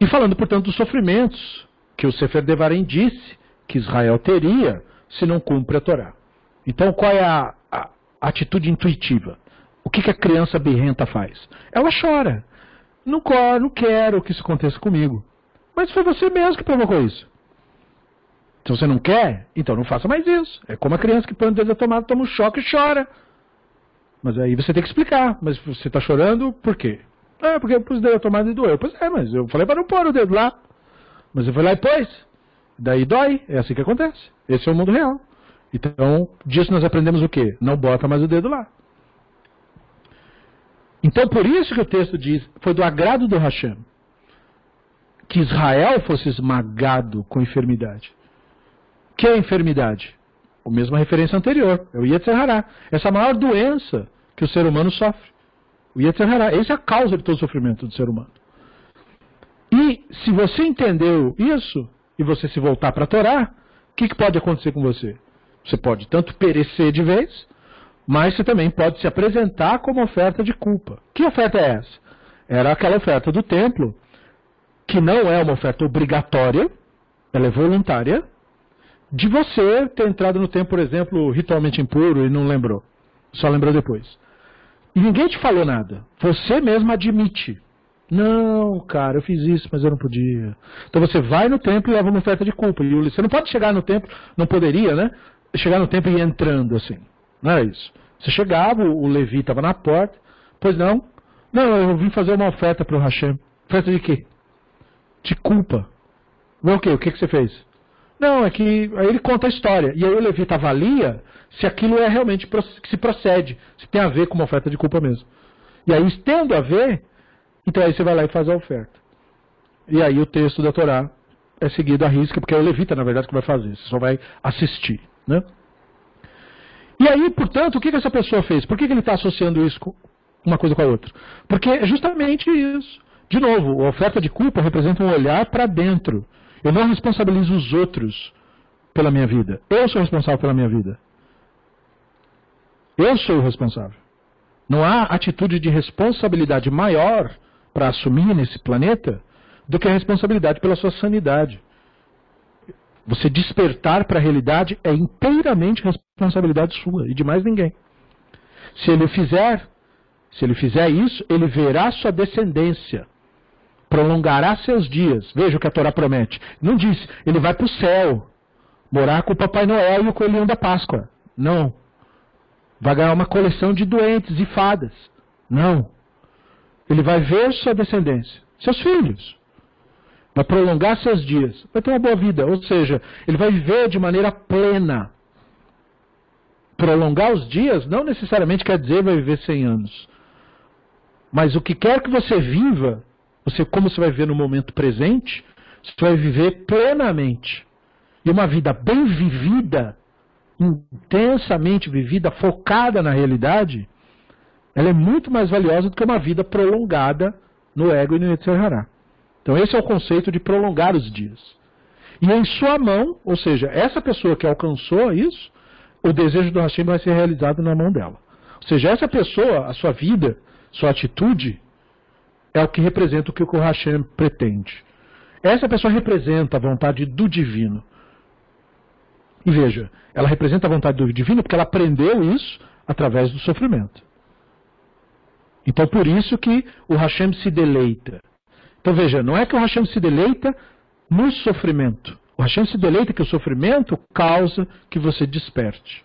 e falando, portanto, dos sofrimentos que o Sefer Devarim disse que Israel teria se não cumpre a Torá. Então, qual é a, a, atitude intuitiva? O que, que, a criança birrenta faz? Ela chora. Não, não quero que isso aconteça comigo. Mas foi você mesmo que provocou isso. Se você não quer, então não faça mais isso. É como a criança que põe o dedo na tomada, toma um choque e chora. Mas aí você tem que explicar. Mas você está chorando por quê? Ah, porque eu pus o dedo na tomada e doeu. Pois é, mas eu falei para não pôr o dedo lá. Mas eu fui lá e pôs. Daí dói. É assim que acontece. Esse é o mundo real. Então, disso nós aprendemos o quê? Não bota mais o dedo lá. Então, por isso que o texto diz, foi do agrado do Hashem que Israel fosse esmagado com enfermidade. Que é enfermidade? A mesma referência anterior, é o Yetzirah. Essa maior doença que o ser humano sofre. O Yetzirah. Essa é a causa de todo o sofrimento do ser humano. E se você entendeu isso, e você se voltar para a Torá, o que, que pode acontecer com você? Você pode tanto perecer de vez, mas você também pode se apresentar como oferta de culpa. Que oferta é essa? Era aquela oferta do templo, que não é uma oferta obrigatória, ela é voluntária, de você ter entrado no templo, por exemplo, ritualmente impuro e não lembrou. Só lembrou depois. E ninguém te falou nada. Você mesmo admite. Não, cara, eu fiz isso, mas eu não podia. Então você vai no templo e leva uma oferta de culpa. E você não pode chegar no templo, não poderia, né? Chegar no templo e ir entrando assim. Não era isso. Você chegava, o Levi estava na porta. Pois não? Não, eu vim fazer uma oferta para o Hashem. Oferta de quê? De culpa. O quê? O que, que você fez? Não, é que aí ele conta a história. E aí o Levita avalia se aquilo é realmente que se procede, se tem a ver com uma oferta de culpa mesmo. E aí, tendo a ver, então aí você vai lá e faz a oferta. E aí o texto da Torá é seguido à risca, porque é o levita, na verdade, que vai fazer. Você só vai assistir. Né? E aí, portanto, o que, que essa pessoa fez? Por que, que ele está associando isso com uma coisa com a outra? Porque é justamente isso. De novo, a oferta de culpa representa um olhar para dentro. Eu não responsabilizo os outros pela minha vida. Eu sou responsável pela minha vida. Eu sou o responsável. Não há atitude de responsabilidade maior para assumir nesse planeta do que a responsabilidade pela sua sanidade. Você despertar para a realidade é inteiramente responsabilidade sua e de mais ninguém. Se ele fizer, se ele fizer isso, ele verá sua descendência, prolongará seus dias. Veja o que a Torá promete. Não diz, ele vai para o céu, morar com o Papai Noel e o coelhinho da Páscoa. Não. Vai ganhar uma coleção de doentes e fadas. Não. Ele vai ver sua descendência, seus filhos. Vai prolongar seus dias. Vai ter uma boa vida. Ou seja, ele vai viver de maneira plena. Prolongar os dias não necessariamente quer dizer vai viver 100 anos. Mas o que quer que você viva, você, como você vai viver no momento presente, você vai viver plenamente. E uma vida bem vivida, intensamente vivida, focada na realidade, ela é muito mais valiosa do que uma vida prolongada no ego e no Yetzirah. Então esse é o conceito de prolongar os dias. E em sua mão, ou seja, essa pessoa que alcançou isso, o desejo do Hashem vai ser realizado na mão dela. Ou seja, essa pessoa, a sua vida, sua atitude, é o que representa o que o Hashem pretende. Essa pessoa representa a vontade do divino. E veja, ela representa a vontade do divino porque ela aprendeu isso através do sofrimento. Então por isso que o Hashem se deleita. Então veja, não é que o Hashem se deleita no sofrimento. O Hashem se deleita que o sofrimento causa que você desperte.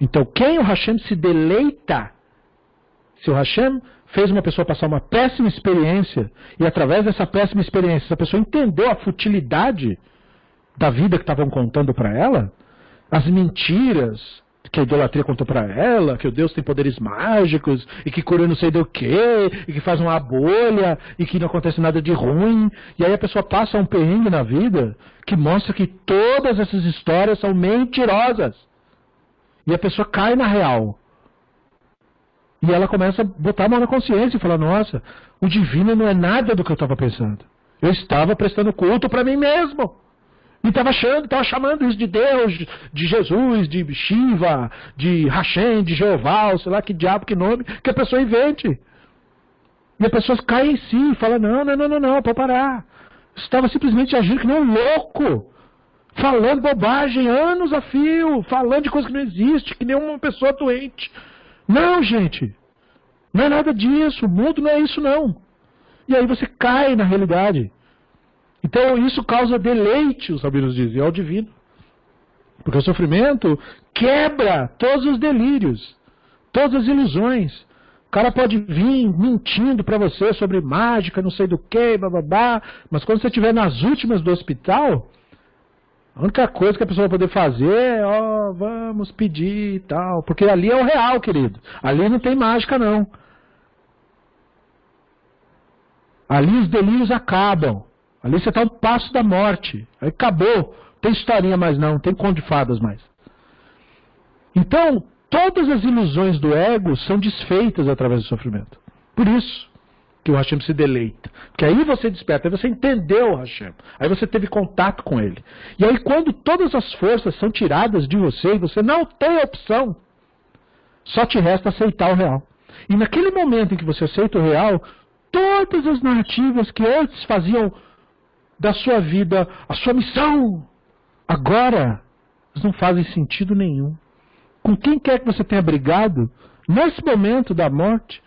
Então quem o Hashem se deleita, se o Hashem fez uma pessoa passar uma péssima experiência e através dessa péssima experiência essa pessoa entendeu a futilidade da vida que estavam contando para ela, as mentiras, que a idolatria contou para ela, que o Deus tem poderes mágicos, e que cura não sei do que, e que faz uma bolha, e que não acontece nada de ruim. E aí a pessoa passa um perrengue na vida que mostra que todas essas histórias são mentirosas. E a pessoa cai na real. E ela começa a botar a mão na consciência e falar: Nossa, o divino não é nada do que eu estava pensando. Eu estava prestando culto para mim mesmo. E estava achando, estava chamando isso de Deus, de Jesus, de Shiva, de Hashem, de Jeová, sei lá que diabo, que nome, que a pessoa invente. E a pessoa cai em si e fala, não, não, não, não, não, pode parar. Estava simplesmente agindo que nem um louco. Falando bobagem anos a fio, falando de coisa que não existe, que nem uma pessoa doente. Não, gente. Não é nada disso. O mundo não é isso, não. E aí você cai na realidade. Então isso causa deleite, os sabinos dizem, ao divino. Porque o sofrimento quebra todos os delírios, todas as ilusões. O cara pode vir mentindo para você sobre mágica, não sei do que, bababá, mas quando você estiver nas últimas do hospital, A única coisa que a pessoa vai poder fazer é, ó, vamos pedir e tal. Porque ali é o real, querido. Ali não tem mágica, não. Ali os delírios acabam. Ali você está um passo da morte. Aí acabou. Tem historinha mais não, tem conto de fadas mais. Então, todas as ilusões do ego são desfeitas através do sofrimento. Por isso que o Hashem se deleita. Porque aí você desperta, aí você entendeu o Hashem. Aí você teve contato com ele. E aí quando todas as forças são tiradas de você e você não tem opção, só te resta aceitar o real. E naquele momento em que você aceita o real, todas as narrativas que antes faziam da sua vida a sua missão, agora não fazem sentido nenhum. Com quem quer que você tenha brigado, nesse momento da morte,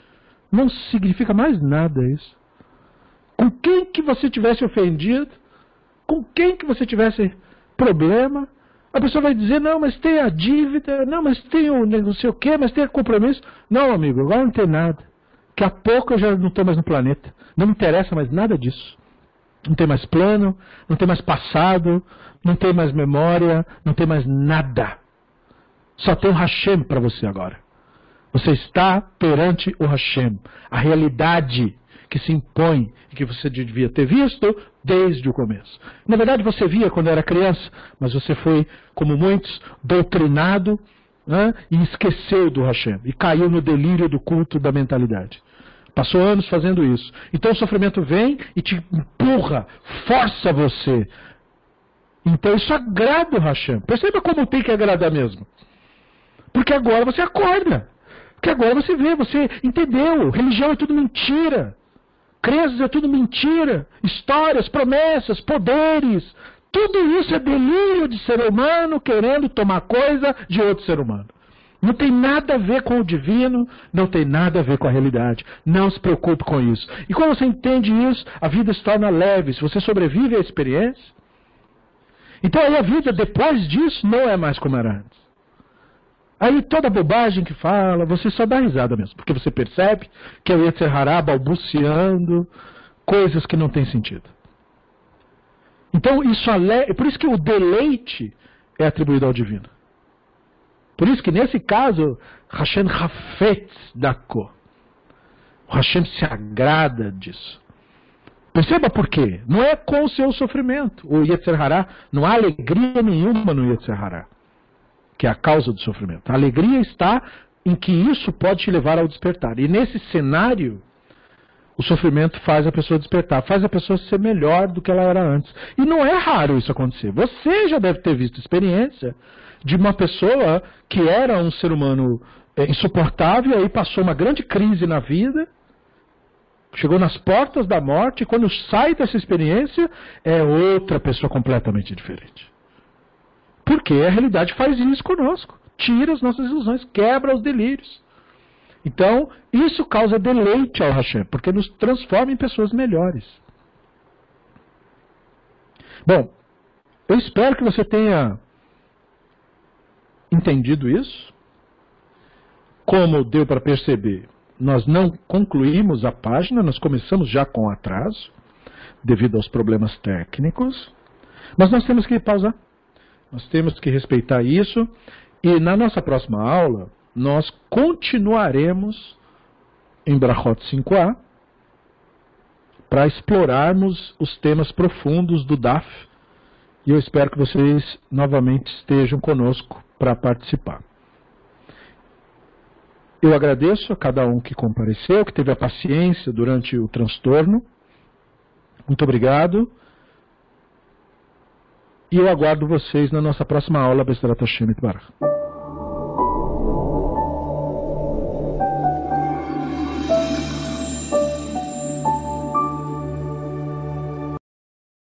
não significa mais nada isso. Com quem que você tivesse ofendido, com quem que você tivesse problema, a pessoa vai dizer, não, mas tem a dívida, não, mas tem o não sei o quê, mas tem o compromisso. Não, amigo, agora não tem nada. Daqui a pouco eu já não estou mais no planeta. Não me interessa mais nada disso. Não tem mais plano, não tem mais passado, não tem mais memória, não tem mais nada. Só tem o Hashem para você agora. Você está perante o Hashem, a realidade que se impõe e que você devia ter visto desde o começo. Na verdade, você via quando era criança, mas você foi, como muitos, doutrinado né, e esqueceu do Hashem e caiu no delírio do culto da mentalidade. Passou anos fazendo isso. Então o sofrimento vem e te empurra, força você. Então isso agrada o Hashem. Perceba como tem que agradar mesmo. Porque agora você acorda. Porque agora você vê, você entendeu. Religião é tudo mentira. Crenças é tudo mentira. Histórias, promessas, poderes. Tudo isso é delírio de ser humano querendo tomar coisa de outro ser humano. Não tem nada a ver com o divino, não tem nada a ver com a realidade. Não se preocupe com isso. E quando você entende isso, a vida se torna leve. Se você sobrevive à experiência. Então aí a vida depois disso não é mais como era antes. Aí toda bobagem que fala, você só dá risada mesmo. Porque você percebe que é o Yetzirará balbuciando coisas que não têm sentido. Então isso é por isso que o deleite é atribuído ao divino. Por isso que nesse caso, Hashem Hafetz Dako. O Hashem se agrada disso. Perceba por quê? Não é com o seu sofrimento. O Yetzer Hará, não há alegria nenhuma no Yetzer Hará, que é a causa do sofrimento. A alegria está em que isso pode te levar ao despertar. E nesse cenário, o sofrimento faz a pessoa despertar, faz a pessoa ser melhor do que ela era antes. E não é raro isso acontecer. Você já deve ter visto experiência de uma pessoa que era um ser humano é, insuportável, aí passou uma grande crise na vida, chegou nas portas da morte, e quando sai dessa experiência, é outra pessoa completamente diferente. Porque a realidade faz isso conosco. Tira as nossas ilusões, quebra os delírios. Então, isso causa deleite ao Hashem, porque nos transforma em pessoas melhores. Bom, eu espero que você tenha Entendido isso, como deu para perceber, nós não concluímos a página, nós começamos já com atraso, devido aos problemas técnicos, mas nós temos que pausar. Nós temos que respeitar isso e na nossa próxima aula nós continuaremos em Brachot 5a para explorarmos os temas profundos do DAF e eu espero que vocês novamente estejam conosco para participar. Eu agradeço a cada um que compareceu, que teve a paciência durante o transtorno. Muito obrigado. E eu aguardo vocês na nossa próxima aula, Bestrat Hashem Barach.